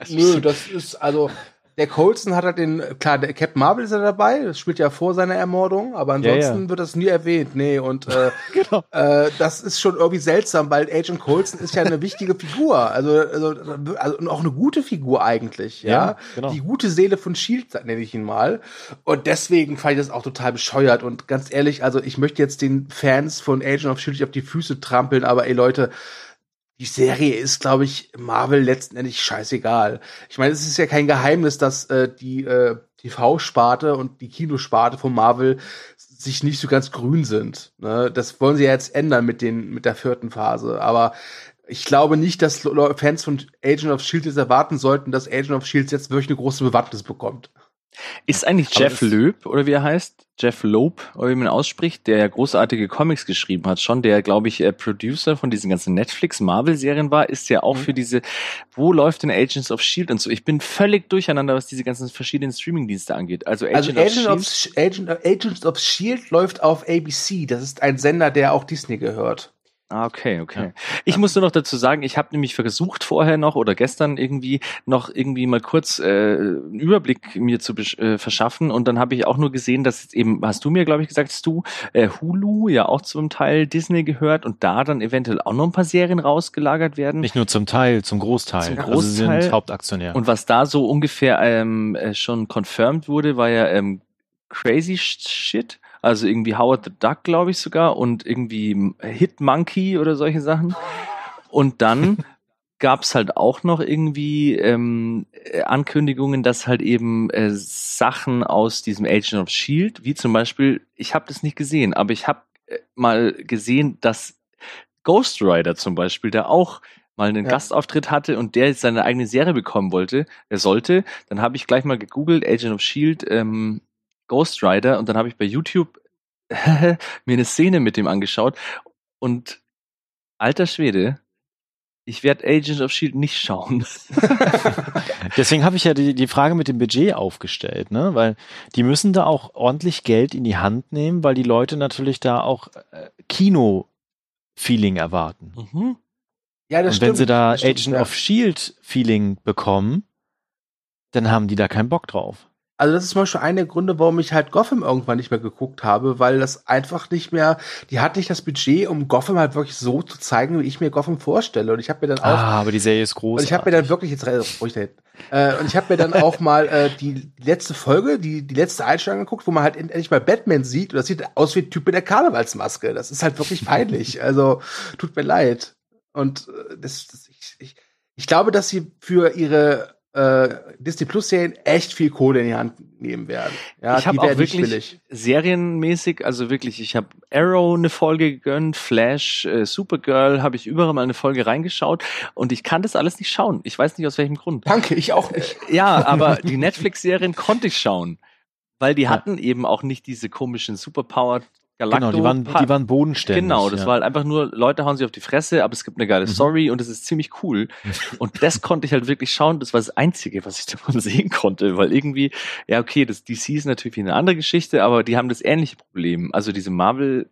Nö, das ist, also, der Coulson hat halt den, klar, der Captain Marvel ist ja dabei, das spielt ja vor seiner Ermordung, aber Ja, ansonsten ja. wird das nie erwähnt, nee, und äh, <laughs> Genau. äh, das ist schon irgendwie seltsam, weil Agent Coulson ist ja eine wichtige <laughs> Figur, also, also, also und auch eine gute Figur eigentlich, ja. Ja, genau. Die gute Seele von Shield, nenne ich ihn mal. Und deswegen fand ich das auch total bescheuert. Und ganz ehrlich, also ich möchte jetzt den Fans von Agent of Shield nicht auf die Füße trampeln, aber ey Leute, die Serie ist, glaube ich, Marvel letztendlich scheißegal. Ich meine, es ist ja kein Geheimnis, dass äh, die äh, TV-Sparte und die Kinosparte von Marvel sich nicht so ganz grün sind. Ne? Das wollen sie ja jetzt ändern mit den mit der vierten Phase. Aber ich glaube nicht, dass Fans von Agent of Shield jetzt erwarten sollten, dass Agent of Shield jetzt wirklich eine große Bewandtnis bekommt. Ist eigentlich Aber Jeff Loeb oder wie er heißt? Jeff Loeb, wie man ausspricht, der ja großartige Comics geschrieben hat, schon, der, glaube ich, äh, Producer von diesen ganzen Netflix-Marvel-Serien war, ist ja auch für diese, wo läuft denn Agents of Shield und so. Ich bin völlig durcheinander, was diese ganzen verschiedenen Streaming-Dienste angeht. Also Agent, Also Agent of of, Shield. Sh- Agent, Agents of Shield läuft auf ABC. Das ist ein Sender, der auch Disney gehört. Ah, okay, okay. Ich muss nur noch dazu sagen, ich habe nämlich versucht vorher noch oder gestern irgendwie noch irgendwie mal kurz äh, einen Überblick mir zu äh, verschaffen und dann habe ich auch nur gesehen, dass jetzt eben, hast du mir glaube ich gesagt, dass du äh, Hulu ja auch zum Teil Disney gehört und da dann eventuell auch noch ein paar Serien rausgelagert werden. Nicht nur zum Teil, zum Großteil. Zum Also sie Großteil. sind Hauptaktionär. Und was da so ungefähr ähm, äh, schon confirmed wurde, war ja ähm, Crazy Shit. Also irgendwie Howard the Duck, glaube ich sogar, und irgendwie Hit Monkey oder solche Sachen. Und dann <laughs> gab's halt auch noch irgendwie ähm, äh, Ankündigungen, dass halt eben äh, Sachen aus diesem Agent of Shield, wie zum Beispiel, ich habe das nicht gesehen, aber ich habe äh, mal gesehen, dass Ghost Rider zum Beispiel, der auch mal einen Ja. Gastauftritt hatte und der jetzt seine eigene Serie bekommen wollte, er sollte, dann habe ich gleich mal gegoogelt, Agent of Shield, ähm, Ghost Rider und dann habe ich bei YouTube <laughs> mir eine Szene mit dem angeschaut und alter Schwede, ich werde Agent of Shield nicht schauen. <laughs> Deswegen habe ich ja die, die Frage mit dem Budget aufgestellt, ne? Weil die müssen da auch ordentlich Geld in die Hand nehmen, weil die Leute natürlich da auch äh, Kino-Feeling erwarten. Mhm. Ja, das Und wenn stimmt. sie da das stimmt, Agent ja. of Shield Feeling bekommen, dann haben die da keinen Bock drauf. Also das ist zum Beispiel einer der Gründe, warum ich halt Gotham irgendwann nicht mehr geguckt habe, weil das einfach nicht mehr, die hat nicht das Budget, um Gotham halt wirklich so zu zeigen, wie ich mir Gotham vorstelle. Und ich habe mir dann auch, Ah, aber die Serie ist groß. und ich habe mir dann wirklich jetzt äh, ruhig hinten. äh, und ich habe mir dann auch mal äh, die letzte Folge, die die letzte Einstellung angeguckt, wo man halt endlich mal Batman sieht. Und das sieht aus wie ein Typ mit der Karnevalsmaske. Das ist halt wirklich peinlich. also tut mir leid. Und äh, das, das ich, ich, ich glaube, dass sie für ihre äh, Disney Plus Serien echt viel Kohle in die Hand nehmen werden. Ja, ich habe auch wirklich serienmäßig, also wirklich, ich habe Arrow eine Folge gegönnt, Flash, äh, Supergirl, habe ich überall mal eine Folge reingeschaut und ich kann das alles nicht schauen. Ich weiß nicht aus welchem Grund. Danke, ich auch nicht. Ja, aber die Netflix-Serien konnte ich schauen, weil die Ja. hatten eben auch nicht diese komischen Superpower Galacto. Genau, die waren, die waren bodenständig. Genau, das ja. war halt einfach nur, Leute hauen sich auf die Fresse, aber es gibt eine geile Mhm. Story und es ist ziemlich cool. <laughs> Und das konnte ich halt wirklich schauen. Das war das Einzige, was ich <laughs> davon sehen konnte, weil irgendwie, ja, okay, das DC ist natürlich eine andere Geschichte, aber die haben das ähnliche Problem. Also diese Marvel,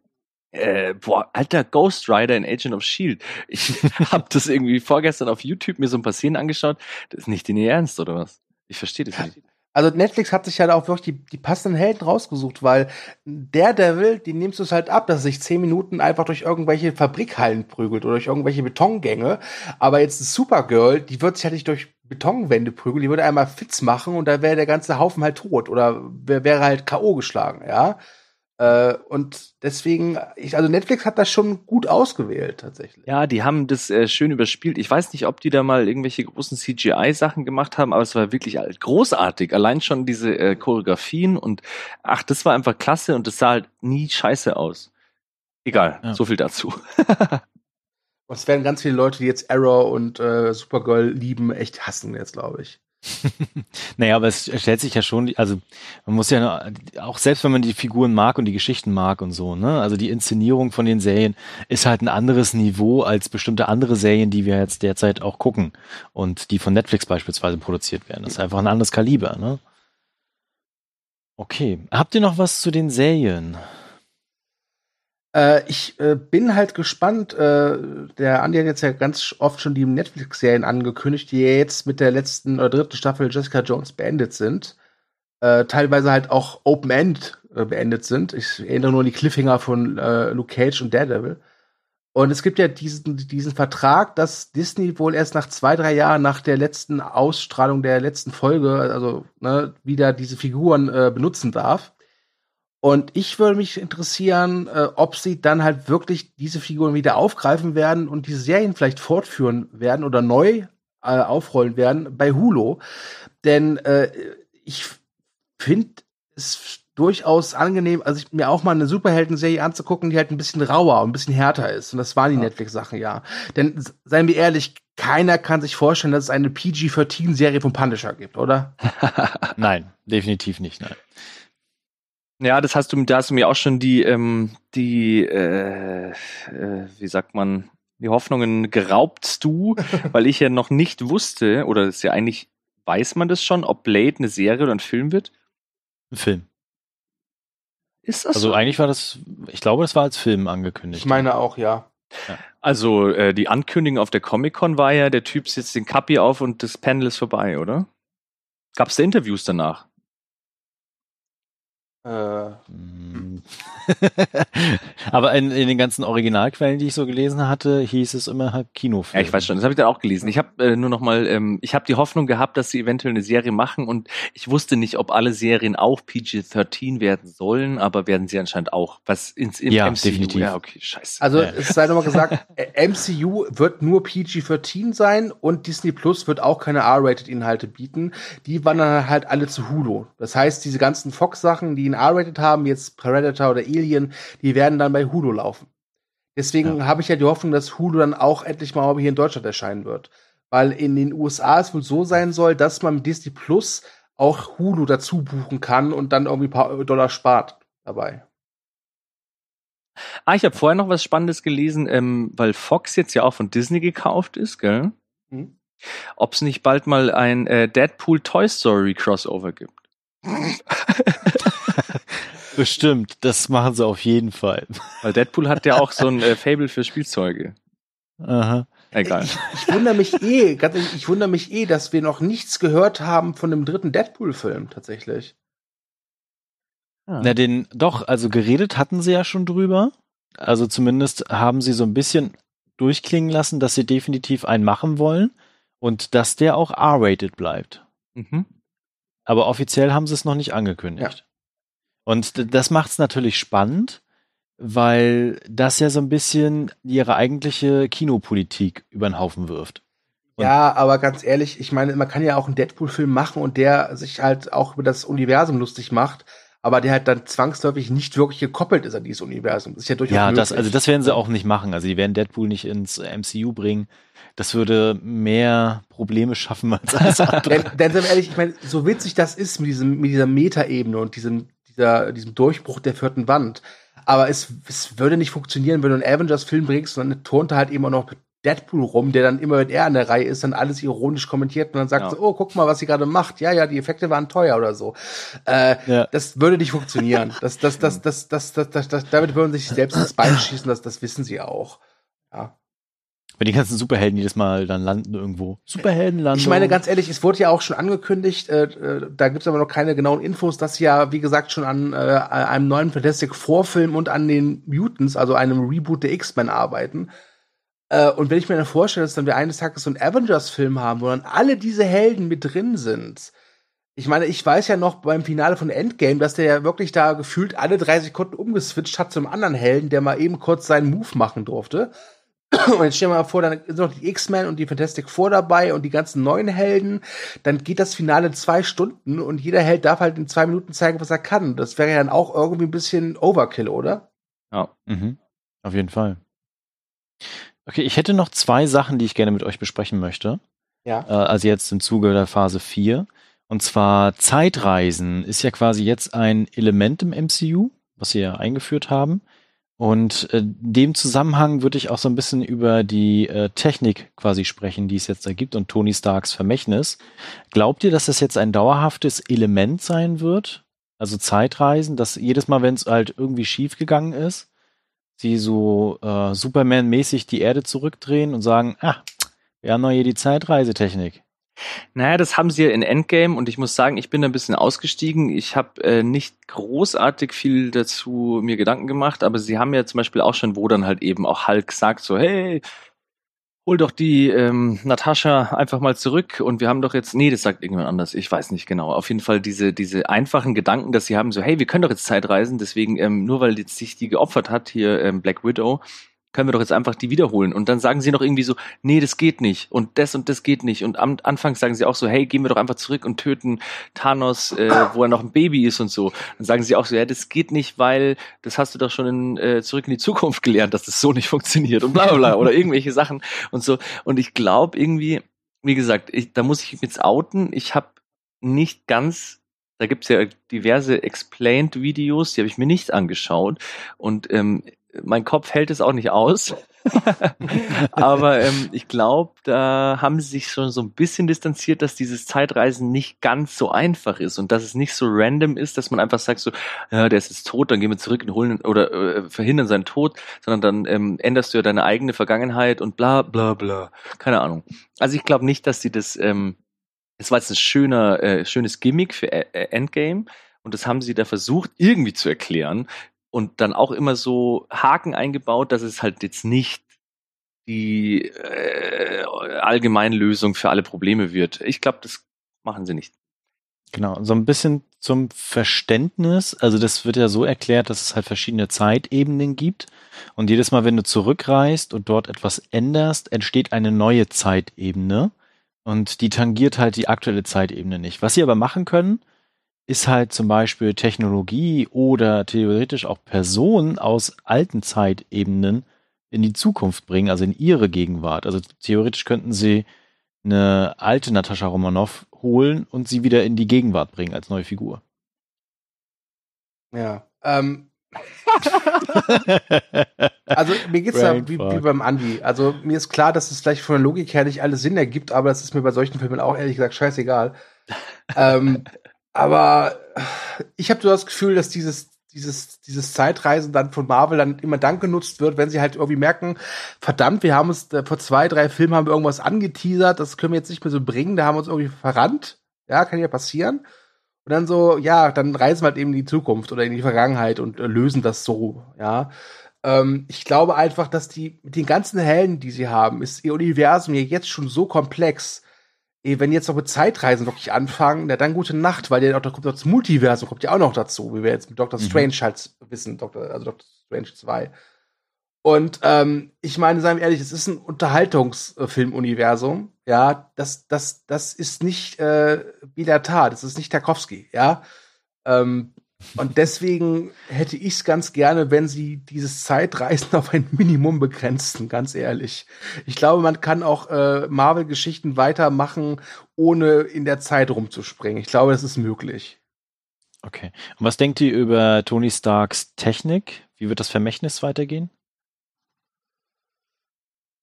äh, boah, alter Ghost Rider in Agent of Shield. Ich <laughs> habe das irgendwie vorgestern auf YouTube mir so ein paar Szenen angeschaut. Das ist nicht in ihr Ernst, oder was? Ich verstehe das nicht. Also Netflix hat sich halt auch wirklich die, die passenden Helden rausgesucht, weil Daredevil, den nimmst du es halt ab, dass er sich zehn Minuten einfach durch irgendwelche Fabrikhallen prügelt oder durch irgendwelche Betongänge. Aber jetzt ein Supergirl, die wird sich halt nicht durch Betonwände prügeln, die würde einmal Fitz machen und da wäre der ganze Haufen halt tot oder wär- wäre halt K.O. geschlagen, ja. Äh, und deswegen, ich, also Netflix hat das schon gut ausgewählt, tatsächlich. Ja, die haben das äh, schön überspielt. Ich weiß nicht, ob die da mal irgendwelche großen CGI-Sachen gemacht haben, aber es war wirklich großartig. Allein schon diese äh, Choreografien und ach, das war einfach klasse und das sah halt nie scheiße aus. Egal, Ja. so viel dazu. <laughs> Und es werden ganz viele Leute, die jetzt Arrow und äh, Supergirl lieben, echt hassen jetzt, glaube ich. <laughs> Naja, aber es stellt sich ja schon, also man muss ja auch selbst wenn man die Figuren mag und die Geschichten mag und so, ne, also die Inszenierung von den Serien ist halt ein anderes Niveau als bestimmte andere Serien, die wir jetzt derzeit auch gucken und die von Netflix beispielsweise produziert werden. Das ist einfach ein anderes Kaliber, ne? Okay, habt ihr noch was zu den Serien? Äh, ich äh, bin halt gespannt. Äh, der Andi hat jetzt ja ganz oft schon die Netflix-Serien angekündigt, die jetzt mit der letzten oder dritten Staffel Jessica Jones beendet sind. Äh, teilweise halt auch Open End äh, beendet sind. Ich erinnere nur an die Cliffhanger von äh, Luke Cage und Daredevil. Und es gibt ja diesen, diesen Vertrag, dass Disney wohl erst nach zwei, drei Jahren nach der letzten Ausstrahlung der letzten Folge, also ne, wieder diese Figuren äh, benutzen darf. Und ich würde mich interessieren, äh, ob sie dann halt wirklich diese Figuren wieder aufgreifen werden und diese Serien vielleicht fortführen werden oder neu äh, aufrollen werden bei Hulu. Denn äh, ich finde es durchaus angenehm, also ich, mir auch mal eine Superhelden-Serie anzugucken, die halt ein bisschen rauer und ein bisschen härter ist. Und das waren die Ja. Netflix-Sachen, ja. Denn seien wir ehrlich, keiner kann sich vorstellen, dass es eine PG-13-Serie vom Punisher gibt, oder? <laughs> Nein, definitiv nicht, nein. Ja, das hast du, da hast du mir auch schon die, ähm, die, äh, äh, wie sagt man, die Hoffnungen geraubt du, <laughs> weil ich ja noch nicht wusste, oder ist ja eigentlich, weiß man das schon, ob Blade eine Serie oder ein Film wird? Ein Film. Ist das Also so? eigentlich war das, ich glaube, das war als Film angekündigt. Ich meine auch, ja. Also äh, die Ankündigung auf der Comic-Con war ja, der Typ setzt den Kappi auf und das Panel ist vorbei, oder? Gab es da Interviews danach? Äh, Mm. <laughs> Aber in, in den ganzen Originalquellen, die ich so gelesen hatte, hieß es immer halt Kinofilm. Ja, ich weiß schon, das habe ich dann auch gelesen. Ich habe äh, nur noch mal, ähm, ich habe die Hoffnung gehabt, dass sie eventuell eine Serie machen und ich wusste nicht, ob alle Serien auch PG-13 werden sollen, aber werden sie anscheinend auch. Was ins im Ja, MCU. definitiv. Ja, okay, scheiße. Also Ja. es sei nochmal gesagt, <laughs> äh, MCU wird nur PG-13 sein und Disney Plus wird auch keine R-Rated-Inhalte bieten. Die wandern halt alle zu Hulu. Das heißt, diese ganzen Fox-Sachen, die ein R-Rated haben, jetzt Predator oder Alien, die werden dann bei Hulu laufen. Deswegen habe ich ja die Hoffnung, dass Hulu dann auch endlich mal hier in Deutschland erscheinen wird. Weil in den USA es wohl so sein soll, dass man mit Disney Plus auch Hulu dazu buchen kann und dann irgendwie ein paar Dollar spart dabei. Ah, ich habe vorher noch was Spannendes gelesen, ähm, weil Fox jetzt ja auch von Disney gekauft ist, gell? Mhm. Ob es nicht bald mal ein äh, Deadpool Toy Story Crossover gibt. <laughs> Bestimmt, das machen sie auf jeden Fall. Weil Deadpool hat ja auch so ein äh, Fable für Spielzeuge. Aha. Egal. Ich, ich wundere mich eh, ganz ehrlich, ich wundere mich eh, dass wir noch nichts gehört haben von dem dritten Deadpool-Film tatsächlich. Na, den, doch, also geredet hatten sie ja schon drüber. Also zumindest haben sie so ein bisschen durchklingen lassen, dass sie definitiv einen machen wollen und dass der auch R-rated bleibt. Mhm. Aber offiziell haben sie es noch nicht angekündigt. Und das macht es natürlich spannend, weil das ja so ein bisschen ihre eigentliche Kinopolitik über den Haufen wirft. Und- Ja, aber ganz ehrlich, ich meine, man kann ja auch einen Deadpool-Film machen und der sich halt auch über das Universum lustig macht, aber der halt dann zwangsläufig nicht wirklich gekoppelt ist an dieses Universum. Das ist ja durchaus Ja, möglich. das, also das werden sie auch nicht machen. Also die werden Deadpool nicht ins MCU bringen. Das würde mehr Probleme schaffen als alles <laughs> andere. denn, denn ehrlich, ich meine, so witzig das ist mit diesem, mit dieser Metaebene und diesem, dieser, diesem Durchbruch der vierten Wand. Aber es, es würde nicht funktionieren, wenn du einen Avengers-Film bringst und dann turnt er halt eben auch noch mit Deadpool rum, der dann immer, wenn er an der Reihe ist, dann alles ironisch kommentiert und dann sagt ja. so, oh, guck mal, was sie gerade macht. Ja, ja, die Effekte waren teuer oder so. Äh, ja. Das würde nicht funktionieren. <laughs> Das, das, das, das, das, das, das, das damit würden sie sich selbst ins Bein schießen, das, das wissen sie auch. Ja. Wenn die ganzen Superhelden jedes Mal dann landen irgendwo. Superheldenlandung. Ich meine, ganz ehrlich, es wurde ja auch schon angekündigt, äh, äh, da gibt es aber noch keine genauen Infos, dass sie ja, wie gesagt, schon an äh, einem neuen Fantastic Vorfilm und an den Mutants, also einem Reboot der X-Men arbeiten. Äh, und wenn ich mir dann vorstelle, dass dann wir eines Tages so einen Avengers-Film haben, wo dann alle diese Helden mit drin sind. Ich meine, ich weiß ja noch beim Finale von Endgame, dass der ja wirklich da gefühlt alle drei Sekunden umgeswitcht hat zu einem anderen Helden, der mal eben kurz seinen Move machen durfte. <clears throat> Und jetzt stell dir mal vor, dann sind noch die X-Men und die Fantastic Four dabei und die ganzen neuen Helden. Dann geht das Finale zwei Stunden und jeder Held darf halt in zwei Minuten zeigen, was er kann. Das wäre ja dann auch irgendwie ein bisschen Overkill, oder? Ja. Mhm. Auf jeden Fall. Okay, ich hätte noch zwei Sachen, die ich gerne mit euch besprechen möchte. Ja. Äh, also jetzt im Zuge der Phase 4. Und zwar Zeitreisen ist ja quasi jetzt ein Element im MCU, was sie ja eingeführt haben. Und äh, dem Zusammenhang würde ich auch so ein bisschen über die äh, Technik quasi sprechen, die es jetzt ergibt und Tony Starks Vermächtnis. Glaubt ihr, dass das jetzt ein dauerhaftes Element sein wird? Also Zeitreisen, dass jedes Mal, wenn es halt irgendwie schief gegangen ist, sie so äh, Superman-mäßig die Erde zurückdrehen und sagen, ah, wir haben noch hier die Zeitreisetechnik. Naja, das haben sie ja in Endgame und ich muss sagen, ich bin ein bisschen ausgestiegen. Ich habe äh, nicht großartig viel dazu mir Gedanken gemacht, aber sie haben ja zum Beispiel auch schon, wo dann halt eben auch Hulk sagt so, hey, hol doch die ähm, Natascha einfach mal zurück und wir haben doch jetzt, nee, das sagt irgendjemand anders, ich weiß nicht genau. Auf jeden Fall diese, diese einfachen Gedanken, dass sie haben so, hey, wir können doch jetzt Zeitreisen, deswegen, ähm, nur weil jetzt sich die geopfert hat, hier ähm, Black Widow, können wir doch jetzt einfach die wiederholen. Und dann sagen sie noch irgendwie so, nee, das geht nicht und das und das geht nicht. Und am Anfang sagen sie auch so, hey, gehen wir doch einfach zurück und töten Thanos, äh, wo er noch ein Baby ist und so. Dann sagen sie auch so, ja, das geht nicht, weil das hast du doch schon in, äh, zurück in die Zukunft gelernt, dass das so nicht funktioniert und bla bla bla <laughs> oder irgendwelche Sachen und so. Und ich glaube irgendwie, wie gesagt, ich, da muss ich mich jetzt outen. Ich habe nicht ganz da gibt's ja diverse Explained-Videos, die habe ich mir nicht angeschaut. Und ähm, mein Kopf hält es auch nicht aus. <laughs> Aber ähm, ich glaube, da haben sie sich schon so ein bisschen distanziert, dass dieses Zeitreisen nicht ganz so einfach ist und dass es nicht so random ist, dass man einfach sagt so, ja, der ist jetzt tot, dann gehen wir zurück und holen oder äh, verhindern seinen Tod, sondern dann ähm, änderst du ja deine eigene Vergangenheit und bla bla bla. Keine Ahnung. Also ich glaube nicht, dass sie das, ähm, es war jetzt ein schöner, äh, schönes Gimmick für äh, Endgame und das haben sie da versucht irgendwie zu erklären und dann auch immer so Haken eingebaut, dass es halt jetzt nicht die äh, Allgemeinlösung für alle Probleme wird. Ich glaube, das machen sie nicht. Genau, so ein bisschen zum Verständnis. Also das wird ja so erklärt, dass es halt verschiedene Zeitebenen gibt. Und jedes Mal, wenn du zurückreist und dort etwas änderst, entsteht eine neue Zeitebene. Und die tangiert halt die aktuelle Zeitebene nicht. Was sie aber machen können, ist halt zum Beispiel Technologie oder theoretisch auch Personen aus alten Zeitebenen in die Zukunft bringen, also in ihre Gegenwart. Also theoretisch könnten sie eine alte Natascha Romanoff holen und sie wieder in die Gegenwart bringen als neue Figur. Ja. Ähm. <laughs> also mir geht's ja wie, wie, beim Andi. Also mir ist klar, dass es vielleicht von der Logik her nicht alles Sinn ergibt, aber das ist mir bei solchen Filmen auch ehrlich gesagt scheißegal. ähm, aber ich habe so das Gefühl, dass dieses dieses, dieses Zeitreisen dann von Marvel dann immer dann genutzt wird, wenn sie halt irgendwie merken, verdammt, wir haben uns äh, vor zwei, drei Filmen haben wir irgendwas angeteasert, das können wir jetzt nicht mehr so bringen, da haben wir uns irgendwie verrannt. Ja, kann ja passieren. Und dann so, ja, dann reisen wir halt eben in die Zukunft oder in die Vergangenheit und äh, lösen das so, ja. Ähm, ich glaube einfach, dass die, mit den ganzen Helden, die sie haben, ist ihr Universum ja jetzt schon so komplex, wenn jetzt noch mit Zeitreisen wirklich anfangen, na dann gute Nacht, weil der, da kommt das Multiversum kommt ja auch noch dazu, wie wir jetzt mit Doctor mhm. Strange halt wissen, Doctor, also Doctor Strange 2. Und ähm, ich meine, seien wir ehrlich, es ist ein Unterhaltungsfilmuniversum, ja, das, das, das ist nicht äh, Bilatar, das ist nicht Tarkovsky, ja. Ähm, und deswegen hätte ich es ganz gerne, wenn sie dieses Zeitreisen <laughs> auf ein Minimum begrenzen, ganz ehrlich. Ich glaube, man kann auch äh, Marvel-Geschichten weitermachen, ohne in der Zeit rumzuspringen. Ich glaube, das ist möglich. Okay. Und was denkt ihr über Tony Starks Technik? Wie wird das Vermächtnis weitergehen?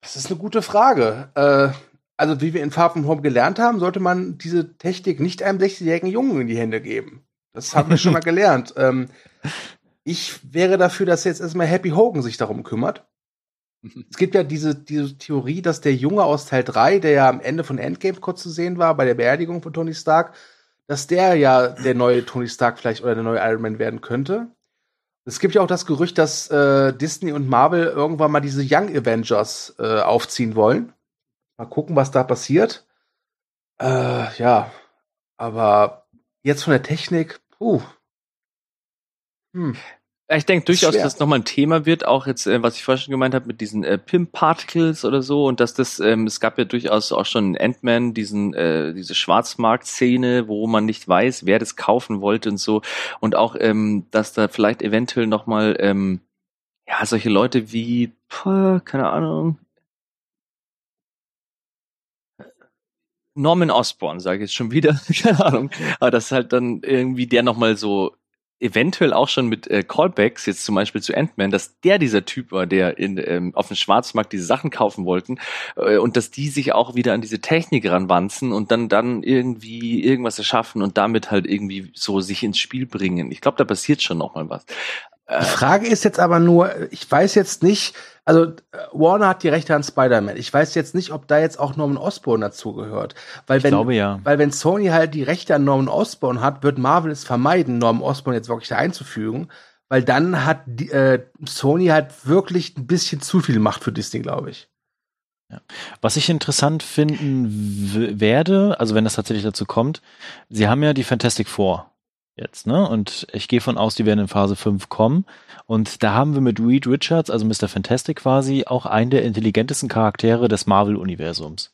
Das ist eine gute Frage. Äh, also, wie wir in Far From Home gelernt haben, sollte man diese Technik nicht einem 60-jährigen Jungen in die Hände geben. Das haben wir schon mal <laughs> gelernt. Ähm, ich wäre dafür, dass jetzt erstmal Happy Hogan sich darum kümmert. Es gibt ja diese, diese Theorie, dass der Junge aus Teil 3, der ja am Ende von Endgame kurz zu sehen war, bei der Beerdigung von Tony Stark, dass der ja der neue Tony Stark vielleicht oder der neue Iron Man werden könnte. Es gibt ja auch das Gerücht, dass äh, Disney und Marvel irgendwann mal diese Young Avengers äh, aufziehen wollen. Mal gucken, was da passiert. Äh, ja, aber jetzt von der Technik, uh. Hm. Ich denke durchaus, dass das nochmal ein Thema wird, auch jetzt, äh, was ich vorhin schon gemeint habe, mit diesen äh, Pimp-Particles oder so und dass das, ähm, es gab ja durchaus auch schon in Ant-Man diesen, äh, diese Schwarzmarkt-Szene, wo man nicht weiß, wer das kaufen wollte und so und auch, ähm, dass da vielleicht eventuell nochmal, ähm, ja, solche Leute wie, puh, keine Ahnung, Norman Osborn, sage ich jetzt schon wieder, <laughs> keine Ahnung, aber das halt dann irgendwie der nochmal so eventuell auch schon mit äh, Callbacks, jetzt zum Beispiel zu Ant-Man, dass der dieser Typ war, der in, ähm, auf dem Schwarzmarkt diese Sachen kaufen wollten äh, und dass die sich auch wieder an diese Technik ranwanzen und dann dann irgendwie irgendwas erschaffen und damit halt irgendwie so sich ins Spiel bringen. Ich glaube, da passiert schon noch mal was. Die Frage ist jetzt aber nur, ich weiß jetzt nicht, also äh, Warner hat die Rechte an Spider-Man. Ich weiß jetzt nicht, ob da jetzt auch Norman Osborn dazugehört. Weil wenn, glaube ja. Weil wenn Sony halt die Rechte an Norman Osborn hat, wird Marvel es vermeiden, Norman Osborn jetzt wirklich da einzufügen. Weil dann hat die, äh, Sony halt wirklich ein bisschen zu viel Macht für Disney, glaube ich. Ja. Was ich interessant finden werde, also wenn das tatsächlich dazu kommt, sie haben ja die Fantastic Four jetzt, ne? Und ich gehe von aus, die werden in Phase 5 kommen. Und da haben wir mit Reed Richards, also Mr. Fantastic quasi, auch einen der intelligentesten Charaktere des Marvel-Universums.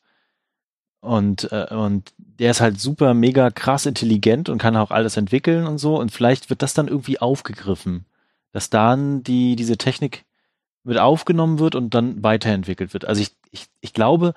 Und, äh, und der ist halt super, mega krass intelligent und kann auch alles entwickeln und so. Und vielleicht wird das dann irgendwie aufgegriffen, dass dann die, diese Technik mit aufgenommen wird und dann weiterentwickelt wird. Also ich, ich, ich glaube,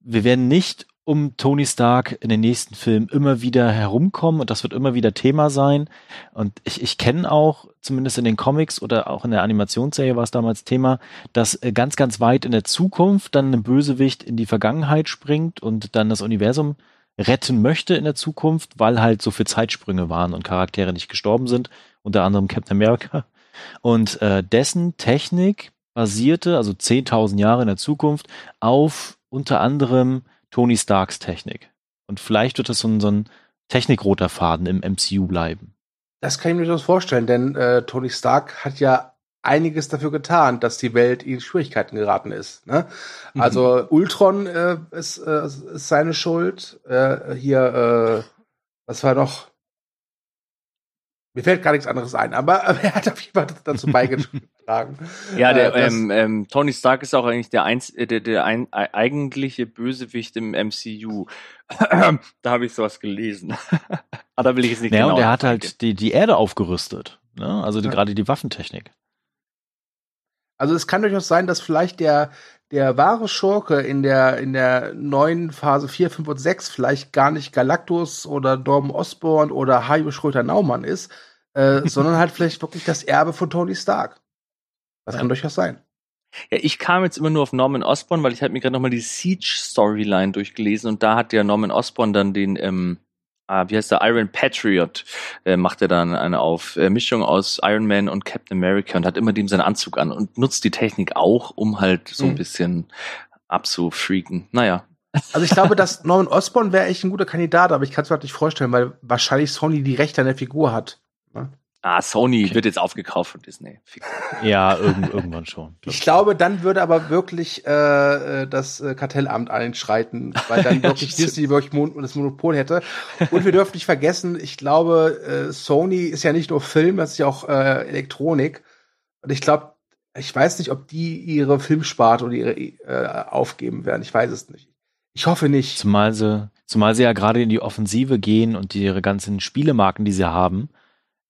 wir werden nicht um Tony Stark in den nächsten Filmen immer wieder herumkommen und das wird immer wieder Thema sein. Und ich, ich kenne auch, zumindest in den Comics oder auch in der Animationsserie war es damals Thema, dass äh, ganz, ganz weit in der Zukunft dann ein Bösewicht in die Vergangenheit springt und dann das Universum retten möchte in der Zukunft, weil halt so viel Zeitsprünge waren und Charaktere nicht gestorben sind, unter anderem Captain America. Und äh, dessen Technik basierte, also 10.000 Jahre in der Zukunft, auf unter anderem Tony Starks Technik. Und vielleicht wird das so ein, so ein technikroter Faden im MCU bleiben. Das kann ich mir durchaus vorstellen, denn äh, Tony Stark hat ja einiges dafür getan, dass die Welt in Schwierigkeiten geraten ist. Ne? Mhm. Also Ultron äh, ist, äh, ist seine Schuld. Äh, hier, äh, was war noch? Mir fällt gar nichts anderes ein, aber, aber er hat auf jeden Fall dazu <laughs> beigetragen. Ja, der äh, ähm, ähm, Tony Stark ist auch eigentlich der, einz äh, der, der ein, äh, eigentliche Bösewicht im MCU. <clears throat> da habe ich sowas gelesen. aber <laughs> ah, da will ich es nicht naja, genau. Und er hat halt die, die Erde aufgerüstet. Ne? Also die, ja. gerade die Waffentechnik. Also es kann durchaus sein, dass vielleicht der, der wahre Schurke in der, in der neuen Phase 4, 5 und 6 vielleicht gar nicht Galactus oder Dorm Osborn oder Hajo Schröter-Naumann ist, äh, <laughs> sondern halt vielleicht wirklich das Erbe von Tony Stark. Das kann durchaus sein. Ja, ich kam jetzt immer nur auf Norman Osborn, weil ich habe mir gerade nochmal die Siege-Storyline durchgelesen und da hat ja Norman Osborn dann den, ähm, ah, wie heißt der, Iron Patriot, äh, macht er dann eine auf äh, Mischung aus Iron Man und Captain America und hat immer dem seinen Anzug an und nutzt die Technik auch, um halt so ein mhm. bisschen abzufreaken. Naja. Also ich glaube, <laughs> dass Norman Osborn wäre echt ein guter Kandidat, aber ich kann es mir halt nicht vorstellen, weil wahrscheinlich Sony die Rechte an der Figur hat. Ne? Ah, Sony okay. wird jetzt aufgekauft von Disney. Ja, irgend, irgendwann schon. Glaub ich glaube, dann würde aber wirklich äh, äh das äh, Kartellamt einschreiten, weil dann <laughs> wirklich Disney wirklich Mon das Monopol hätte. Und wir dürfen nicht vergessen, ich glaube, äh, Sony ist ja nicht nur Film, das ist ja auch äh, Elektronik. Und ich glaube, ich weiß nicht, ob die ihre Filmsparte oder ihre äh, aufgeben werden. Ich weiß es nicht. Ich hoffe nicht. Zumal sie, zumal sie ja gerade in die Offensive gehen und ihre ganzen Spielemarken, die sie haben,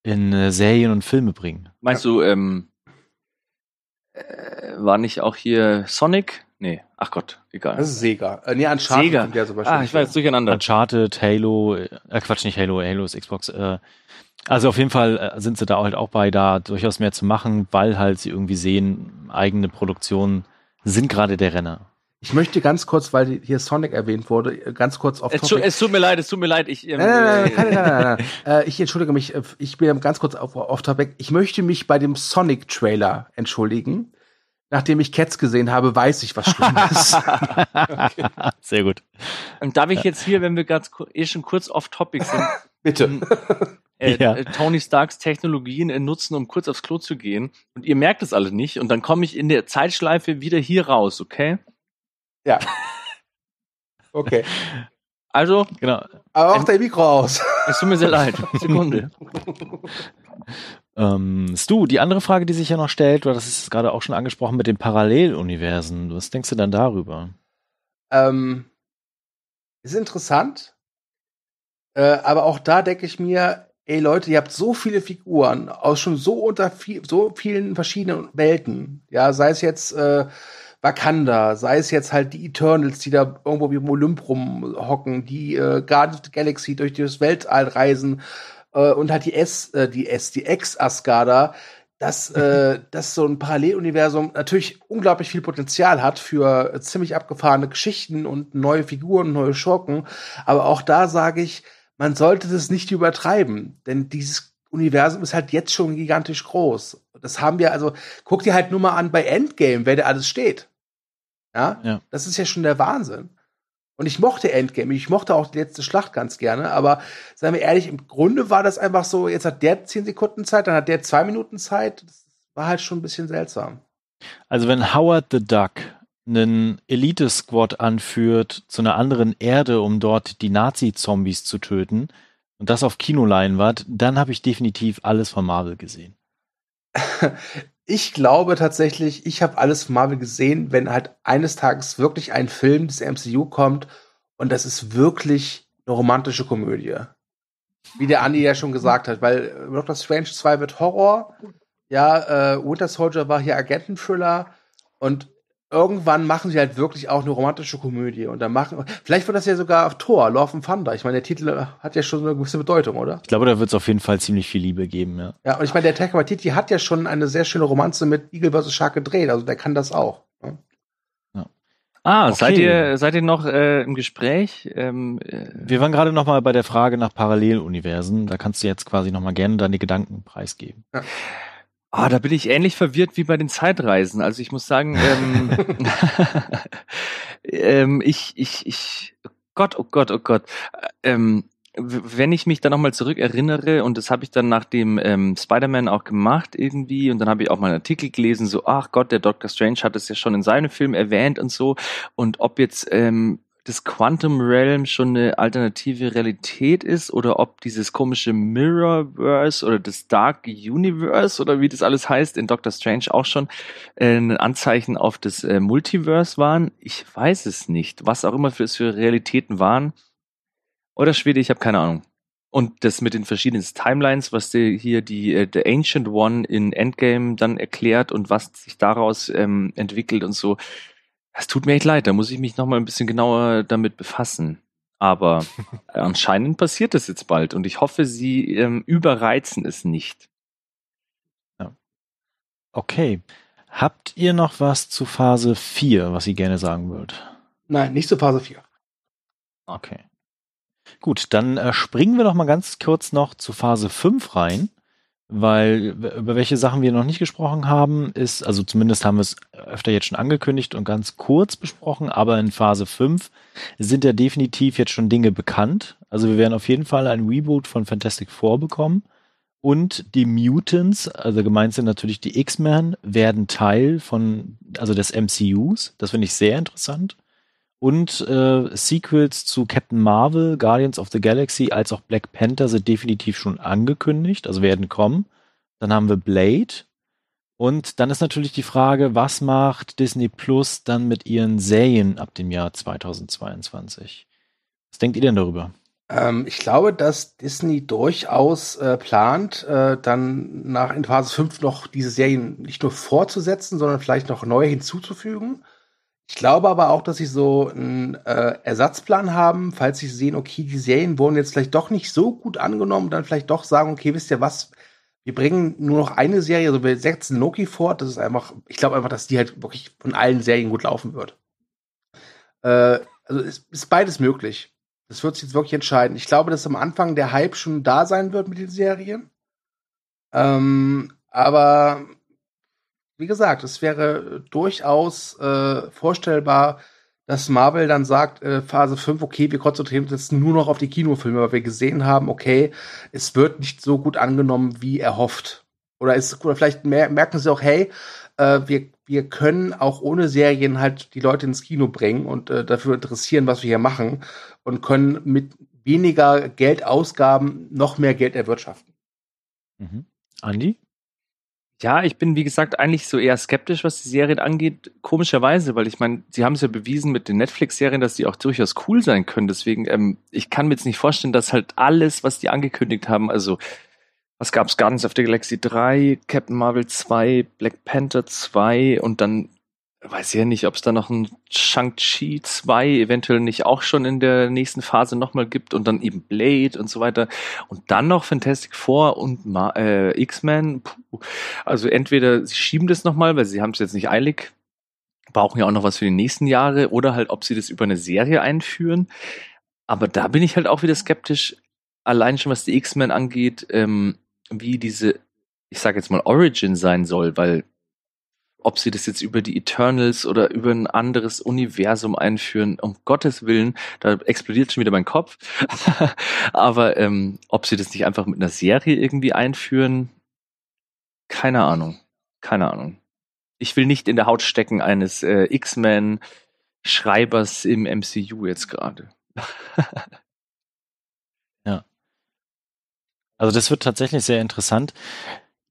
in äh, Serien und Filme bringen. Meinst du, ähm, äh, war nicht auch hier Sonic? Nee, ach Gott, egal. Das ist Sega. Äh, nee, Uncharted Sega. ja zum Beispiel. Ah, ich war jetzt durcheinander. Uncharted, Halo, äh, Quatsch, nicht Halo, Halo ist Xbox. Äh, also auf jeden Fall äh, sind sie da halt auch bei, da durchaus mehr zu machen, weil halt sie irgendwie sehen, eigene Produktionen sind gerade der Renner. Ich möchte ganz kurz, weil hier Sonic erwähnt wurde, ganz kurz auf es, Topic. Es tut mir leid, es tut mir leid. Ich, ähm, nein, nein, nein, nein, nein, nein, nein. <laughs> ich entschuldige mich, ich bin ganz kurz auf, auf Topic. Ich möchte mich bei dem Sonic-Trailer entschuldigen. Nachdem ich Cats gesehen habe, weiß ich, was schlimm <laughs> ist. okay. <laughs> Sehr gut. Und darf ich jetzt hier, wenn wir ganz eh schon kurz off Topic sind, bitte. Ähm, äh, ja. Äh, Tony Starks Technologien äh, nutzen, um kurz aufs Klo zu gehen. Und ihr merkt es alle nicht. Und dann komme ich in der Zeitschleife wieder hier raus, okay? Ja. <laughs> Okay. Also, genau. Aber auch dein Mikro aus. Es tut mir sehr leid. <laughs> Sekunde. ähm, Stu, die andere Frage, die sich ja noch stellt, oder das ist gerade auch schon angesprochen mit den Paralleluniversen. Was denkst du dann darüber? Ähm, ist interessant. Äh, aber auch da denke ich mir, ey Leute, ihr habt so viele Figuren aus schon so unter viel, so vielen verschiedenen Welten. Ja, sei es jetzt äh, Wakanda, sei es jetzt halt die Eternals, die da irgendwo wie im Olymp rumhocken, die äh, Guardians of the Galaxy durch das Weltall reisen äh, und halt die S, äh, die S, die Ex-Asgarda, dass äh, <laughs> das so ein Paralleluniversum natürlich unglaublich viel Potenzial hat für äh, ziemlich abgefahrene Geschichten und neue Figuren, neue Schurken. Aber auch da sage ich, man sollte das nicht übertreiben, denn dieses Universum ist halt jetzt schon gigantisch groß. Das haben wir also, guck dir halt nur mal an bei Endgame, wer da alles steht. Ja? ja. Das ist ja schon der Wahnsinn. Und ich mochte Endgame, ich mochte auch die letzte Schlacht ganz gerne, aber seien wir ehrlich, im Grunde war das einfach so, jetzt hat der zehn Sekunden Zeit, dann hat der zwei Minuten Zeit. Das war halt schon ein bisschen seltsam. Also wenn Howard the Duck einen Elite-Squad anführt zu einer anderen Erde, um dort die Nazi-Zombies zu töten und das auf Kinoleinwand, dann habe ich definitiv alles von Marvel gesehen. <laughs> ich glaube tatsächlich, ich habe alles von Marvel gesehen, wenn halt eines Tages wirklich ein Film des MCU kommt und das ist wirklich eine romantische Komödie. Wie der Andi ja schon gesagt hat, weil äh, Doctor Strange 2 wird Horror, ja, äh, Winter Soldier war hier Agenten-Thriller und irgendwann machen sie halt wirklich auch eine romantische Komödie und dann machen, vielleicht wird das ja sogar auf Thor, Love and Thunder. Ich meine, der Titel hat ja schon eine gewisse Bedeutung, oder? Ich glaube, da wird es auf jeden Fall ziemlich viel Liebe geben, ja. Ja, und ich meine, der Taika Waititi hat ja schon eine sehr schöne Romanze mit Eagle vs. Shark gedreht, also der kann das auch. Ne? Ja. Ah, okay. seid ihr seid ihr noch äh, im Gespräch? Ähm, äh Wir waren gerade noch mal bei der Frage nach Paralleluniversen. Da kannst du jetzt quasi noch mal gerne deine Gedanken preisgeben. Ja. Ah, da bin ich ähnlich verwirrt wie bei den Zeitreisen. Also ich muss sagen, ähm, <laughs> <laughs> ähm, ich, ich, ich, Gott, oh Gott, oh Gott. Ähm, wenn ich mich da nochmal zurück erinnere, und das habe ich dann nach dem ähm, Spider-Man auch gemacht irgendwie, und dann habe ich auch mal einen Artikel gelesen, so, ach Gott, der Doctor Strange hat es ja schon in seinem Film erwähnt und so, und ob jetzt ähm, das Quantum Realm schon eine alternative Realität ist oder ob dieses komische Mirrorverse oder das Dark Universe oder wie das alles heißt in Doctor Strange auch schon äh, ein Anzeichen auf das äh, Multiverse waren. Ich weiß es nicht, was auch immer für es für Realitäten waren. Oder Schwede, ich habe keine Ahnung. Und das mit den verschiedenen Timelines, was die, hier die äh, The Ancient One in Endgame dann erklärt und was sich daraus ähm, entwickelt und so. Es tut mir echt leid, da muss ich mich noch mal ein bisschen genauer damit befassen. Aber <laughs> anscheinend passiert das jetzt bald und ich hoffe, sie ähm, überreizen es nicht. Ja. Okay. Habt ihr noch was zu Phase 4, was ihr gerne sagen wollt? Nein, nicht zu Phase 4. Okay. Gut, dann äh, springen wir doch mal ganz kurz noch zu Phase 5 rein, weil über welche Sachen wir noch nicht gesprochen haben, ist, also zumindest haben wir es öfter jetzt schon angekündigt und ganz kurz besprochen, aber in Phase 5 sind ja definitiv jetzt schon Dinge bekannt. Also wir werden auf jeden Fall ein Reboot von Fantastic Four bekommen. Und die Mutants, also gemeint sind natürlich die X-Men, werden Teil von, also des MCUs. Das finde ich sehr interessant. Und äh, Sequels zu Captain Marvel, Guardians of the Galaxy als auch Black Panther sind definitiv schon angekündigt, also werden kommen. Dann haben wir Blade. Und dann ist natürlich die Frage, was macht Disney Plus dann mit ihren Serien ab dem Jahr 2022? Was denkt ihr denn darüber? Ähm, ich glaube, dass Disney durchaus äh, plant, äh, dann nach in Phase 5 noch diese Serien nicht nur fortzusetzen, sondern vielleicht noch neue hinzuzufügen. Ich glaube aber auch, dass sie so einen äh, Ersatzplan haben, falls sie sehen, okay, die Serien wurden jetzt vielleicht doch nicht so gut angenommen, dann vielleicht doch sagen, okay, wisst ihr was, wir bringen nur noch eine Serie, also wir setzen Loki fort. Das ist einfach, ich glaube einfach, dass die halt wirklich von allen Serien gut laufen wird. Äh, also es ist beides möglich. Das wird sich jetzt wirklich entscheiden. Ich glaube, dass am Anfang der Hype schon da sein wird mit den Serien. Ähm, aber wie gesagt, es wäre durchaus äh, vorstellbar, dass Marvel dann sagt, äh, Phase 5, okay, wir konzentrieren uns jetzt nur noch auf die Kinofilme, weil wir gesehen haben, okay, es wird nicht so gut angenommen, wie erhofft. Oder, ist, oder vielleicht mer merken sie auch, hey, äh, wir, wir können auch ohne Serien halt die Leute ins Kino bringen und äh, dafür interessieren, was wir hier machen und können mit weniger Geldausgaben noch mehr Geld erwirtschaften. Mhm. Andi? Ja, ich bin wie gesagt eigentlich so eher skeptisch, was die Serien angeht. Komischerweise, weil ich meine, sie haben es ja bewiesen mit den Netflix-Serien, dass die auch durchaus cool sein können. Deswegen, ähm, ich kann mir jetzt nicht vorstellen, dass halt alles, was die angekündigt haben, also was gab's? Guardians of the Galaxy 3, Captain Marvel 2, Black Panther 2 und dann weiß ja nicht, ob es da noch ein Shang-Chi 2 eventuell nicht auch schon in der nächsten Phase nochmal gibt und dann eben Blade und so weiter. Und dann noch Fantastic Four und äh, X-Men. Also entweder sie schieben das nochmal, weil sie haben es jetzt nicht eilig, brauchen ja auch noch was für die nächsten Jahre, oder halt, ob sie das über eine Serie einführen. Aber da bin ich halt auch wieder skeptisch, allein schon was die X-Men angeht, ähm, wie diese, ich sage jetzt mal, Origin sein soll, weil ob sie das jetzt über die Eternals oder über ein anderes Universum einführen, um Gottes Willen, da explodiert schon wieder mein Kopf. <laughs> Aber ähm, ob sie das nicht einfach mit einer Serie irgendwie einführen, keine Ahnung. Keine Ahnung. Ich will nicht in der Haut stecken eines äh, X-Men-Schreibers im MCU jetzt gerade. <laughs> ja. Also das wird tatsächlich sehr interessant.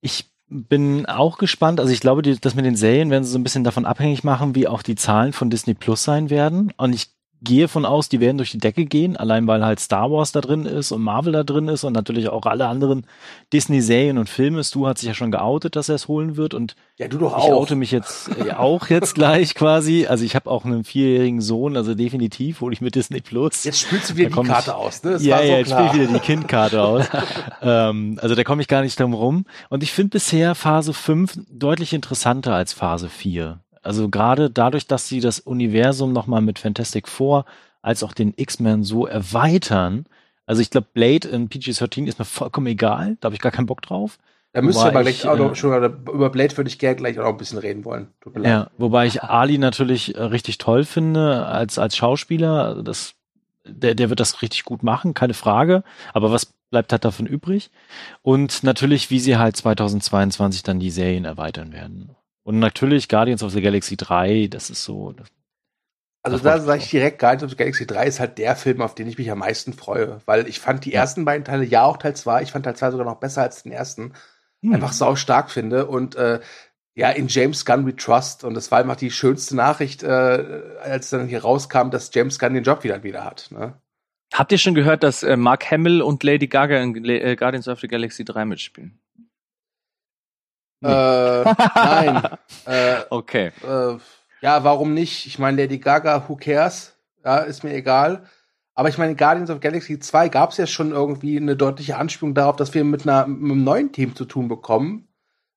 Ich bin auch gespannt. Also ich glaube, die, das mit den Serien werden sie so ein bisschen davon abhängig machen, wie auch die Zahlen von Disney Plus sein werden. Und ich gehe von aus, die werden durch die Decke gehen, allein weil halt Star Wars da drin ist und Marvel da drin ist und natürlich auch alle anderen Disney-Serien und Filme. Stu hat sich ja schon geoutet, dass er es holen wird und ja, du doch ich auch. oute mich jetzt äh, auch jetzt gleich quasi. Also ich habe auch einen vierjährigen Sohn, also definitiv hole ich mit Disney Plus. Jetzt spielst du wieder die Karte ich- aus, ne? Das ja, so ja, jetzt spiele ich wieder die Kindkarte aus. <laughs> ähm, also da komme ich gar nicht drum rum. Und ich finde bisher Phase 5 deutlich interessanter als Phase 4. Also gerade dadurch, dass sie das Universum nochmal mit Fantastic Four als auch den X-Men so erweitern. Also ich glaube, Blade in PG-13 ist mir vollkommen egal. Da habe ich gar keinen Bock drauf. Da müsst ihr aber gleich ich, auch noch, äh, schon, über Blade würde ich gerne gleich auch noch ein bisschen reden wollen. Tut mir leid. Ja, wobei ich Ali natürlich äh, richtig toll finde als, als Schauspieler. Das der, der wird das richtig gut machen, keine Frage. Aber was bleibt halt davon übrig? Und natürlich, wie sie halt 2022 dann die Serien erweitern werden. Und natürlich Guardians of the Galaxy 3, das ist so. Das, also da sage ich direkt, Guardians of the Galaxy 3 ist halt der Film, auf den ich mich am meisten freue. Weil ich fand die ja. ersten beiden Teile, ja auch Teil 2, ich fand Teil 2 sogar noch besser als den ersten. Hm. Einfach sau stark finde. Und äh, ja, in James Gunn we trust. Und das war einfach die schönste Nachricht, äh, als dann hier rauskam, dass James Gunn den Job wieder, wieder hat. Ne? Habt ihr schon gehört, dass äh, Mark Hamill und Lady Gaga in äh, Guardians of the Galaxy 3 mitspielen? Nee. Äh, nein. <laughs> äh, okay. Äh, ja, warum nicht? Ich meine, Lady Gaga, who cares? Ja, ist mir egal. Aber ich meine, Guardians of Galaxy 2 gab es ja schon irgendwie eine deutliche Anspielung darauf, dass wir mit, einer, mit einem neuen Team zu tun bekommen.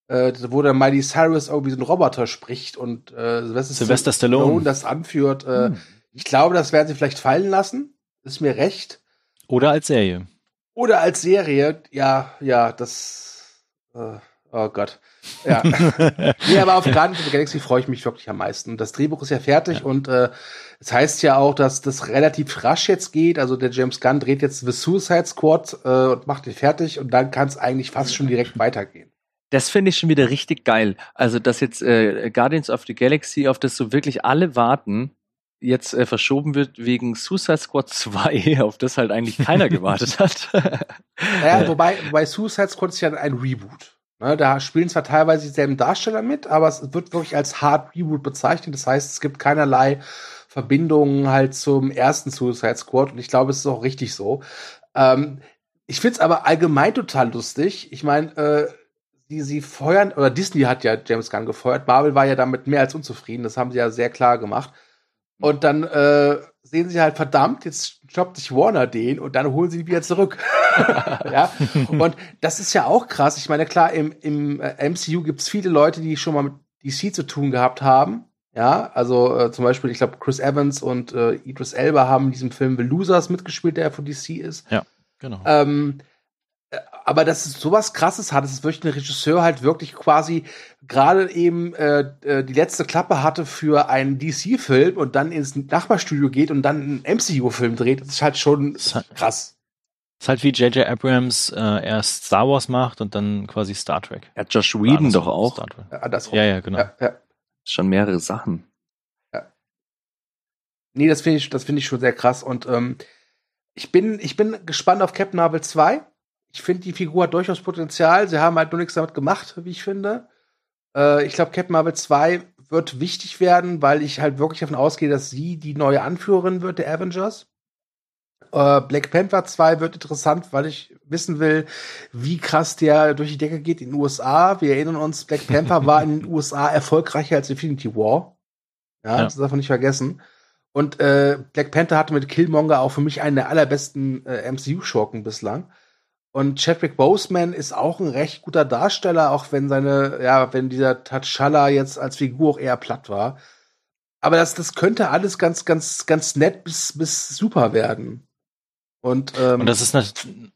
Äh, wo der Miley Cyrus irgendwie so ein Roboter spricht und äh, Sylvester, Sylvester Stallone. Stallone das anführt. Äh, hm. Ich glaube, das werden sie vielleicht fallen lassen. Ist mir recht. Oder als Serie. Oder als Serie, ja, ja, das. Äh, oh Gott. Ja. <laughs> nee, aber auf Guardians of the Galaxy freue ich mich wirklich am meisten. Das Drehbuch ist ja fertig ja. und äh, es das heißt ja auch, dass das relativ rasch jetzt geht. Also der James Gunn dreht jetzt The Suicide Squad äh, und macht den fertig und dann kann es eigentlich fast schon direkt weitergehen. Das finde ich schon wieder richtig geil. Also, dass jetzt äh, Guardians of the Galaxy, auf das so wirklich alle warten, jetzt äh, verschoben wird wegen Suicide Squad <laughs> 2, auf das halt eigentlich keiner <laughs> gewartet hat. naja, wobei, wobei Suicide Squad ist ja ein Reboot. Ne, da spielen zwar teilweise dieselben Darsteller mit, aber es wird wirklich als Hard Reboot bezeichnet. Das heißt, es gibt keinerlei Verbindungen halt zum ersten Suicide Squad und ich glaube, es ist auch richtig so. Ähm, ich find's aber allgemein total lustig. Ich meine, äh, die sie feuern, oder Disney hat ja James Gunn gefeuert, Marvel war ja damit mehr als unzufrieden, das haben sie ja sehr klar gemacht. Und dann äh, sehen sie halt, verdammt, jetzt stoppt sich Warner den und dann holen sie ihn wieder zurück. <laughs> ja. Und das ist ja auch krass. Ich meine, klar, im, im äh, MCU gibt es viele Leute, die schon mal mit DC zu tun gehabt haben. Ja, also äh, zum Beispiel, ich glaube, Chris Evans und äh, Idris Elba haben in diesem Film The Losers mitgespielt, der von DC ist. Ja, genau. Ähm, aber dass es sowas krasses hat, dass es wirklich ein Regisseur halt wirklich quasi gerade eben äh, äh die letzte Klappe hatte für einen DC-Film und dann ins Nachbarstudio geht und dann einen MCU-Film dreht, das ist halt schon ist halt, krass. Ist halt wie J.J. Abrams äh, erst Star Wars macht und dann quasi Star Trek. Ja, Josh Whedon doch auch. Star Trek. Ja, das ja, ja, genau. Ja, ja. Schon mehrere Sachen. Ja. Nee, das finde ich, das finde ich schon sehr krass und ähm, ich bin, ich bin gespannt auf Captain Marvel 2 ich finde, die Figur hat durchaus Potenzial. Sie haben halt nur nichts damit gemacht, wie ich finde. Äh, ich glaube, Captain Marvel 2 wird wichtig werden, weil ich halt wirklich davon ausgehe, dass sie die neue Anführerin wird der Avengers. Äh, Black Panther 2 wird interessant, weil ich wissen will, wie krass der durch die Decke geht in den USA. Wir erinnern uns, Black Panther war in den USA erfolgreicher als Infinity War. Ja, ja. das darf man nicht vergessen. Und äh, Black Panther hatte mit Killmonger auch für mich einen der allerbesten äh, MCU-Schurken bislang. Und Chadwick Boseman ist auch ein recht guter Darsteller, auch wenn seine, ja, wenn dieser T'Challa jetzt als Figur auch eher platt war. Aber das, das könnte alles ganz, ganz, ganz nett bis, bis super werden. Und, ähm, Und das ist natürlich,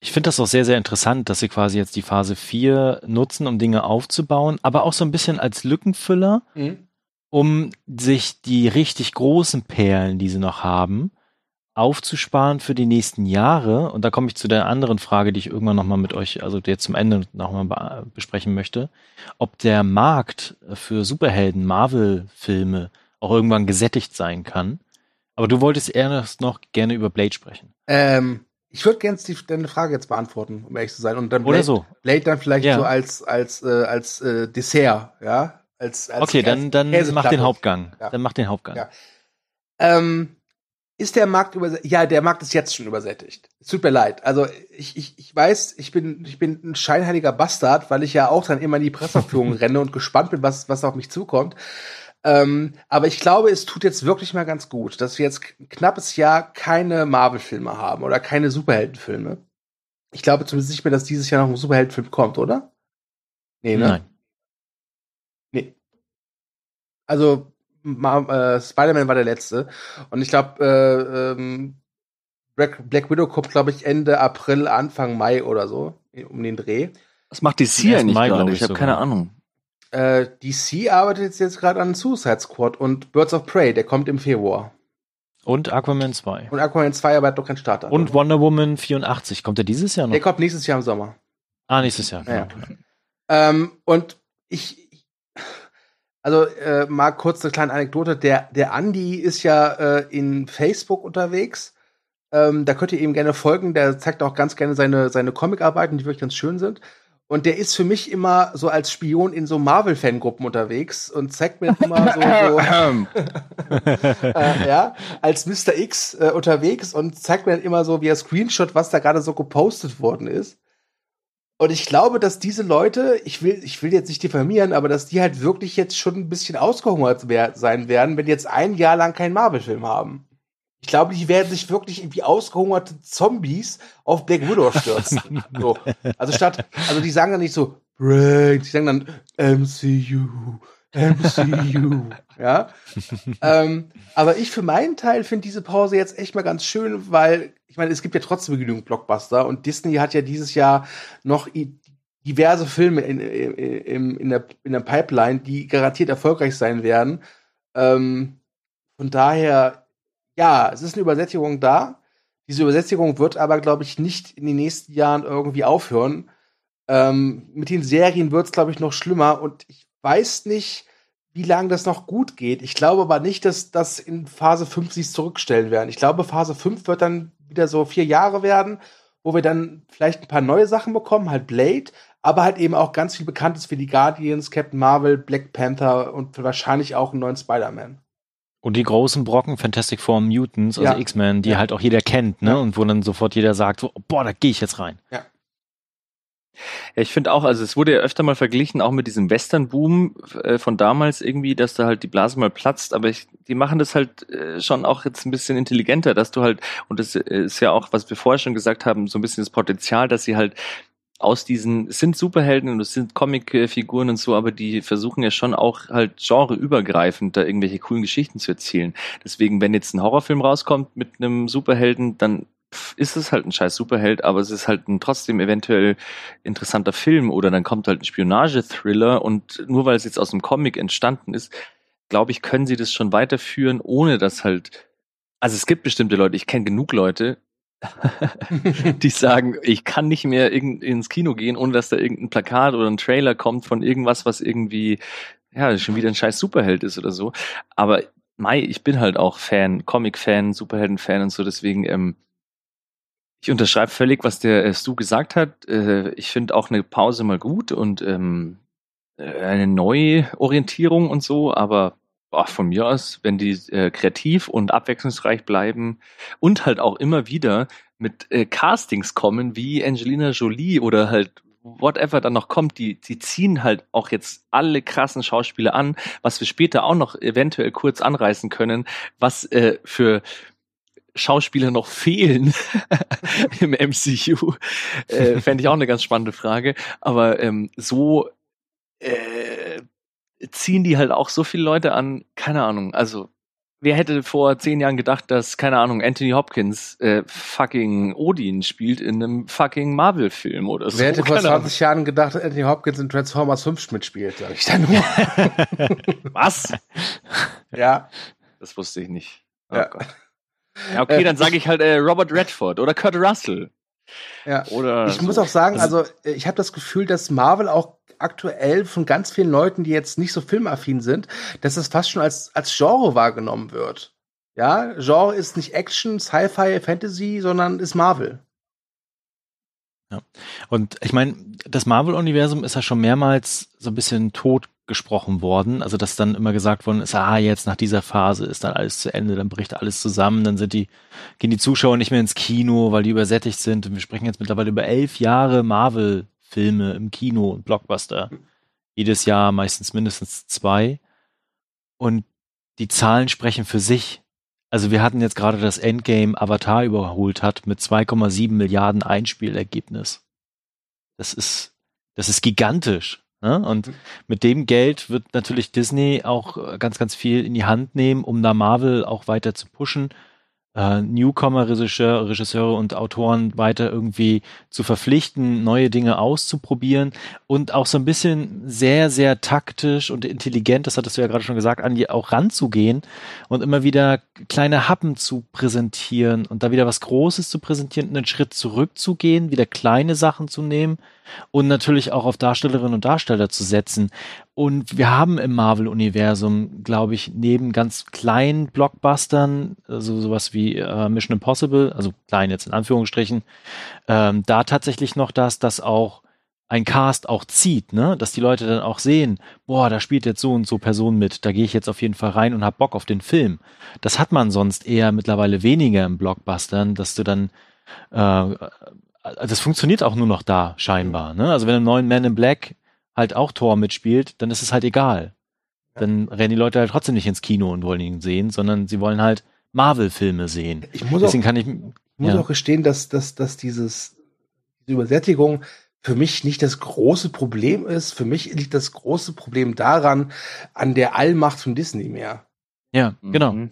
ich finde das auch sehr, sehr interessant, dass sie quasi jetzt die Phase 4 nutzen, um Dinge aufzubauen, aber auch so ein bisschen als Lückenfüller, mhm. um sich die richtig großen Perlen, die sie noch haben, aufzusparen für die nächsten Jahre, und da komme ich zu der anderen Frage, die ich irgendwann nochmal mit euch, also jetzt zum Ende nochmal besprechen möchte, ob der Markt für Superhelden, Marvel-Filme auch irgendwann gesättigt sein kann. Aber du wolltest erst noch gerne über Blade sprechen. Ähm, ich würde gerne deine Frage jetzt beantworten, um ehrlich zu sein. Und dann Blade, Oder so. Blade dann vielleicht ja. so als, als, äh, als äh, Dessert, ja? Als, als okay, dann, dann mach den Hauptgang. Ja. Dann mach den Hauptgang. Ja. Ähm, ist der Markt übersättigt? Ja, der Markt ist jetzt schon übersättigt. Es tut mir leid. Also ich, ich, ich weiß, ich bin, ich bin ein scheinheiliger Bastard, weil ich ja auch dann immer in die Presseführung <laughs> renne und gespannt bin, was, was auf mich zukommt. Ähm, aber ich glaube, es tut jetzt wirklich mal ganz gut, dass wir jetzt ein knappes Jahr keine Marvel-Filme haben oder keine Superheldenfilme. Ich glaube zumindest nicht mehr, dass dieses Jahr noch ein Superheldenfilm kommt, oder? Nee, ne? Nein. Nee. Also, äh, Spider-Man war der letzte. Und ich glaube, äh, ähm, Black, Black Widow kommt, glaube ich, Ende April, Anfang Mai oder so, um den Dreh. Was macht DC eigentlich gerade? Ich, ich habe keine Ahnung. Äh, DC arbeitet jetzt, gerade an Suicide Squad und Birds of Prey, der kommt im Februar. Und Aquaman 2. Und Aquaman 2, aber hat doch kein Starter. Und Wonder Woman 84. Kommt der dieses Jahr noch? Der kommt nächstes Jahr im Sommer. Ah, nächstes Jahr. Ja. Ähm, und ich, also äh, mal kurz eine kleine Anekdote. Der, der Andi ist ja äh, in Facebook unterwegs. Ähm, da könnt ihr ihm gerne folgen. Der zeigt auch ganz gerne seine, seine Comicarbeiten, die wirklich ganz schön sind. Und der ist für mich immer so als Spion in so Marvel-Fangruppen unterwegs und zeigt mir immer so, so <laughs> <laughs> äh, ja, als Mr. X äh, unterwegs und zeigt mir dann immer so via Screenshot, was da gerade so gepostet worden ist. Und ich glaube, dass diese Leute, ich will, ich will jetzt nicht diffamieren, aber dass die halt wirklich jetzt schon ein bisschen ausgehungert sein werden, wenn die jetzt ein Jahr lang keinen Marvel-Film haben. Ich glaube, die werden sich wirklich irgendwie ausgehungerte Zombies auf Black Widow stürzen. <laughs> so. Also statt, also die sagen dann nicht so, Brain, die sagen dann MCU, MCU, <laughs> ja. ähm, aber ich für meinen Teil finde diese Pause jetzt echt mal ganz schön, weil ich meine, es gibt ja trotzdem genügend Blockbuster und Disney hat ja dieses Jahr noch diverse Filme in, in, in, der, in der Pipeline, die garantiert erfolgreich sein werden. Ähm, von daher ja, es ist eine Übersättigung da. Diese Übersättigung wird aber, glaube ich, nicht in den nächsten Jahren irgendwie aufhören. Ähm, mit den Serien wird es, glaube ich, noch schlimmer. Und ich weiß nicht, wie lange das noch gut geht. Ich glaube aber nicht, dass das in Phase 5 sich zurückstellen werden. Ich glaube, Phase 5 wird dann wieder so vier Jahre werden, wo wir dann vielleicht ein paar neue Sachen bekommen, halt Blade, aber halt eben auch ganz viel Bekanntes für die Guardians, Captain Marvel, Black Panther und wahrscheinlich auch einen neuen Spider-Man. Und die großen Brocken Fantastic Four Mutants, also Ja. X-Men, die Ja. halt auch jeder kennt, ne? Ja. Und wo dann sofort jeder sagt, so, boah, da gehe ich jetzt rein. Ja, ich finde auch, also es wurde ja öfter mal verglichen, auch mit diesem Western-Boom äh, von damals irgendwie, dass da halt die Blase mal platzt, aber ich, die machen das halt äh, schon auch jetzt ein bisschen intelligenter, dass du halt, und das ist ja auch, was wir vorher schon gesagt haben, so ein bisschen das Potenzial, dass sie halt aus diesen, es sind Superhelden und es sind Comicfiguren und so, aber die versuchen ja schon auch halt genreübergreifend da irgendwelche coolen Geschichten zu erzählen. Deswegen, wenn jetzt ein Horrorfilm rauskommt mit einem Superhelden, dann ist es halt ein scheiß Superheld, aber es ist halt ein trotzdem eventuell interessanter Film oder dann kommt halt ein Spionage-Thriller und nur weil es jetzt aus dem Comic entstanden ist, glaube ich, können sie das schon weiterführen, ohne dass halt, also es gibt bestimmte Leute, ich kenne genug Leute, <laughs> die sagen, ich kann nicht mehr ins Kino gehen, ohne dass da irgendein Plakat oder ein Trailer kommt von irgendwas, was irgendwie, ja, schon wieder ein scheiß Superheld ist oder so. Aber Mai, ich bin halt auch Fan, Comic-Fan, Superhelden-Fan und so, deswegen, ähm, ich unterschreibe völlig, was der äh, Stu gesagt hat. Äh, ich finde auch eine Pause mal gut und ähm, äh, eine Neuorientierung und so, aber boah, von mir aus, wenn die äh, kreativ und abwechslungsreich bleiben und halt auch immer wieder mit äh, Castings kommen, wie Angelina Jolie oder halt whatever dann noch kommt, die, die ziehen halt auch jetzt alle krassen Schauspieler an, was wir später auch noch eventuell kurz anreißen können, was äh, für Schauspieler noch fehlen <laughs> im MCU, äh, fände ich auch eine ganz spannende Frage. Aber ähm, so äh, ziehen die halt auch so viele Leute an, keine Ahnung, also wer hätte vor zehn Jahren gedacht, dass, keine Ahnung, Anthony Hopkins äh, fucking Odin spielt in einem fucking Marvel-Film oder so. Wer hätte vor Keine Ahnung. 20 Jahren gedacht, dass Anthony Hopkins in Transformers 5 mitspielt, sag ich dann nur. <laughs> Was? ja. Das wusste ich nicht. Oh Ja. Gott. Ja, okay, Äh, dann sage ich halt äh, Robert Redford oder Kurt Russell. Ja. Oder Ich so. muss auch sagen, also äh, ich habe das Gefühl, dass Marvel auch aktuell von ganz vielen Leuten, die jetzt nicht so filmaffin sind, dass es fast schon als, als Genre wahrgenommen wird. Ja, Genre ist nicht Action, Sci-Fi, Fantasy, sondern ist Marvel. Und ich meine, das Marvel-Universum ist ja schon mehrmals so ein bisschen tot gesprochen worden. Also, dass dann immer gesagt worden ist, ah, jetzt nach dieser Phase ist dann alles zu Ende, dann bricht alles zusammen, dann sind die, gehen die Zuschauer nicht mehr ins Kino, weil die übersättigt sind. Und wir sprechen jetzt mittlerweile über elf Jahre Marvel-Filme im Kino und Blockbuster. Jedes Jahr meistens mindestens zwei. Und die Zahlen sprechen für sich. Also wir hatten jetzt gerade das Endgame Avatar überholt hat mit 2,7 Milliarden Einspielergebnis. Das ist, das ist gigantisch. Ne? Und mit dem Geld wird natürlich Disney auch äh, ganz, ganz viel in die Hand nehmen, um da Marvel auch weiter zu pushen. äh, Newcomer-Regisseure Regisseure und Autoren weiter irgendwie zu verpflichten, neue Dinge auszuprobieren und auch so ein bisschen sehr, sehr taktisch und intelligent, das hattest du ja gerade schon gesagt, an die auch ranzugehen und immer wieder kleine Happen zu präsentieren und da wieder was Großes zu präsentieren, einen Schritt zurückzugehen, wieder kleine Sachen zu nehmen und natürlich auch auf Darstellerinnen und Darsteller zu setzen. Und wir haben im Marvel-Universum, glaube ich, neben ganz kleinen Blockbustern, also sowas wie äh, Mission Impossible, also klein jetzt in Anführungsstrichen, ähm, da tatsächlich noch das, dass auch ein Cast auch zieht, ne? Dass die Leute dann auch sehen, boah, da spielt jetzt so und so Person mit, da gehe ich jetzt auf jeden Fall rein und hab Bock auf den Film. Das hat man sonst eher mittlerweile weniger im Blockbustern, dass du dann äh, das funktioniert auch nur noch da, scheinbar. Ne? Also wenn im neuen Man in Black halt auch Thor mitspielt, dann ist es halt egal. Dann rennen die Leute halt trotzdem nicht ins Kino und wollen ihn sehen, sondern sie wollen halt Marvel-Filme sehen. Ich muss, Deswegen auch, kann ich, ich muss ja. auch gestehen, dass, dass, dass dieses, diese Übersättigung für mich nicht das große Problem ist. Für mich liegt das große Problem daran, an der Allmacht von Disney mehr. Ja, genau. Mhm.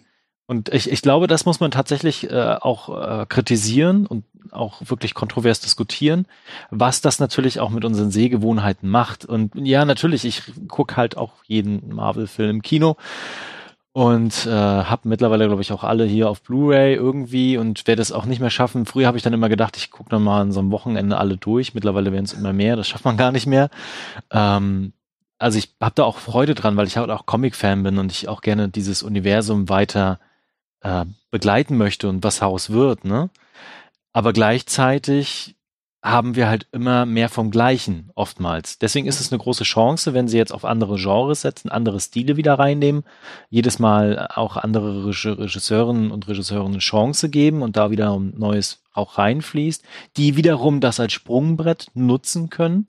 Und ich, ich glaube, das muss man tatsächlich äh, auch äh, kritisieren und auch wirklich kontrovers diskutieren, was das natürlich auch mit unseren Sehgewohnheiten macht. Und ja, natürlich, ich gucke halt auch jeden Marvel-Film im Kino und äh, habe mittlerweile, glaube ich, auch alle hier auf Blu-ray irgendwie und werde es auch nicht mehr schaffen. Früher habe ich dann immer gedacht, ich gucke dann mal an so einem Wochenende alle durch. Mittlerweile werden es immer mehr, das schafft man gar nicht mehr. Ähm, also ich habe da auch Freude dran, weil ich halt auch Comic-Fan bin und ich auch gerne dieses Universum weiter äh, begleiten möchte und was Haus wird, ne? Aber gleichzeitig haben wir halt immer mehr vom Gleichen oftmals. Deswegen ist es eine große Chance, wenn sie jetzt auf andere Genres setzen, andere Stile wieder reinnehmen, jedes Mal auch andere Reg- Regisseurinnen und Regisseuren eine Chance geben und da wieder Neues auch reinfließt, die wiederum das als Sprungbrett nutzen können,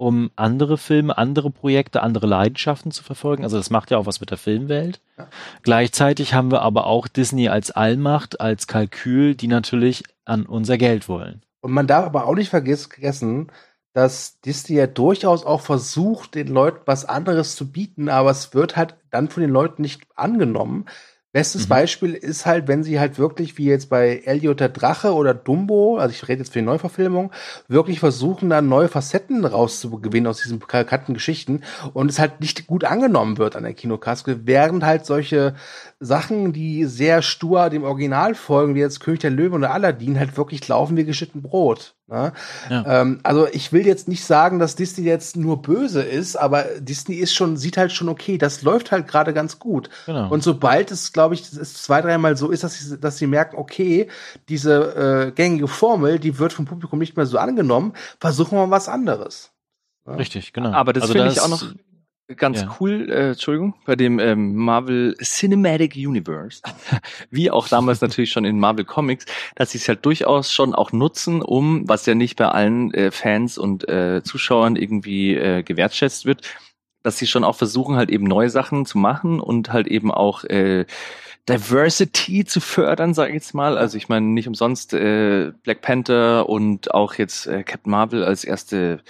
um andere Filme, andere Projekte, andere Leidenschaften zu verfolgen. Also das macht ja auch was mit der Filmwelt. Ja. Gleichzeitig haben wir aber auch Disney als Allmacht, als Kalkül, die natürlich an unser Geld wollen. Und man darf aber auch nicht vergessen, dass Disney ja durchaus auch versucht, den Leuten was anderes zu bieten, aber es wird halt dann von den Leuten nicht angenommen. Bestes Mhm. Beispiel ist halt, wenn sie halt wirklich, wie jetzt bei Elliot der Drache oder Dumbo, also ich rede jetzt für die Neuverfilmung, wirklich versuchen, da neue Facetten rauszugewinnen aus diesen bekannten Geschichten und es halt nicht gut angenommen wird an der Kinokasse, während halt solche Sachen, die sehr stur dem Original folgen, wie jetzt König der Löwen oder Aladdin, halt wirklich laufen wie geschnitten Brot. Ne? Ja. Ähm, also ich will jetzt nicht sagen, dass Disney jetzt nur böse ist, aber Disney ist schon, sieht halt schon okay, das läuft halt gerade ganz gut. Genau. Und sobald es, glaube ich, es zwei, dreimal so ist, dass sie, dass sie merken, okay, diese äh, gängige Formel, die wird vom Publikum nicht mehr so angenommen, versuchen wir mal was anderes. Richtig, genau. Aber das Also finde ich auch noch ganz Ja. cool, äh, Entschuldigung, bei dem ähm, Marvel Cinematic Universe, <laughs> wie auch damals <laughs> natürlich schon in Marvel Comics, dass sie es halt durchaus schon auch nutzen, um, was ja nicht bei allen äh, Fans und äh, Zuschauern irgendwie äh, gewertschätzt wird, dass sie schon auch versuchen, halt eben neue Sachen zu machen und halt eben auch äh, Diversity zu fördern, sage ich jetzt mal. Also ich meine, nicht umsonst äh, Black Panther und auch jetzt äh, Captain Marvel als erste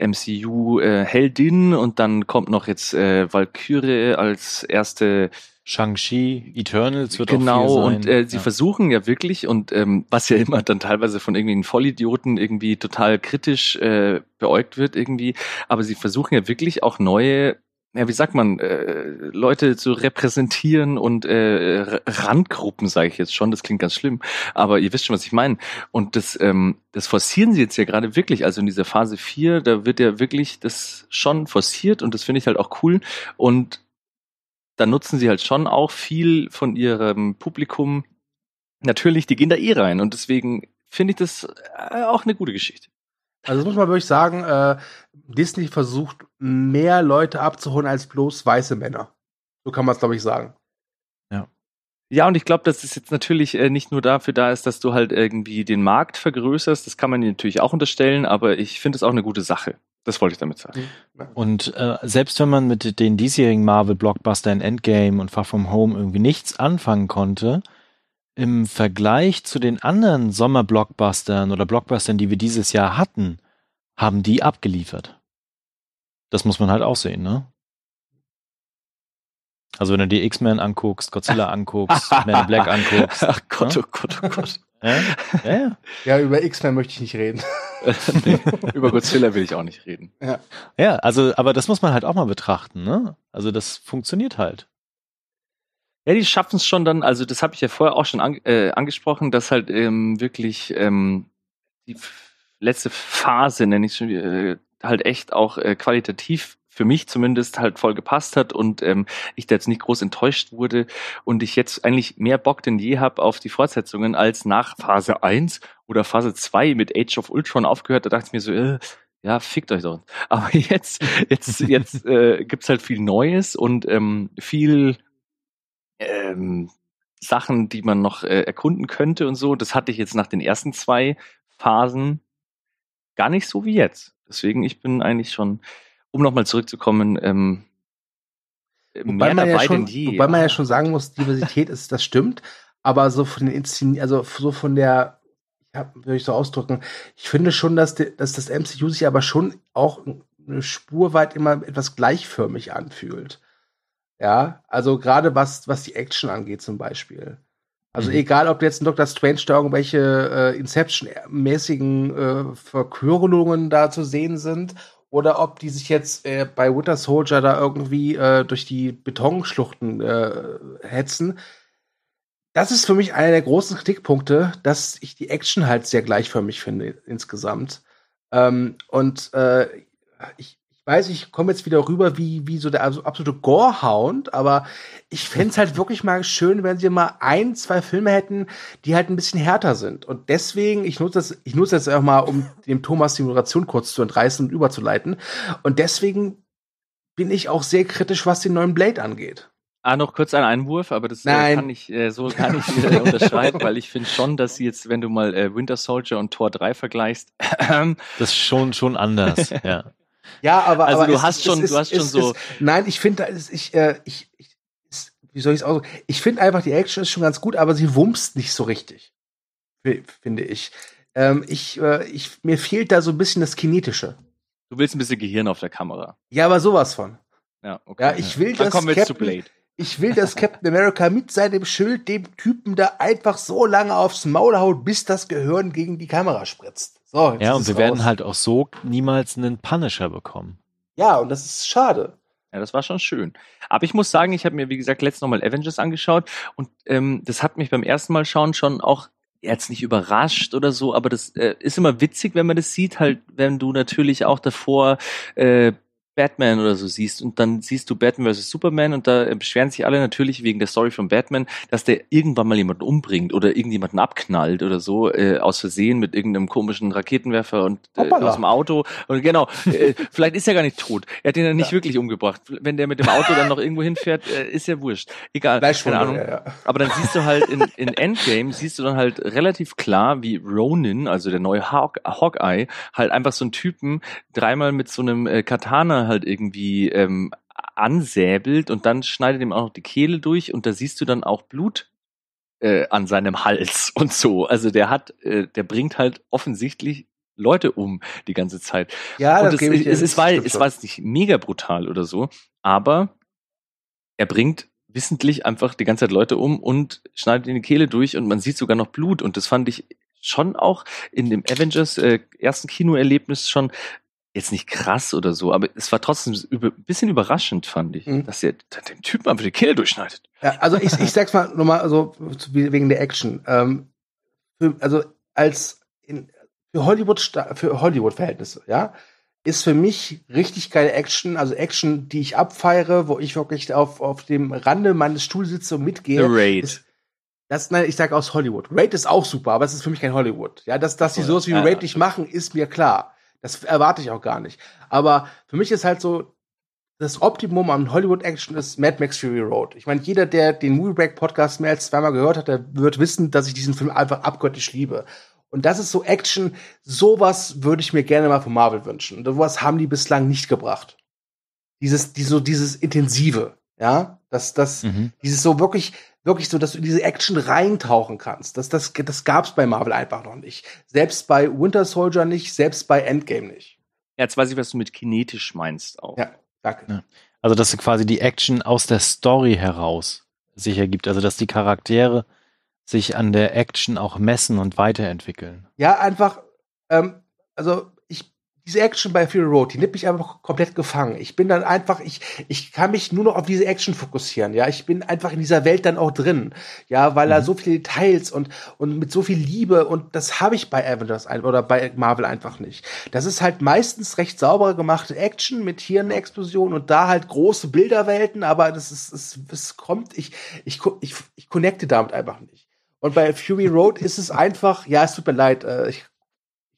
MCU-Heldin und dann kommt noch jetzt äh, Valkyrie als erste Shang-Chi, Eternals wird auch genau viel sein. und äh, sie ja. versuchen ja wirklich und ähm, was ja immer dann teilweise von irgendwelchen Vollidioten irgendwie total kritisch äh, beäugt wird irgendwie, aber sie versuchen ja wirklich auch neue ja, wie sagt man, äh, Leute zu repräsentieren und äh, Randgruppen, sage ich jetzt schon, das klingt ganz schlimm, aber ihr wisst schon, was ich meine. Und das, ähm, das forcieren sie jetzt ja gerade wirklich, also in dieser Phase 4, da wird ja wirklich das schon forciert und das finde ich halt auch cool. Und da nutzen sie halt schon auch viel von ihrem Publikum. Natürlich, die gehen da eh rein und deswegen finde ich das äh, auch eine gute Geschichte. Also das muss man wirklich sagen, äh, Disney versucht mehr Leute abzuholen als bloß weiße Männer. So kann man es, glaube ich, sagen. Ja, und ich glaube, dass es jetzt natürlich äh, nicht nur dafür da ist, dass du halt irgendwie den Markt vergrößerst, das kann man dir natürlich auch unterstellen, aber ich finde es auch eine gute Sache. Das wollte ich damit sagen. Und äh, selbst wenn man mit den diesjährigen Marvel-Blockbustern Endgame und Far From Home irgendwie nichts anfangen konnte, im Vergleich zu den anderen Sommer-Blockbustern oder Blockbustern, die wir dieses Jahr hatten, haben die abgeliefert. Das muss man halt auch sehen, ne? Also wenn du die X-Men anguckst, Godzilla <laughs> anguckst, Man in Black anguckst. Ach Gott, Ja? oh Gott, oh Gott. <laughs> Ja, ja, ja. Ja, über X-Men möchte ich nicht reden. <laughs> nee, über Godzilla will ich auch nicht reden. Ja, also, aber das muss man halt auch mal betrachten, ne? Also das funktioniert halt. Ja, die schaffen es schon dann, also das habe ich ja vorher auch schon an, äh, angesprochen, dass halt ähm, wirklich ähm, die letzte Phase, nenne ich schon, äh, halt echt auch äh, qualitativ für mich zumindest halt voll gepasst hat und ähm, ich da jetzt nicht groß enttäuscht wurde und ich jetzt eigentlich mehr Bock denn je habe auf die Fortsetzungen als nach Phase 1 oder Phase 2 mit Age of Ultron aufgehört, da dachte ich mir so, äh, ja, fickt euch doch. Aber <laughs> jetzt, jetzt, jetzt äh, gibt's halt viel Neues und ähm, viel ähm, Sachen, die man noch äh, erkunden könnte und so. Das hatte ich jetzt nach den ersten zwei Phasen gar nicht so wie jetzt. Deswegen, ich bin eigentlich schon, um nochmal zurückzukommen, ähm, Wobei mehr man, ja schon, denn je. wobei man ja schon sagen muss, Diversität ist, das stimmt, aber so von den Inszen also so von der, ich hab, würde ich so ausdrücken, ich finde schon, dass, die, dass das MCU sich aber schon auch eine Spur weit immer etwas gleichförmig anfühlt. Ja, also gerade was, was die Action angeht zum Beispiel. Also Mhm. egal, ob jetzt ein Dr. Strange da irgendwelche äh, Inception-mäßigen äh, Verkürlungen da zu sehen sind oder ob die sich jetzt äh, bei Winter Soldier da irgendwie äh, durch die Betonschluchten äh, hetzen. Das ist für mich einer der großen Kritikpunkte, dass ich die Action halt sehr gleichförmig finde insgesamt. Ähm, und äh, ich weiß, ich komme jetzt wieder rüber wie, wie so der abso- absolute Gorehound, aber ich fänd's halt wirklich mal schön, wenn sie mal ein, zwei Filme hätten, die halt ein bisschen härter sind. Und deswegen, ich nutze das, ich nutze das auch mal, um dem Thomas die Moderation kurz zu entreißen und überzuleiten. Und deswegen bin ich auch sehr kritisch, was den neuen Blade angeht. Ah, noch kurz ein Einwurf, aber das äh, Nein. kann ich äh, so gar nicht äh, unterschreiben, weil ich finde schon, dass sie jetzt, wenn du mal äh, Winter Soldier und Tor 3 vergleichst, Das ist schon, schon anders, <laughs> ja. Ja, aber, Also aber du es- hast schon- ist- du hast schon es so- ist- nein, ich finde, ich, äh, ich, ich, es- wie soll ich es ausdrücken? Ich finde einfach, die Action ist schon ganz gut, aber sie wumst nicht so richtig, fi- finde ich. Ähm, ich, äh, ich. Mir fehlt da so ein bisschen das Kinetische. du willst ein bisschen Gehirn auf der Kamera. Ja, aber sowas von. Ja, okay. Ja, ich will, Dann dass kommen wir zu Blade. ich will, dass Captain America mit seinem Schild dem Typen da einfach so lange aufs Maul haut, bis das Gehirn gegen die Kamera spritzt. So, jetzt Ja, ist und es wir werden raus. halt auch so niemals einen Punisher bekommen. Ja, und das ist schade. Ja, das war schon schön. Aber ich muss sagen, ich habe mir, wie gesagt, letztens nochmal Avengers angeschaut und ähm, das hat mich beim ersten Mal schauen schon auch jetzt nicht überrascht oder so, aber das äh, ist immer witzig, wenn man das sieht, halt, wenn du natürlich auch davor äh, Batman oder so siehst und dann siehst du Batman vs. Superman und da äh, beschweren sich alle natürlich wegen der Story von Batman, dass der irgendwann mal jemanden umbringt oder irgendjemanden abknallt oder so äh, aus Versehen mit irgendeinem komischen Raketenwerfer und äh, aus dem Auto und genau, äh, <laughs> vielleicht ist er gar nicht tot. Er hat ihn dann nicht wirklich umgebracht. Wenn der mit dem Auto dann noch irgendwo hinfährt, äh, ist ja wurscht. Egal, Fleischwunde, keine Ahnung. ja, ja. Aber dann siehst du halt in, in Endgame, siehst du dann halt relativ klar, wie Ronin, also der neue Hawk, Hawkeye, halt einfach so einen Typen dreimal mit so einem äh, Katana halt irgendwie ähm, ansäbelt und dann schneidet ihm auch noch die Kehle durch und da siehst du dann auch Blut äh, an seinem Hals <laughs> und so. Also der hat, äh, der bringt halt offensichtlich Leute um die ganze Zeit. Ja, und das es, gebe ich es, ist, war, es war jetzt nicht mega brutal oder so, aber er bringt wissentlich einfach die ganze Zeit Leute um und schneidet in die Kehle durch und man sieht sogar noch Blut und das fand ich schon auch in dem Avengers äh, ersten Kinoerlebnis schon jetzt nicht krass oder so, aber es war trotzdem ein bisschen überraschend, fand ich, Mhm. dass er den Typen einfach die Kehle durchschneidet. Ja, also ich, ich sag's mal nochmal so zu- wegen der Action. Ähm, für, also als in, für Hollywood für Hollywood Verhältnisse, ja, ist für mich richtig geile Action, also Action, die ich abfeiere, wo ich wirklich auf auf dem Rande meines Stuhls sitze und mitgehe. The Raid. Ist, das, nein, ich sage aus Hollywood. Raid ist auch super, aber es ist für mich kein Hollywood. Ja, dass, dass die sowas wie Ja, Raid nicht machen, ist mir klar. Das erwarte ich auch gar nicht. Aber für mich ist halt so, das Optimum an Hollywood-Action ist Mad Max Fury Road. Ich meine, jeder, der den Movie Break Podcast mehr als zweimal gehört hat, der wird wissen, dass ich diesen Film einfach abgöttisch liebe. Und das ist so Action, sowas würde ich mir gerne mal von Marvel wünschen. Und sowas haben die bislang nicht gebracht. Dieses, die, so dieses Intensive, ja, das, das, Mhm. dieses so wirklich, wirklich so, dass du in diese Action reintauchen kannst. Das, das, das gab's bei Marvel einfach noch nicht. Selbst bei Winter Soldier nicht, selbst bei Endgame nicht. Ja, jetzt weiß ich, was du mit kinetisch meinst auch. Ja, danke. Ja. Also, dass quasi die Action aus der Story heraus sich ergibt. Also, dass die Charaktere sich an der Action auch messen und weiterentwickeln. Ja, einfach, ähm, also diese Action bei Fury Road, die nimmt mich einfach komplett gefangen. Ich bin dann einfach, ich, ich kann mich nur noch auf diese Action fokussieren. Ja, ich bin einfach in dieser Welt dann auch drin. Ja, weil mhm. da so viele Details und, und mit so viel Liebe und das habe ich bei Avengers oder bei Marvel einfach nicht. Das ist halt meistens recht sauber gemachte Action mit hier eine Explosion und da halt große Bilderwelten, aber das ist, es, es kommt, ich, ich, ich, ich connecte damit einfach nicht. Und bei Fury Road ist es einfach, ja, es tut mir leid, äh, ich,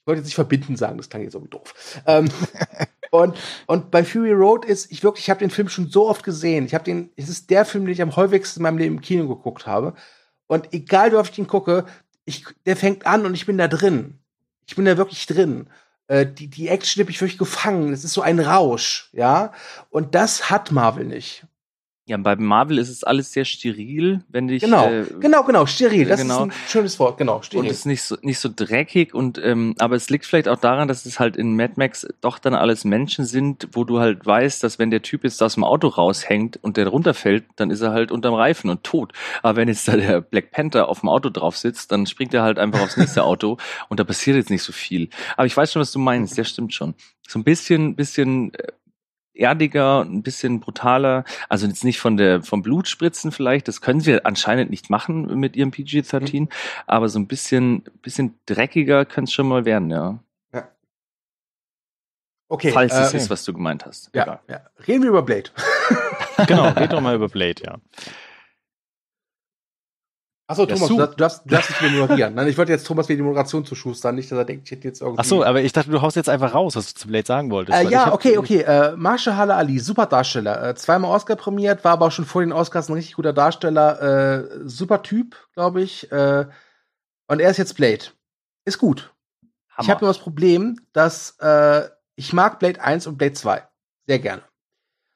ich wollte jetzt nicht verbinden sagen, das klang jetzt irgendwie doof. Ähm, <laughs> und, und bei Fury Road ist, ich wirklich, ich habe den Film schon so oft gesehen. Ich habe den, es ist der Film, den ich am häufigsten in meinem Leben im Kino geguckt habe. Und egal wie oft ich ihn gucke, ich, der fängt an und ich bin da drin. Ich bin da wirklich drin. Äh, die, die Action habe ich wirklich gefangen. Es ist so ein Rausch, ja. Und das hat Marvel nicht. Ja, bei Marvel ist es alles sehr steril, wenn dich. Genau, äh, genau, genau, steril. Das genau. ist ein schönes Wort, genau, steril. Und es ist nicht so, nicht so dreckig und, ähm, aber es liegt vielleicht auch daran, dass es halt in Mad Max doch dann alles Menschen sind, wo du halt weißt, dass wenn der Typ jetzt aus dem Auto raushängt und der runterfällt, dann ist er halt unterm Reifen und tot. Aber wenn jetzt da der Black Panther auf dem Auto drauf sitzt, dann springt er halt einfach aufs nächste <laughs> Auto und da passiert jetzt nicht so viel. Aber ich weiß schon, was du meinst, der stimmt schon. So ein bisschen, bisschen äh, erdiger, ein bisschen brutaler. Also jetzt nicht von der vom Blutspritzen vielleicht, das können sie anscheinend nicht machen mit ihrem PG-13, mhm. aber so ein bisschen bisschen dreckiger könnte es schon mal werden, ja. ja. Okay. Falls äh, es ist, was du gemeint hast. Ja, ja. Reden wir über Blade. genau, red doch <laughs> mal über Blade, ja. Achso, Thomas, du, darfst, du darfst nicht mehr moderieren. Nein, ich wollte jetzt Thomas wieder die Moderation zuschustern, nicht, dass er denkt, ich hätte jetzt irgendwie. Achso, aber ich dachte, du haust jetzt einfach raus, was du zu Blade sagen wolltest. Äh, ja, okay, okay. Äh, Marsha Ali, super Darsteller. Äh, zweimal Oscar prämiert, war aber auch schon vor den Oscars ein richtig guter Darsteller. Äh, super Typ, glaube ich. Äh, und er ist jetzt Blade. Ist gut. Hammer. Ich habe nur das Problem, dass äh, ich mag Blade 1 und Blade 2. Sehr gerne.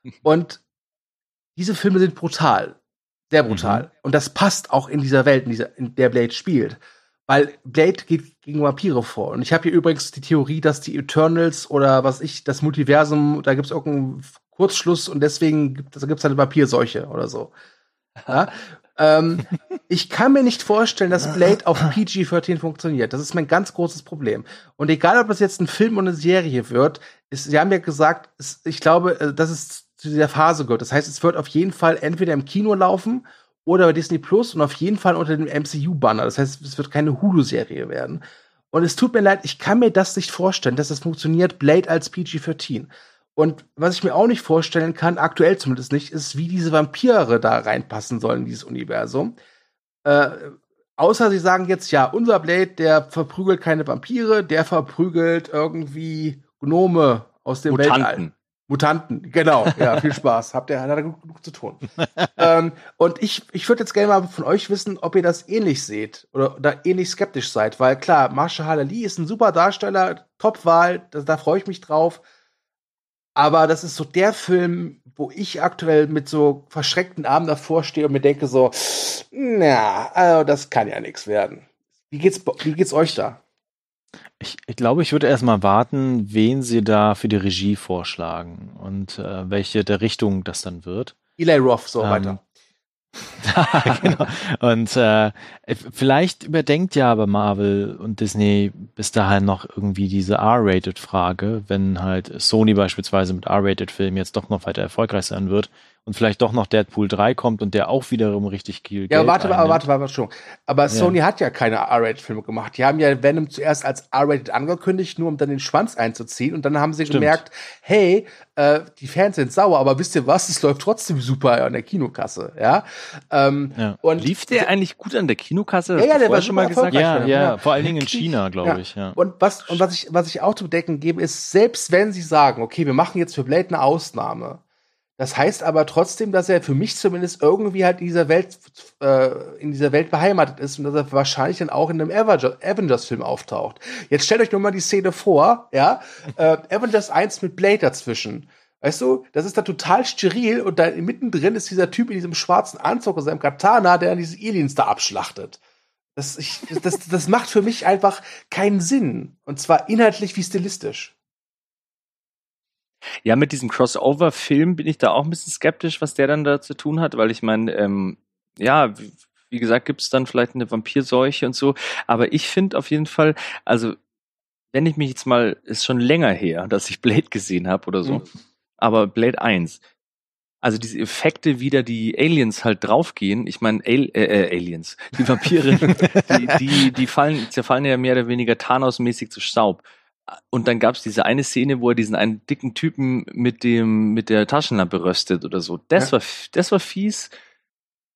<laughs> und diese Filme sind brutal. Sehr brutal. Mhm. Und das passt auch in dieser Welt, in, dieser, in der Blade spielt. Weil Blade geht gegen Vampire vor. Und ich habe hier übrigens die Theorie, dass die Eternals oder was ich, das Multiversum, da gibt es irgendeinen Kurzschluss und deswegen gibt es eine Vampirseuche oder so. Ja? ähm, <laughs> ich kann mir nicht vorstellen, dass Blade auf <laughs> PG-13 funktioniert. Das ist mein ganz großes Problem. Und egal, ob das jetzt ein Film oder eine Serie wird, ist, sie haben ja gesagt, ist, ich glaube, äh, das ist zu dieser Phase gehört. Das heißt, es wird auf jeden Fall entweder im Kino laufen oder bei Disney Plus und auf jeden Fall unter dem MCU-Banner. Das heißt, es wird keine Hulu-Serie werden. Und es tut mir leid, ich kann mir das nicht vorstellen, dass das funktioniert, Blade als PG-13. Und was ich mir auch nicht vorstellen kann, aktuell zumindest nicht, ist, wie diese Vampire da reinpassen sollen in dieses Universum. Äh, außer sie sagen jetzt, ja, unser Blade, der verprügelt keine Vampire, der verprügelt irgendwie Gnome aus dem Mutanten. Weltall. Mutanten, genau. Ja, viel <laughs> Spaß. Habt ihr, hat er genug, genug zu tun. ähm, und ich, ich würde jetzt gerne mal von euch wissen, ob ihr das ähnlich seht oder da ähnlich skeptisch seid, weil klar, Marshall Ali ist ein super Darsteller, Top-Wahl, da, da freue ich mich drauf. Aber das ist so der Film, wo ich aktuell mit so verschreckten Armen davor stehe und mir denke so, na, also das kann ja nichts werden. Wie geht's, wie geht's euch da? Ich, ich glaube, ich würde erstmal warten, wen sie da für die Regie vorschlagen und äh, welche der Richtung das dann wird. Eli Roth, so ähm, weiter. <laughs> genau. Und äh, vielleicht überdenkt ja aber Marvel und Disney bis dahin noch irgendwie diese R-Rated-Frage, wenn halt Sony beispielsweise mit R-Rated-Filmen jetzt doch noch weiter erfolgreich sein wird und vielleicht doch noch Deadpool 3 kommt und der auch wiederum richtig viel ja, Geld Ja, warte, aber warte, warte, schon. Aber ja. Sony hat ja keine R-Rated-Filme gemacht. Die haben ja Venom zuerst als R-Rated angekündigt, nur um dann den Schwanz einzuziehen. Und dann haben sie Stimmt. gemerkt, hey, äh, die Fans sind sauer, aber wisst ihr was? Es läuft trotzdem super an der Kinokasse, ja. Ähm, ja. Und lief der eigentlich gut an der Kinokasse? Ja, ja, der war schon mal gesagt. Ja, ja, ja, vor allen Dingen in China, glaube ja. ich. Ja. Und was und was ich was ich auch zu bedenken gebe, ist selbst wenn sie sagen, okay, wir machen jetzt für Blade eine Ausnahme, das heißt aber trotzdem, dass er für mich zumindest irgendwie halt in dieser Welt, äh, in dieser Welt beheimatet ist und dass er wahrscheinlich dann auch in einem Avengers-Film auftaucht. Jetzt stellt euch nur mal die Szene vor, ja, <laughs> äh, Avengers 1 mit Blade dazwischen. Weißt du, das ist da total steril und da mittendrin ist dieser Typ in diesem schwarzen Anzug und seinem Katana, der an diese Aliens da abschlachtet. Das, ich, das, das macht für mich einfach keinen Sinn. Und zwar inhaltlich wie stilistisch. Ja, mit diesem Crossover-Film bin ich da auch ein bisschen skeptisch, was der dann da zu tun hat, weil ich meine, ähm, ja, wie, wie gesagt, gibt es dann vielleicht eine Vampirseuche und so. Aber ich finde auf jeden Fall, also wenn ich mich jetzt mal, ist schon länger her, dass ich Blade gesehen habe oder so, mhm. aber Blade 1, also diese Effekte, wie da die Aliens halt draufgehen, ich meine, Al äh, äh, Aliens, die Vampire, <laughs> die, die, die fallen, zerfallen ja mehr oder weniger Thanos-mäßig zu Staub. Und dann gab's diese eine Szene, wo er diesen einen dicken Typen mit dem, mit der Taschenlampe röstet oder so. Das ja. war, das war fies.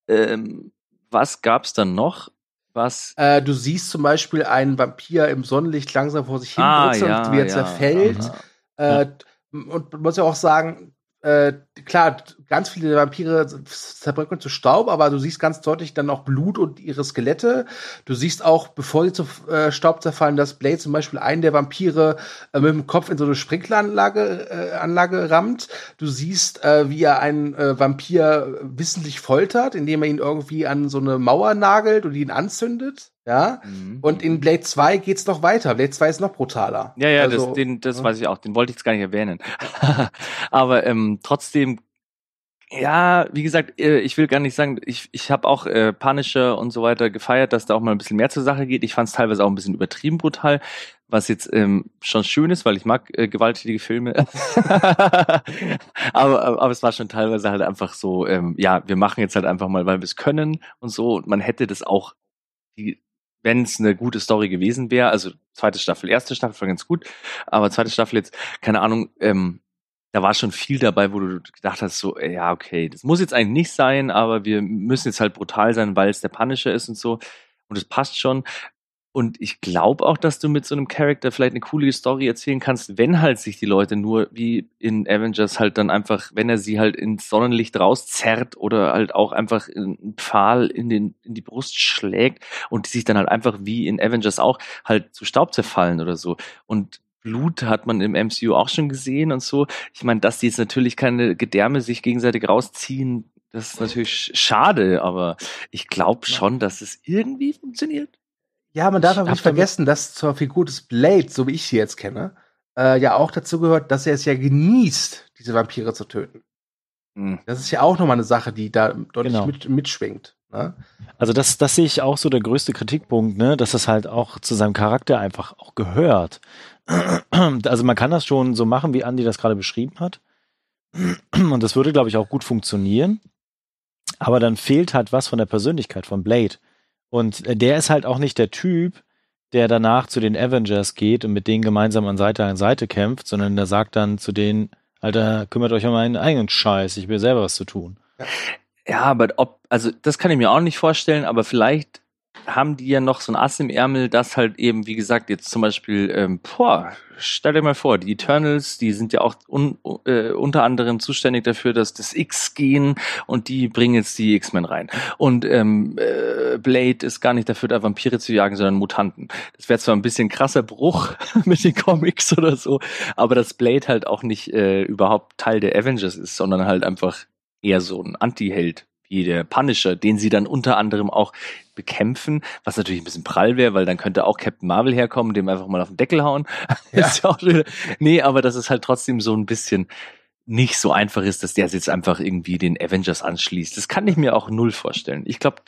Ähm, was gab's dann noch? Was? Äh, du siehst zum Beispiel einen Vampir im Sonnenlicht langsam vor sich hin ah, ja, wie er ja, zerfällt. Äh, und man muss ja auch sagen, äh, klar, ganz viele Vampire zerbröckeln zu Staub, aber du siehst ganz deutlich dann auch Blut und ihre Skelette. Du siehst auch, bevor sie zu äh, Staub zerfallen, dass Blade zum Beispiel einen der Vampire äh, mit dem Kopf in so eine Sprinkleranlage äh, Anlage rammt. Du siehst, äh, wie er einen äh, Vampir wissentlich foltert, indem er ihn irgendwie an so eine Mauer nagelt und ihn anzündet. Ja. Mhm. Und in Blade 2 geht's noch weiter. Blade 2 ist noch brutaler. Ja, ja, also, das, den, das ja. weiß ich auch. Den wollte ich jetzt gar nicht erwähnen. <laughs> Aber ähm, trotzdem, ja, wie gesagt, äh, ich will gar nicht sagen, ich, ich habe auch äh, Punisher und so weiter gefeiert, dass da auch mal ein bisschen mehr zur Sache geht. Ich fand es teilweise auch ein bisschen übertrieben brutal, was jetzt ähm, schon schön ist, weil ich mag äh, gewalttätige Filme. <laughs> aber, aber es war schon teilweise halt einfach so, ähm, ja, wir machen jetzt halt einfach mal, weil wir es können und so. Und man hätte das auch wenn es eine gute Story gewesen wäre, also zweite Staffel, erste Staffel war ganz gut, aber zweite Staffel jetzt, keine Ahnung, ähm, da war schon viel dabei, wo du gedacht hast, so, ja, okay, das muss jetzt eigentlich nicht sein, aber wir müssen jetzt halt brutal sein, weil es der Punisher ist und so. Und es passt schon. Und ich glaube auch, dass du mit so einem Charakter vielleicht eine coole Story erzählen kannst, wenn halt sich die Leute nur wie in Avengers halt dann einfach, wenn er sie halt ins Sonnenlicht rauszerrt oder halt auch einfach einen Pfahl in, den, in die Brust schlägt und die sich dann halt einfach wie in Avengers auch halt zu Staub zerfallen oder so. Und Blut hat man im MCU auch schon gesehen und so. Ich meine, dass die jetzt natürlich keine Gedärme sich gegenseitig rausziehen, das ist natürlich schade, aber ich glaube schon, dass es irgendwie funktioniert. Ja, man darf aber nicht vergessen, dass zur Figur des Blade, so wie ich sie jetzt kenne, äh, ja auch dazu gehört, dass er es ja genießt, diese Vampire zu töten. Mhm. Das ist ja auch nochmal eine Sache, die da deutlich genau. mit, mitschwingt. Ne? Also das, das sehe ich auch so der größte Kritikpunkt, ne, dass das halt auch zu seinem Charakter einfach auch gehört. Also man kann das schon so machen, wie Andy das gerade beschrieben hat. Und das würde, glaube ich, auch gut funktionieren. Aber dann fehlt halt was von der Persönlichkeit von Blade. Und der ist halt auch nicht der Typ, der danach zu den Avengers geht und mit denen gemeinsam an Seite an Seite kämpft, sondern der sagt dann zu denen, Alter, kümmert euch um meinen eigenen Scheiß, ich will selber was zu tun. Ja, aber ob, also das kann ich mir auch nicht vorstellen, aber vielleicht haben die ja noch so ein Ass im Ärmel, das halt eben, wie gesagt, jetzt zum Beispiel, ähm, boah, stell dir mal vor, die Eternals, die sind ja auch un, äh, unter anderem zuständig dafür, dass das X gehen und die bringen jetzt die X-Men rein. Und ähm, äh, Blade ist gar nicht dafür, da Vampire zu jagen, sondern Mutanten. Das wäre zwar ein bisschen krasser Bruch <laughs> mit den Comics oder so, aber dass Blade halt auch nicht äh, überhaupt Teil der Avengers ist, sondern halt einfach eher so ein Anti-Held wie der Punisher, den sie dann unter anderem auch bekämpfen, was natürlich ein bisschen prall wäre, weil dann könnte auch Captain Marvel herkommen, dem einfach mal auf den Deckel hauen. <laughs> Ja. ist ja auch wieder, nee, aber das ist halt trotzdem so ein bisschen nicht so einfach ist, dass der jetzt einfach irgendwie den Avengers anschließt. Das kann ich mir auch null vorstellen. Ich glaube,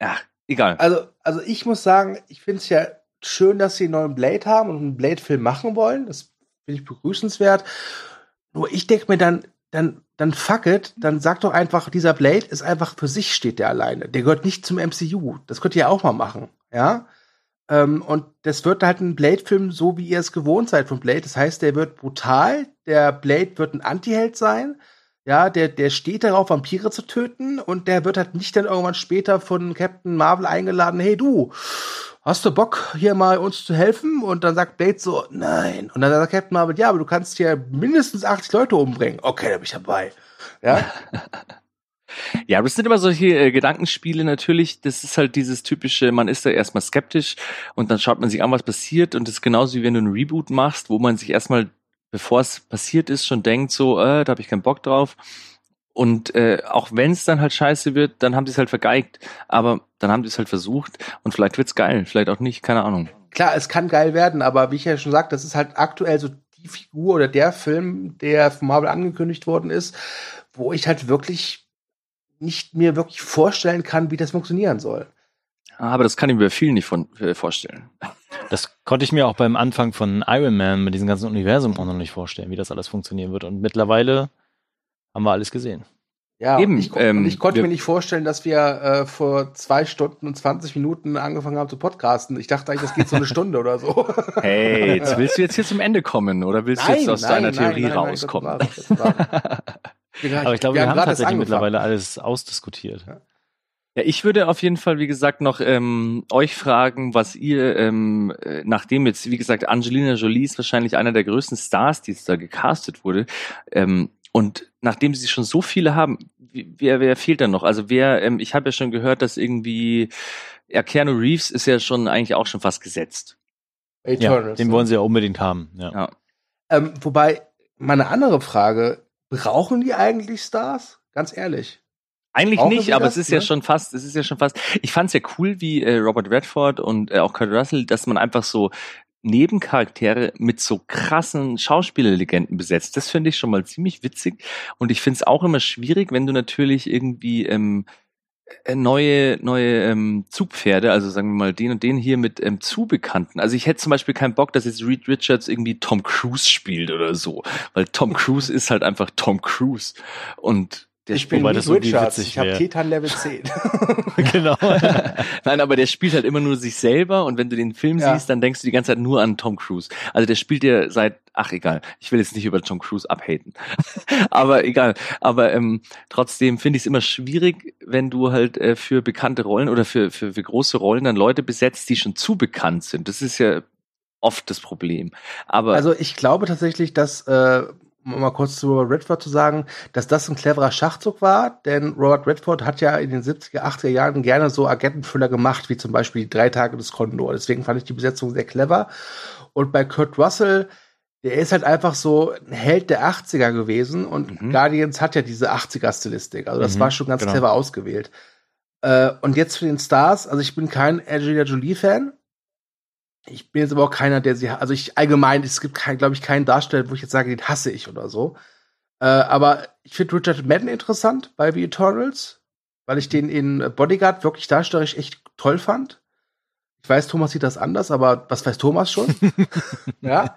ja, egal. Also, also ich muss sagen, ich finde es ja schön, dass sie einen neuen Blade haben und einen Blade-Film machen wollen. Das finde ich begrüßenswert. Nur ich denke mir dann, dann dann fuck it, dann sag doch einfach, dieser Blade ist einfach für sich steht der alleine. Der gehört nicht zum MCU. Das könnt ihr auch mal machen, ja? Ähm, und das wird halt ein Blade-Film, so wie ihr es gewohnt seid von Blade. Das heißt, der wird brutal, der Blade wird ein Anti-Held sein, ja, der, der steht darauf, Vampire zu töten und der wird halt nicht dann irgendwann später von Captain Marvel eingeladen, hey du, hast du Bock, hier mal uns zu helfen? Und dann sagt Blade so, nein. Und dann sagt Captain Marvel, ja, aber du kannst hier mindestens 80 Leute umbringen. Okay, da bin ich dabei. Ja. <laughs> Ja, das sind immer solche äh, Gedankenspiele natürlich. Das ist halt dieses typische, man ist da erstmal skeptisch und dann schaut man sich an, was passiert. Und das ist genauso wie wenn du einen Reboot machst, wo man sich erstmal, bevor es passiert ist, schon denkt, so, äh, da habe ich keinen Bock drauf. Und äh, auch wenn es dann halt scheiße wird, dann haben sie es halt vergeigt. Aber dann haben sie es halt versucht und vielleicht wird's geil, vielleicht auch nicht, keine Ahnung. Klar, es kann geil werden, aber wie ich ja schon sagte, das ist halt aktuell so die Figur oder der Film, der von Marvel angekündigt worden ist, wo ich halt wirklich nicht mir wirklich vorstellen kann, wie das funktionieren soll. Aber das kann ich mir vielen nicht von, äh, vorstellen. <laughs> Das konnte ich mir auch beim Anfang von Iron Man mit diesem ganzen Universum auch noch nicht vorstellen, wie das alles funktionieren wird. Und mittlerweile haben wir alles gesehen. Ja, Eben, ich, ähm, und ich konnte wir- mir nicht vorstellen, dass wir äh, vor zwei Stunden und 20 Minuten angefangen haben zu podcasten. Ich dachte eigentlich, das geht so eine Stunde oder so. <laughs> Hey, jetzt willst du jetzt hier zum Ende kommen oder willst du jetzt aus deiner Theorie rauskommen? Gott bewahre, Gott bewahre. Aber ich glaube, wir, haben, gerade erst tatsächlich mittlerweile alles ausdiskutiert. Ja, ich würde auf jeden Fall, wie gesagt, noch ähm, euch fragen, was ihr, ähm, äh, nachdem jetzt, wie gesagt, Angelina Jolie ist wahrscheinlich einer der größten Stars, die jetzt da gecastet wurde, ähm, und nachdem sie schon so viele haben, wer, wer fehlt da noch? Also wer, ähm, ich habe ja schon gehört, dass irgendwie, ja, Keanu Reeves ist ja schon eigentlich auch schon fast gesetzt. Ja, Eternals, den ne? wollen sie ja unbedingt haben. Ja. Ja. Ähm, wobei, meine andere Frage, brauchen die eigentlich Stars? Ganz ehrlich. Eigentlich Brauchen nicht, aber das, es ist ja ne? schon fast, es ist ja schon fast. Ich fand es ja cool, wie äh, Robert Redford und äh, auch Kurt Russell, dass man einfach so Nebencharaktere mit so krassen Schauspielerlegenden besetzt. Das finde ich schon mal ziemlich witzig. Und ich finde es auch immer schwierig, wenn du natürlich irgendwie ähm, äh, neue neue ähm, Zugpferde, also sagen wir mal den und den hier mit ähm, zu bekannten. Also ich hätte zum Beispiel keinen Bock, dass jetzt Reed Richards irgendwie Tom Cruise spielt oder so, weil Tom Cruise ist halt einfach Tom Cruise und der ich bin wobei das Richards. Ich habe wär. Titan Level 10. <laughs> genau. <laughs> Nein, aber der spielt halt immer nur sich selber und wenn du den Film Ja. siehst, dann denkst du die ganze Zeit nur an Tom Cruise. Also der spielt ja seit, ach egal, ich will jetzt nicht über Tom Cruise abhaten. <laughs> aber egal. Aber ähm, trotzdem finde ich es immer schwierig, wenn du halt äh, für bekannte Rollen oder für, für, für große Rollen dann Leute besetzt, die schon zu bekannt sind. Das ist ja oft das Problem. Aber Also ich glaube tatsächlich, dass, äh, um mal kurz zu Robert Redford zu sagen, dass das ein cleverer Schachzug war, denn Robert Redford hat ja in den 70er, 80er Jahren gerne so Agenten-Thriller gemacht, wie zum Beispiel die drei Tage des Kondor. Deswegen fand ich die Besetzung sehr clever. Und bei Kurt Russell, der ist halt einfach so ein Held der 80er gewesen und Mhm. Guardians hat ja diese 80er-Stilistik. Also das Mhm, war schon ganz genau. clever ausgewählt. Äh, und jetzt für den Stars, also ich bin kein Angelina Jolie-Fan. Ich bin jetzt aber auch keiner, der sie, also ich allgemein, es gibt glaube ich, keinen Darsteller, wo ich jetzt sage, den hasse ich oder so. Äh, aber ich finde Richard Madden interessant bei The Eternals, weil ich den in Bodyguard wirklich darstellerisch echt toll fand. Ich weiß, Thomas sieht das anders, aber was weiß Thomas schon? <laughs> ja.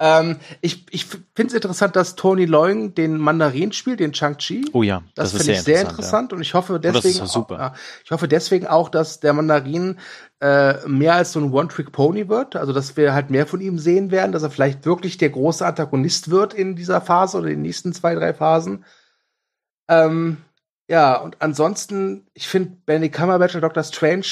Ähm, ich ich finde es interessant, dass Tony Leung den Mandarin spielt, den Chang-Chi. Oh ja, Das, das, finde ich sehr interessant. interessant und ich hoffe ist deswegen, super. Auch, ja, ich hoffe deswegen auch, dass der Mandarin äh, mehr als so ein One-Trick-Pony wird, also dass wir halt mehr von ihm sehen werden, dass er vielleicht wirklich der große Antagonist wird in dieser Phase oder in den nächsten zwei, drei Phasen. Ähm, ja, und ansonsten, ich finde Benedict Cumberbatch und Doctor Strange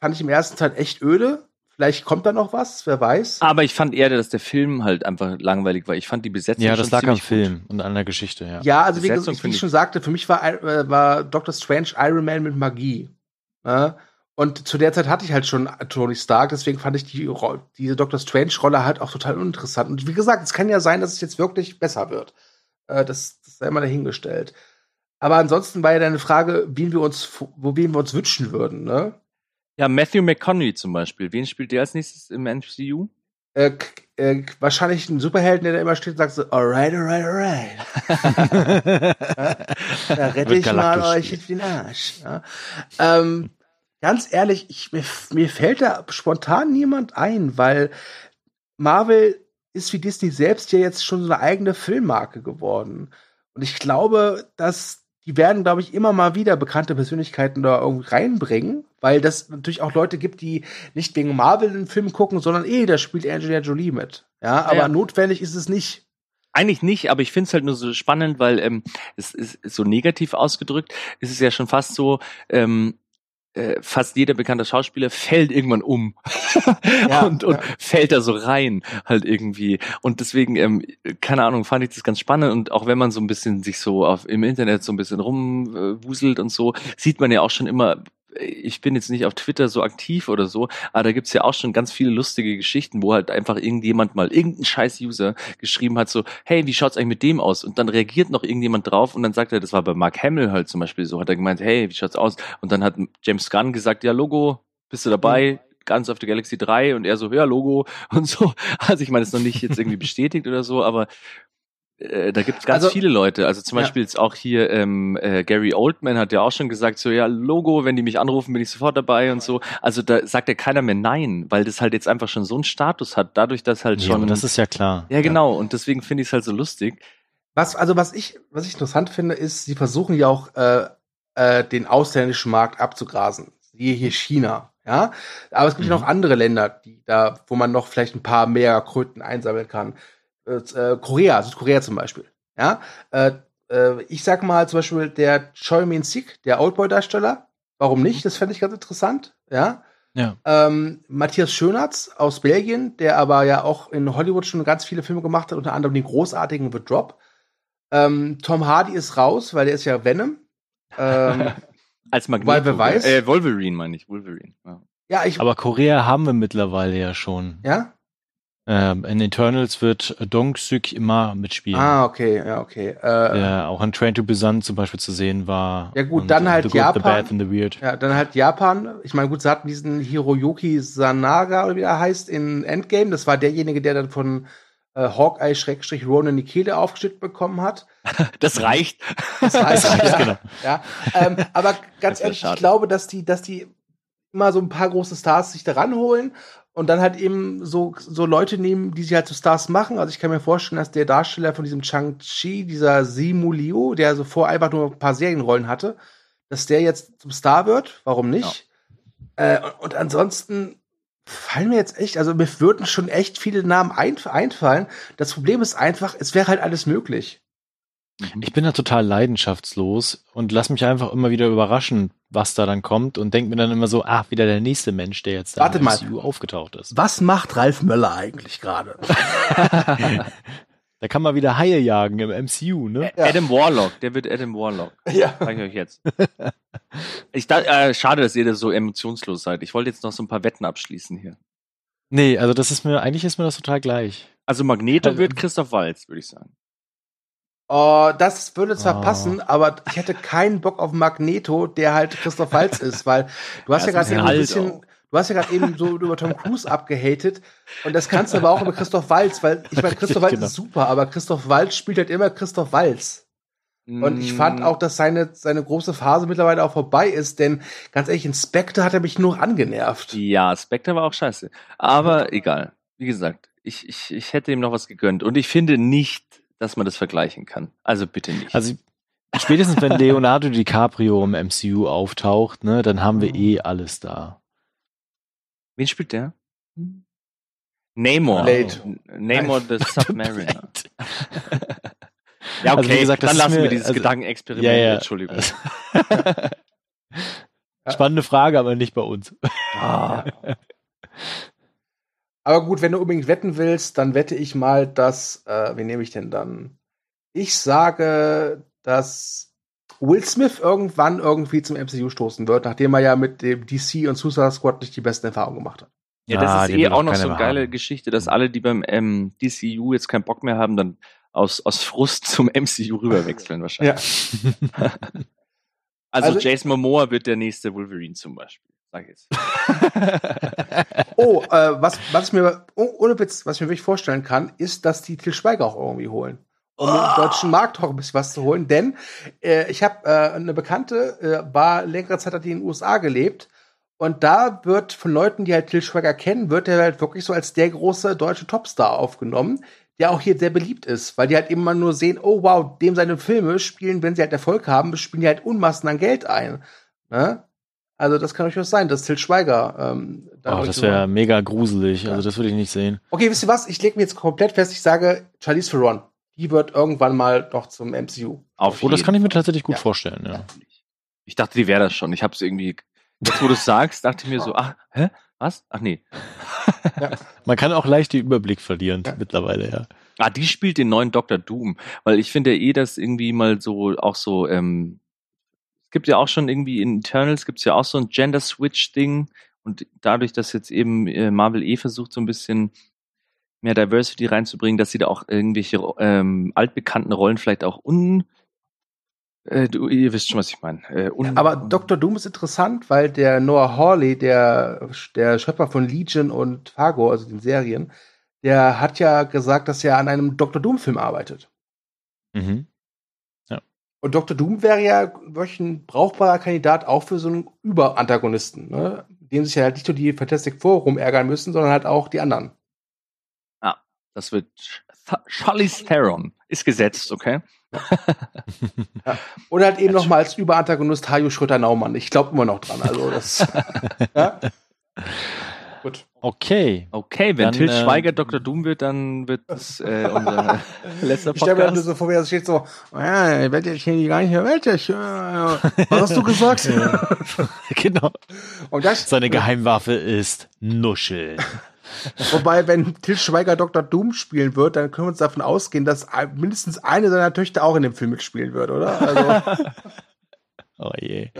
fand ich im ersten Teil echt öde. Vielleicht kommt da noch was, wer weiß. aber ich fand eher, dass der Film halt einfach langweilig war. Ich fand die Besetzung Ja, das schon lag am ziemlich gut. Film und an der Geschichte, ja. Ja, also wie, gesagt, wie ich ich- schon sagte, für mich war, äh, war Doctor Strange Iron Man mit Magie. Ja? Und zu der Zeit hatte ich halt schon Tony Stark, deswegen fand ich die, diese Doctor Strange-Rolle halt auch total uninteressant. Und wie gesagt, es kann ja sein, dass es jetzt wirklich besser wird. Äh, das, das sei mal dahingestellt. Aber ansonsten war ja deine Frage, wen wir uns, wo wen wir uns wünschen würden, ne? Ja, Matthew McConaughey zum Beispiel. Wen spielt der als nächstes im MCU? Äh, äh, wahrscheinlich ein Superhelden, der da immer steht und sagt so, alright, alright, alright. <laughs> Da rette ich mal euch spielen. den Arsch. Ja. Ähm, ganz ehrlich, ich, mir, mir fällt da spontan niemand ein, weil Marvel ist wie Disney selbst ja jetzt schon so eine eigene Filmmarke geworden. Und ich glaube, dass die werden, glaube ich, immer mal wieder bekannte Persönlichkeiten da irgendwie reinbringen, weil das natürlich auch Leute gibt, die nicht wegen Marvel einen Film gucken, sondern eh, da spielt Angelina Jolie mit. Ja, aber Ja. notwendig ist es nicht. Eigentlich nicht, aber ich finde es halt nur so spannend, weil ähm, es ist so negativ ausgedrückt. Es ist ja schon fast so, ähm, äh, fast jeder bekannte Schauspieler fällt irgendwann um <laughs> Ja, und, und ja. fällt da so rein halt irgendwie. Und deswegen, ähm, keine Ahnung, fand ich das ganz spannend. Und auch wenn man so ein bisschen sich so auf, im Internet so ein bisschen rumwuselt und so, sieht man ja auch schon immer, ich bin jetzt nicht auf Twitter so aktiv oder so, aber da gibt's ja auch schon ganz viele lustige Geschichten, wo halt einfach irgendjemand mal, irgendein scheiß User geschrieben hat, so, hey, wie schaut's eigentlich mit dem aus? Und dann reagiert noch irgendjemand drauf und dann sagt er, das war bei Mark Hamill halt zum Beispiel so, hat er gemeint, hey, wie schaut's aus? Und dann hat James Gunn gesagt, ja, Logo, bist du dabei? Guns of the Galaxy 3 und er so, ja, Logo <laughs> und so. Also ich meine, es ist noch nicht jetzt irgendwie <laughs> bestätigt oder so, aber äh, da gibt es ganz Also- viele Leute. Also zum Ja. Beispiel jetzt auch hier ähm, äh, Gary Oldman hat ja auch schon gesagt, so ja, Logo, wenn die mich anrufen, bin ich sofort dabei und so. Also da sagt ja keiner mehr nein, weil das halt jetzt einfach schon so einen Status hat, dadurch, dass halt Ja, schon. das ist ja klar. ja, genau. Und deswegen finde ich es halt so lustig. Was, also was ich, was ich interessant finde, ist, sie versuchen ja auch äh, äh, den ausländischen Markt abzugrasen. Siehe hier China, ja. Aber es gibt ja Mhm. noch andere Länder, die da, wo man noch vielleicht ein paar mehr Kröten einsammeln kann. Äh, äh, Korea, Südkorea zum Beispiel, ja. Äh, äh, ich sag mal zum Beispiel der Choi Min Sik, der Oldboy-Darsteller. Warum nicht? Das fände ich ganz interessant, ja. Ja. Ähm, Matthias Schönertz aus Belgien, der aber ja auch in Hollywood schon ganz viele Filme gemacht hat, unter anderem den großartigen The Drop. Ähm, Tom Hardy ist raus, weil der ist ja Venom. Ähm, <laughs> Als Magneto. Weil wer weiß- Äh, Wolverine meine ich, Wolverine. Ja. ja, ich. Aber Korea haben wir mittlerweile ja schon. ja? Ähm, in Eternals wird Dong Suk immer mitspielen. Ah, okay, ja, okay. Äh, Der auch in Train to Busan zum Beispiel zu sehen war. Ja gut, dann halt The Good, The Japan. Bad and the Weird. Ja, dann halt Japan. Ich meine, gut, sie hatten diesen Hiroyuki Sanaga, oder wie er heißt, in Endgame. Das war derjenige, der dann von äh, Hawkeye Schrägstrich Ronan die Kehle aufgeschnitten bekommen hat. <laughs> Das reicht. Das heißt, <laughs> Das heißt, ja, genau. ja. Ähm, aber ganz ehrlich, ich schade. glaube, dass die, dass die immer so ein paar große Stars sich da ranholen und dann halt eben so, so Leute nehmen, die sie halt zu Stars machen. Also ich kann mir vorstellen, dass der Darsteller von diesem Chang-Chi, dieser Simu Liu, der so vor einfach nur ein paar Serienrollen hatte, dass der jetzt zum Star wird. Warum nicht? Äh, und, und ansonsten fallen mir jetzt echt, also mir würden schon echt viele Namen ein, einfallen. Das Problem ist einfach, es wäre halt alles möglich. Ich bin da total leidenschaftslos und lass mich einfach immer wieder überraschen, was da dann kommt und denk mir dann immer so, ah, wieder der nächste Mensch, der jetzt da Warte im mal. MCU aufgetaucht ist. Was macht Ralf Möller eigentlich gerade? <laughs> Da kann man wieder Haie jagen im MCU, ne? Ja. Adam Warlock, der wird Adam Warlock. <laughs> ja. Sag ich euch jetzt. Ich da, äh, schade, dass ihr da so emotionslos seid. Ich wollte jetzt noch so ein paar Wetten abschließen hier. Nee, also das ist mir, eigentlich ist mir das total gleich. Also Magneto Also- wird Christoph Walz, würde ich sagen. Oh, das würde zwar Oh. passen, aber ich hätte keinen Bock auf Magneto, der halt Christoph Waltz <laughs> ist, weil du hast Ja, ja, gerade eben ein bisschen du hast ja gerade eben so über Tom Cruise abgehatet und das kannst du aber auch über Christoph Waltz, weil ich meine, <laughs> Christoph Waltz Genau. ist super, aber Christoph Waltz spielt halt immer Christoph Waltz. Und ich fand auch, dass seine, seine große Phase mittlerweile auch vorbei ist, denn ganz ehrlich, in Spectre hat er mich nur angenervt. Ja, Spectre war auch scheiße. Aber egal. Wie gesagt, ich, ich, ich hätte ihm noch was gegönnt. Und ich finde nicht, dass man das vergleichen kann. Also bitte nicht. Also spätestens wenn <laughs> Leonardo DiCaprio im MCU auftaucht, ne, dann haben wir eh alles da. Wen spielt der? Namor. N- Namor the <laughs> Submariner. <laughs> Ja, okay, Also wie gesagt, das dann lassen mir- wir dieses also- Gedankenexperiment. Ja, ja. Entschuldigung. Spannende Frage, aber nicht bei uns. Ah. Aber gut, wenn du unbedingt wetten willst, dann wette ich mal, dass, äh, wen nehme ich denn dann? Ich sage, dass Will Smith irgendwann irgendwie zum MCU stoßen wird, nachdem er ja mit dem DC und Suicide Squad nicht die besten Erfahrungen gemacht hat. Ja, das Ah, ist eh auch noch so eine geile haben. Geschichte, dass alle, die beim ähm, DCU jetzt keinen Bock mehr haben, dann aus, aus Frust <laughs> zum MCU rüberwechseln wahrscheinlich. <laughs> Also, Also- Jason Momoa wird der nächste Wolverine zum Beispiel. Sag ich jetzt. <laughs> Oh, äh, was, was ich mir, oh, ohne Witz, was ich mir wirklich vorstellen kann, ist, dass die Til Schweiger auch irgendwie holen. Um im deutschen Markt auch ein bisschen was zu holen. Denn äh, ich habe äh, eine Bekannte, äh, war längere Zeit hat die in den USA gelebt. Und da wird von Leuten, die halt Til Schweiger kennen, wird er halt wirklich so als der große deutsche Topstar aufgenommen, der auch hier sehr beliebt ist, weil die halt immer nur sehen, oh wow, dem seine Filme spielen, wenn sie halt Erfolg haben, spielen die halt Unmassen an Geld ein. Ne? Also das kann durchaus sein, dass Til Schweiger ähm, da Oh, das wäre mega gruselig. Ja. Also das würde ich nicht sehen. Okay, wisst ihr was? Ich lege mir jetzt komplett fest, ich sage, Charlize Theron, die wird irgendwann mal noch zum MCU. Auf Oh, das kann ich mir tatsächlich gut Ja. vorstellen. Ja. Ich dachte, die wäre das schon. Ich habe es irgendwie. Jetzt, wo du es sagst, dachte ich mir so, ach, hä? Was? Ach nee. <laughs> Man kann auch leicht den Überblick verlieren Ja. mittlerweile, ja. Ah, die spielt den neuen Dr. Doom. Weil ich finde ja eh, dass irgendwie mal so, auch so, ähm, es gibt ja auch schon irgendwie in Eternals gibt's ja auch so ein Gender-Switch-Ding. Und dadurch, dass jetzt eben äh, Marvel eh versucht, so ein bisschen mehr Diversity reinzubringen, dass sie da auch irgendwelche ähm, altbekannten Rollen vielleicht auch un Äh, du, ihr wisst schon, was ich meine. Äh, Aber Dr. Doom ist interessant, weil der Noah Hawley, der, der Schöpfer von Legion und Fargo, also den Serien, der hat ja gesagt, dass er an einem Dr. Doom-Film arbeitet. Mhm. Und Dr. Doom wäre ja wirklich ein brauchbarer Kandidat auch für so einen Überantagonisten, ne? dem sich ja halt nicht nur die Fantastic Four rumärgern müssen, sondern halt auch die anderen. Das wird Charlize Theron. Ist gesetzt, okay? Oder halt eben noch mal als Überantagonist Hajo Schröter-Naumann. Ich glaube immer noch dran. Also das. <laughs> ja? Gut. Okay. Okay, wenn Dann, Til äh, Schweiger Dr. Doom wird, dann wird das äh, <laughs> unser letzter Ich stelle mir das Podcast. so vor, wie das steht so, ja, ich werde jetzt hier gar nicht mehr Welt. Ich, äh, was hast du gesagt? <laughs> <laughs> genau. Und das, Seine Geheimwaffe ist Nuscheln. wobei, wenn Til Schweiger Dr. Doom spielen wird, dann können wir uns davon ausgehen, dass mindestens eine seiner Töchter auch in dem Film mitspielen wird, oder? Also, Oh je.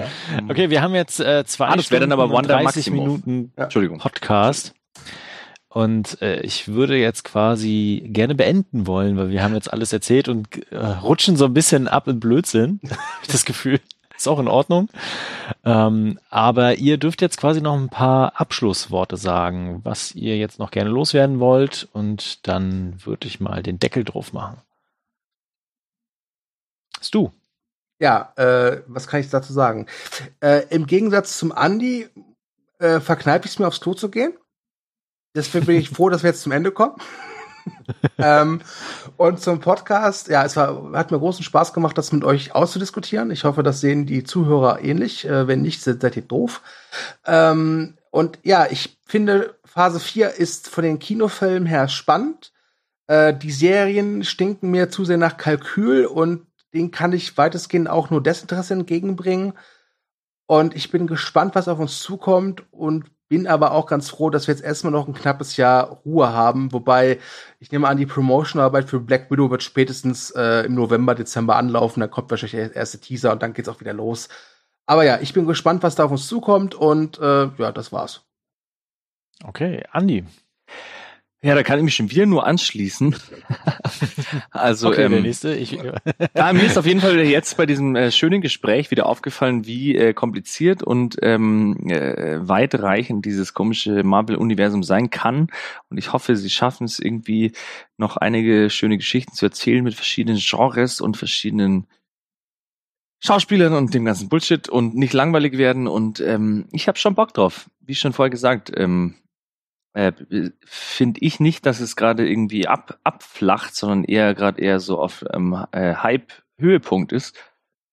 Okay, wir haben jetzt äh, zwei Ah, das wäre dann aber Stunden Wanda 30 Maximoff. Minuten Entschuldigung. Podcast. Und äh, ich würde jetzt quasi gerne beenden wollen, weil wir haben jetzt alles erzählt und äh, rutschen so ein bisschen ab in Blödsinn. <laughs> Das Gefühl. Ist auch in Ordnung. Ähm, aber ihr dürft jetzt quasi noch ein paar Abschlussworte sagen, was ihr jetzt noch gerne loswerden wollt. Und dann würde ich mal den Deckel drauf machen. Hast du? Ja, äh, was kann ich dazu sagen? Äh, Im Gegensatz zum Andi äh, verkneife ich es mir aufs Klo zu gehen. Deswegen bin ich <laughs> froh, dass wir jetzt zum Ende kommen. <laughs> ähm, und zum Podcast, ja, es war, hat mir großen Spaß gemacht, das mit euch auszudiskutieren. Ich hoffe, das sehen die Zuhörer ähnlich. Äh, wenn nicht, seid seid ihr doof. Ähm, und ja, ich finde, Phase 4 ist von den Kinofilmen her spannend. Äh, die Serien stinken mir zu sehr nach Kalkül und den kann ich weitestgehend auch nur Desinteresse entgegenbringen. Und ich bin gespannt, was auf uns zukommt und bin aber auch ganz froh, dass wir jetzt erstmal noch ein knappes Jahr Ruhe haben. Wobei, ich nehme an, die Promotionarbeit für Black Widow wird spätestens äh, im November, Dezember anlaufen. Dann kommt wahrscheinlich der erste Teaser und dann geht's auch wieder los. Aber ja, ich bin gespannt, was da auf uns zukommt und äh, ja, das war's. Okay, Andi. Ja, da kann ich mich schon wieder nur anschließen. <laughs> also, okay, der ähm, nächste. Ich, Ja, mir ist auf jeden Fall jetzt bei diesem äh, schönen Gespräch wieder aufgefallen, wie äh, kompliziert und ähm, äh, weitreichend dieses komische Marvel-Universum sein kann. Und ich hoffe, sie schaffen es irgendwie noch einige schöne Geschichten zu erzählen mit verschiedenen Genres und verschiedenen Schauspielern und dem ganzen Bullshit und nicht langweilig werden. Und ähm, ich habe schon Bock drauf. Wie schon vorher gesagt, ähm, äh, finde ich nicht, dass es gerade irgendwie ab, abflacht, sondern eher gerade eher so auf ähm, äh, Hype-Höhepunkt ist.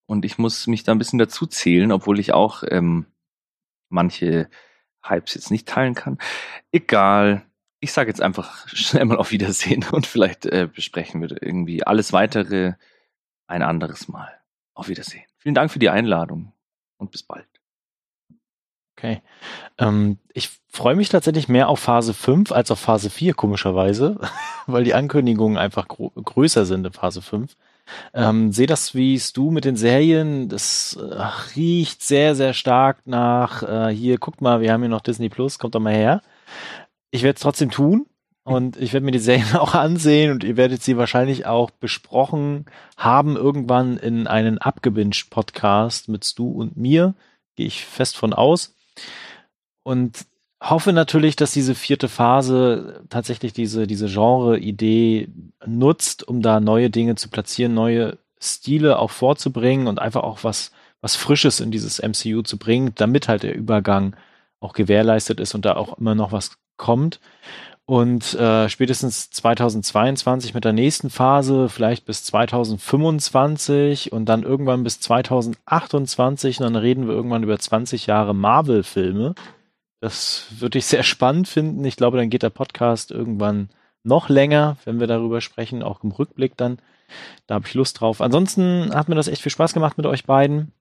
Und ich muss mich da ein bisschen dazu zählen, obwohl ich auch ähm, manche Hypes jetzt nicht teilen kann. Egal. Ich sage jetzt einfach <laughs> schnell mal auf Wiedersehen <laughs> und vielleicht äh, besprechen wir irgendwie alles weitere ein anderes Mal. Auf Wiedersehen. Vielen Dank für die Einladung und bis bald. Okay. Ähm, ich freue mich tatsächlich mehr auf Phase 5 als auf Phase 4, komischerweise, <laughs> weil die Ankündigungen einfach gro größer sind in Phase 5. Ähm, Sehe das, wie es du mit den Serien, das äh, riecht sehr, sehr stark nach, äh, hier, guck mal, wir haben hier noch Disney Plus, kommt doch mal her. Ich werde es trotzdem tun und ich werde mir die Serien <laughs> auch ansehen und ihr werdet sie wahrscheinlich auch besprochen haben irgendwann in einen abgebinged Podcast mit Stu und mir. Gehe ich fest von aus. Und hoffe natürlich, dass diese vierte Phase tatsächlich diese, diese Genre-Idee nutzt, um da neue Dinge zu platzieren, neue Stile auch vorzubringen und einfach auch was, was Frisches in dieses MCU zu bringen, damit halt der Übergang auch gewährleistet ist und da auch immer noch was kommt. Und äh, spätestens 2022 mit der nächsten Phase, vielleicht bis 2025 und dann irgendwann bis 2028, und dann reden wir irgendwann über 20 Jahre Marvel-Filme. Das würde ich sehr <laughs> spannend finden. Ich glaube, dann geht der Podcast irgendwann noch länger, wenn wir darüber sprechen, auch im Rückblick dann. Da habe ich Lust drauf. Ansonsten hat mir das echt viel Spaß gemacht mit euch beiden.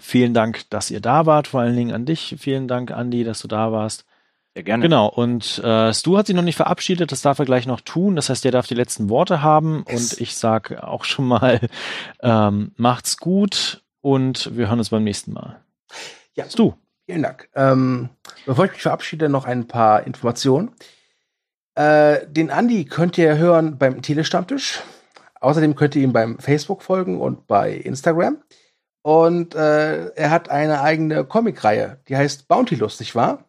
Vielen Dank, dass ihr da wart. Vor allen Dingen an dich. Vielen Dank, Andi, dass du da warst. Sehr gerne. Genau, und äh, Stu hat sich noch nicht verabschiedet, das darf er gleich noch tun. Das heißt, er darf die letzten Worte haben Yes. und ich sag auch schon mal, ähm, macht's gut und wir hören uns beim nächsten Mal. Ja. Stu. Vielen Dank. Ähm, bevor ich mich verabschiede, noch ein paar Informationen. Äh, den Andi könnt ihr hören beim Telestammtisch. Außerdem könnt ihr ihm beim Facebook folgen und bei Instagram. Und äh, er hat eine eigene Comicreihe, die heißt Bounty Lustig, war?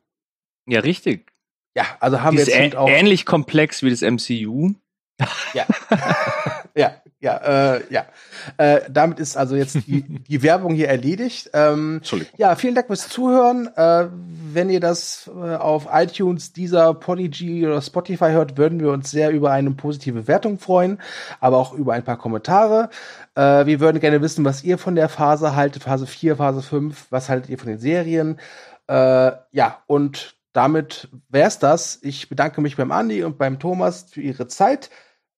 Ja, richtig. Ja, also haben Die wir jetzt auch. ähnlich komplex wie das MCU. Ja, <laughs> ja, ja, äh, ja. Äh, damit ist also jetzt die, <laughs> die Werbung hier erledigt. Ähm, Entschuldigung. ja, vielen Dank fürs Zuhören. Äh, wenn ihr das äh, auf iTunes, dieser Podigy oder Spotify hört, würden wir uns sehr über eine positive Bewertung freuen, aber auch über ein paar Kommentare. Äh, wir würden gerne wissen, was ihr von der Phase haltet, Phase 4, Phase 5, was haltet ihr von den Serien? Äh, ja, und damit wär's das. Ich bedanke mich beim Andi und beim Thomas für ihre Zeit.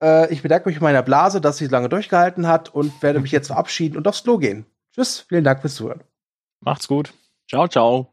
Äh, ich bedanke mich bei meiner Blase, dass sie so lange durchgehalten hat und werde mich jetzt verabschieden und aufs Klo gehen. Tschüss, vielen Dank fürs Zuhören. Macht's gut. Ciao, ciao.